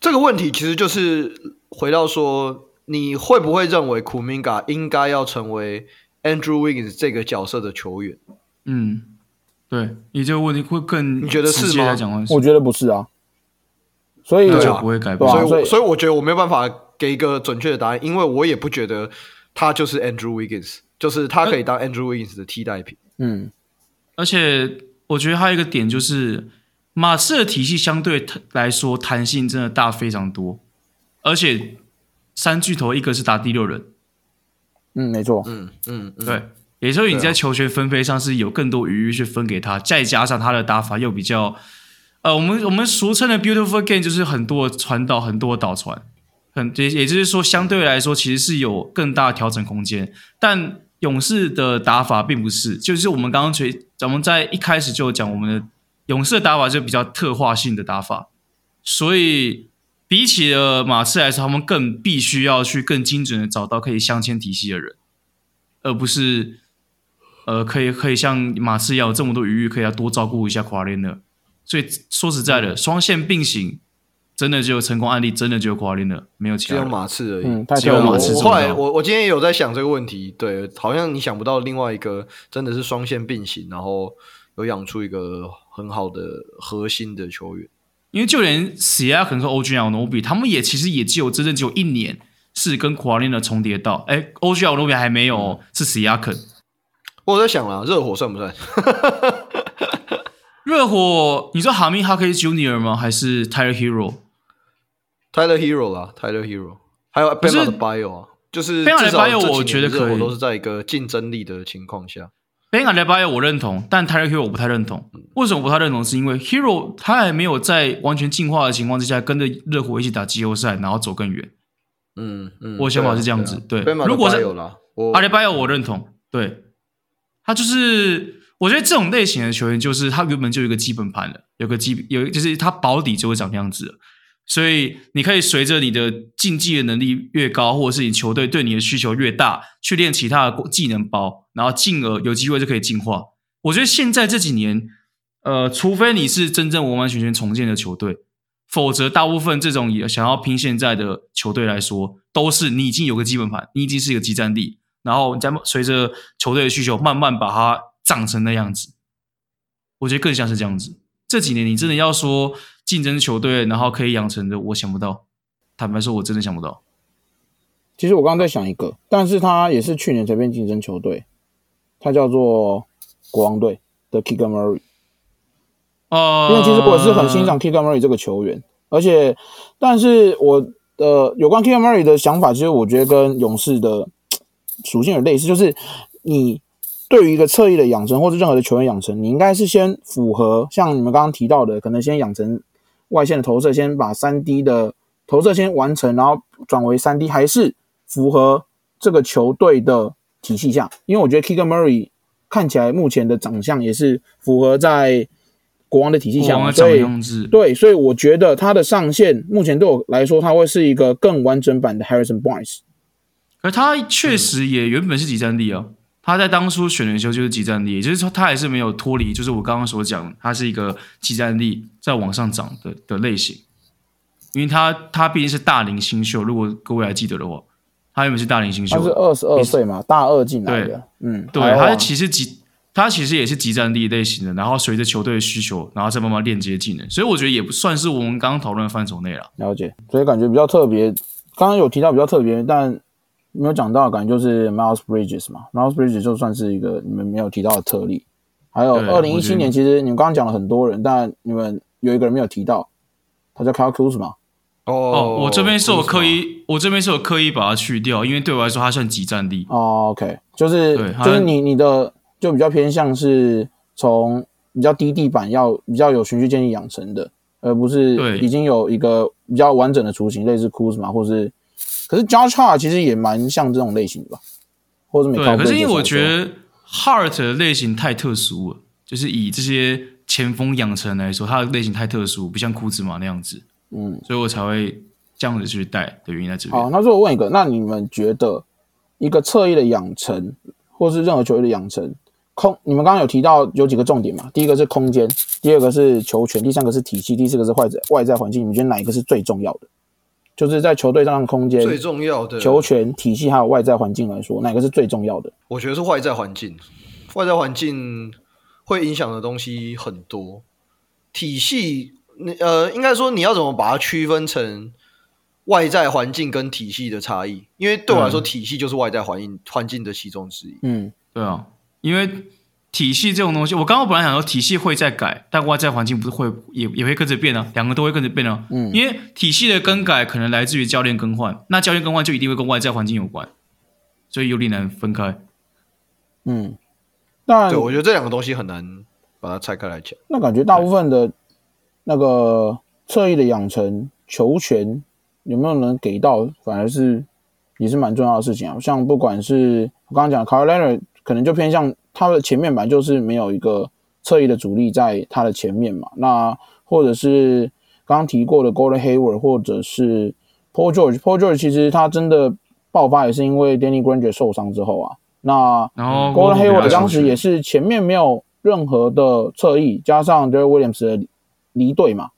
这个问题其实就是回到说，你会不会认为 Kuminga 应该要成为 Andrew Wiggins 这个角色的球员？嗯，对，你这个问题会更你觉得是吗？我觉得不是啊，所以就不会改变。所以，所以我觉得我没有办法给一个准确的答案，因为我也不觉得他就是 Andrew Wiggins。就是他可以当 Andrew Wiggins 的替代品。嗯，而且我觉得还有一个点就是，马刺的体系相对来说弹性真的大非常多，而且三巨头一个是打第六人。嗯，没错。嗯嗯，嗯，对，也就是你在球权分配上是有更多余裕去分给他，再加上他的打法又比较，呃，我们我们俗称的 Beautiful Game 就是很多传导，很多导传，很也也就是说相对来说其实是有更大的调整空间，但。勇士的打法并不是，就是我们刚刚垂，咱们在一开始就讲，我们的勇士的打法就比较特化性的打法，所以比起了马刺来说，他们更必须要去更精准的找到可以镶嵌体系的人，而不是呃，可以可以像马刺一样有这么多余裕，可以要多照顾一下卡列尔。所以说实在的，双线并行。真的就有成功案例，真的就有瓜林了，没有其他，只有马刺而已。嗯，只有马刺。后来我我今天也有在想这个问题，对，好像你想不到另外一个真的是双线并行，然后有养出一个很好的核心的球员。因为就连 Siakam 和 OG Anunoby 他们也其实也只有真正只有一年是跟瓜林的重叠到。哎，OG Anunoby 还没有，嗯、是 Siakam。我在想了，热火算不算？<laughs> 热火，你说 James Harkless Jr 吗？还是 Tyler Herro？Tyler Herro 啦，Tyler Herro，还有 Bam Adebayo 啊，就是被骂的 bio 我觉得可以，都是在一个竞争力的情况下。Bam Adebayo 我认同，但 Tyler Herro 我不太认同。为什么不太认同？是因为 Herro 他还没有在完全进化的情况之下，跟着热火一起打季后赛，然后走更远。嗯嗯，我想法是这样子。对，如果是有了 Adebayo 我认同。对，他就是。我觉得这种类型的球员，就是他原本就有一个基本盘了，有个基有就是他保底就会长那样子，所以你可以随着你的竞技的能力越高，或者是你球队对你的需求越大，去练其他的技能包，然后进而有机会就可以进化。我觉得现在这几年，呃，除非你是真正完完全全重建的球队，否则大部分这种也想要拼现在的球队来说，都是你已经有个基本盘，你已经是一个即战力，然后你再随着球队的需求慢慢把它。长成那样子，我觉得更像是这样子。这几年你真的要说竞争球队，然后可以养成的，我想不到。坦白说，我真的想不到。其实我刚刚在想一个，但是他也是去年才变竞争球队，他叫做国王队的 Keegan Murray。呃，因为其实我是很欣赏 Keegan Murray 这个球员，而且，但是我呃有关 Keegan Murray 的想法，其实我觉得跟勇士的属性有类似，就是你。对于一个侧翼的养成，或者任何的球员养成，你应该是先符合像你们刚刚提到的，可能先养成外线的投射，先把三 D 的投射先完成，然后转为三 D，还是符合这个球队的体系下？因为我觉得 Keegan Murray 看起来目前的长相也是符合在国王的体系下，所以对，所以我觉得他的上限目前对我来说，他会是一个更完整版的 Harrison Barnes，而他确实也原本是即战力啊。他在当初选的时候就是即战力，也就是说他还是没有脱离，就是我刚刚所讲，他是一个即战力在往上涨的的类型，因为他他毕竟是大龄新秀，如果各位还记得的话，他原本是大龄新秀，他是二十二岁嘛，大二进来的，对嗯，对，他其实集他其实也是集战力类型的，然后随着球队的需求，然后再慢慢链接技能，所以我觉得也不算是我们刚刚讨论的范畴内了。了解，所以感觉比较特别，刚刚有提到比较特别，但。没有讲到的感觉就是 Miles Bridges 嘛，Miles Bridges 就算是一个你们没有提到的特例。还有二零一七年，其实你们刚刚讲了很多人，但你们有一个人没有提到，他叫 Kyle Kuzma。哦，哦，我这边是有刻意，我这边是有刻意把它去掉，因为对我来说他算集战力。哦，OK，就是就是你你的就比较偏向是从比较低地板要比较有循序渐进养成的，而不是已经有一个比较完整的雏形，类似 Kuzma 或是。可是 Josh Hart 其实也蛮像这种类型的吧，或者没对，可是因为我觉得 Hart 的类型太特殊了，就是以这些前锋养成来说，他的类型太特殊，不像库兹马那样子，嗯，所以我才会这样子去带的原因在这边。好，那最后我问一个，那你们觉得一个侧翼的养成，或是任何球队的养成，空你们刚刚有提到有几个重点嘛？第一个是空间，第二个是球权，第三个是体系，第四个是外在外在环境。你们觉得哪一个是最重要的？就是在球队上的空间最重要的球权体系还有外在环境来说，哪个是最重要的？我觉得是外在环境，外在环境会影响的东西很多。体系，你呃，应该说你要怎么把它区分成外在环境跟体系的差异？因为对我来说，体系就是外在环境环境的其中之一。嗯，对啊，因为体系这种东西，我刚刚本来想说体系会再改，但外在环境不是会也也会跟着变啊，两个都会跟着变啊。嗯，因为体系的更改可能来自于教练更换，那教练更换就一定会跟外在环境有关，所以有点难分开。嗯，那对，我觉得这两个东西很难。把它拆开来讲，那感觉大部分的那个侧翼的养成球权有没有能给到，反而是也是蛮重要的事情啊。像不管是我刚刚讲 Kawhi Leonard 可能就偏向他的前面板就是没有一个侧翼的主力在他的前面嘛。那或者是刚刚提过的 Golden Hayward 或者是 Paul George，Paul George 其实他真的爆发也是因为 Danny Granger 受伤之后啊。那 Golden Hayward 当时也是前面没有。任何的侧翼加上 Deron Williams 的离队嘛，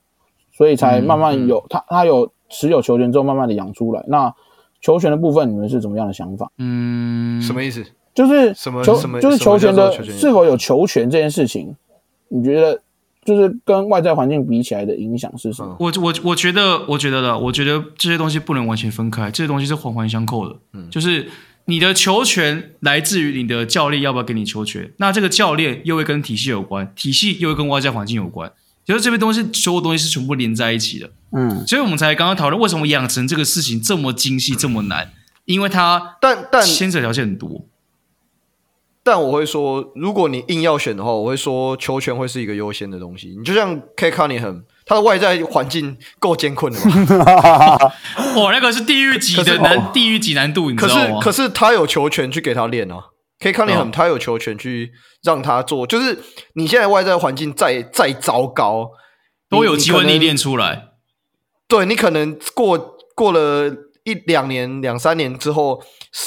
所以才慢慢有、嗯嗯、他他有持有球权之后，慢慢的养出来。那球权的部分，你们是怎么样的想法？嗯，什么意思？就是什么球什么就是球权的是否有球权这件事情，你觉得就是跟外在环境比起来的影响是什么？我我我觉得我觉得的，我觉得这些东西不能完全分开，这些东西是环环相扣的。嗯，就是。你的球权来自于你的教练要不要给你球权，那这个教练又会跟体系有关，体系又会跟外在环境有关，就是这边东西所有东西是全部连在一起的。嗯，所以我们才刚刚讨论为什么养成这个事情这么精细这么难，因为它但但牵扯条件很多。但我会说，如果你硬要选的话，我会说球权会是一个优先的东西。你就像 Cade Cunningham 他的外在环境够艰困的嘛？<laughs> 哇，那个是地狱级的难，地狱级难度，你知道吗？可是，可是他有球权去给他练啊。Cade Cunningham 他有球权去让他做，就是你现在外在环境再再糟糕，都有机会历练出来。对，你可能过过了一两年、两三年之后，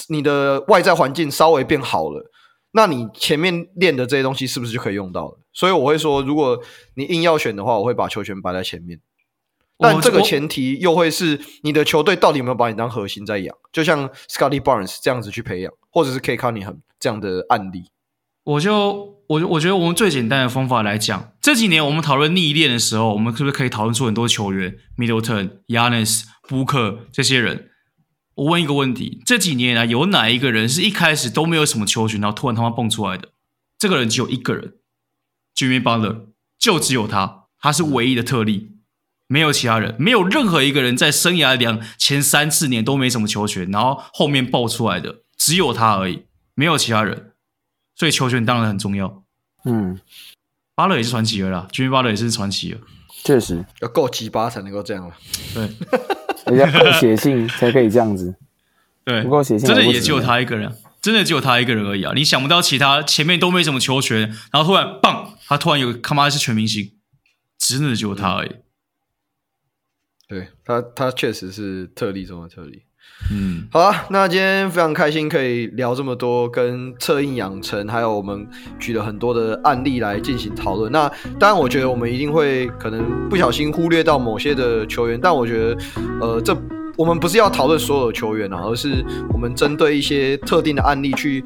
你的外在环境稍微变好了。那你前面练的这些东西是不是就可以用到了？所以我会说，如果你硬要选的话，我会把球权摆在前面。但这个前提又会是你的球队到底有没有把你当核心在养？就像 Scottie Barnes 这样子去培养，或者是 Cade Cunningham 这样的案例。我就我我觉得我们最简单的方法来讲，这几年我们讨论逆练的时候，我们是不是可以讨论出很多球员，Middleton、Giannis、Booker 这些人？我问一个问题：这几年来，有哪一个人是一开始都没有什么球权，然后突然他妈蹦出来的？这个人只有一个人，Jimmy Butler，就只有他，他是唯一的特例，没有其他人，没有任何一个人在生涯两前三四年都没什么球权，然后后面爆出来的只有他而已，没有其他人，所以球权当然很重要。嗯，Butler 也是传奇了啦，Jimmy Butler 也是传奇了，确实要够鸡巴才能够这样了，对。<laughs> 人家够写信才可以这样子，<laughs> 对，不够写信，真的也只有他一个人，真的只有他一个人而已啊！你想不到其他前面都没什么球权，然后突然棒，他突然有他妈是全明星，真的只有他而已。对他，他确实是特例中的特例。嗯，好啊，那今天非常开心可以聊这么多，跟侧应养成，还有我们举了很多的案例来进行讨论。那当然，我觉得我们一定会可能不小心忽略到某些的球员，但我觉得，呃，这我们不是要讨论所有的球员啊，而是我们针对一些特定的案例去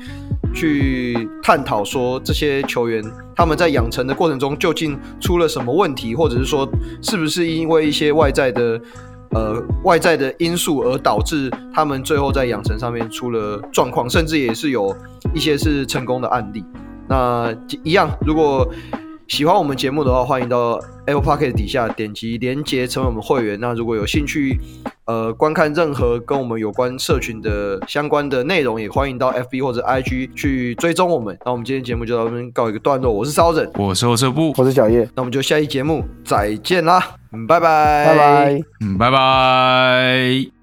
去探讨，说这些球员他们在养成的过程中究竟出了什么问题，或者是说是不是因为一些外在的。呃，外在的因素而导致他们最后在养成上面出了状况，甚至也是有一些是成功的案例。那一样，如果喜欢我们节目的话，欢迎到 Apple Podcast 底下点击连接成为我们会员。那如果有兴趣，呃，观看任何跟我们有关社群的相关的内容，也欢迎到 FB 或者 IG 去追踪我们。那我们今天节目就到这边告一个段落。我是骚人，我是后车部，我是小叶。那我们就下一节目再见啦，拜拜，拜拜，嗯，拜拜。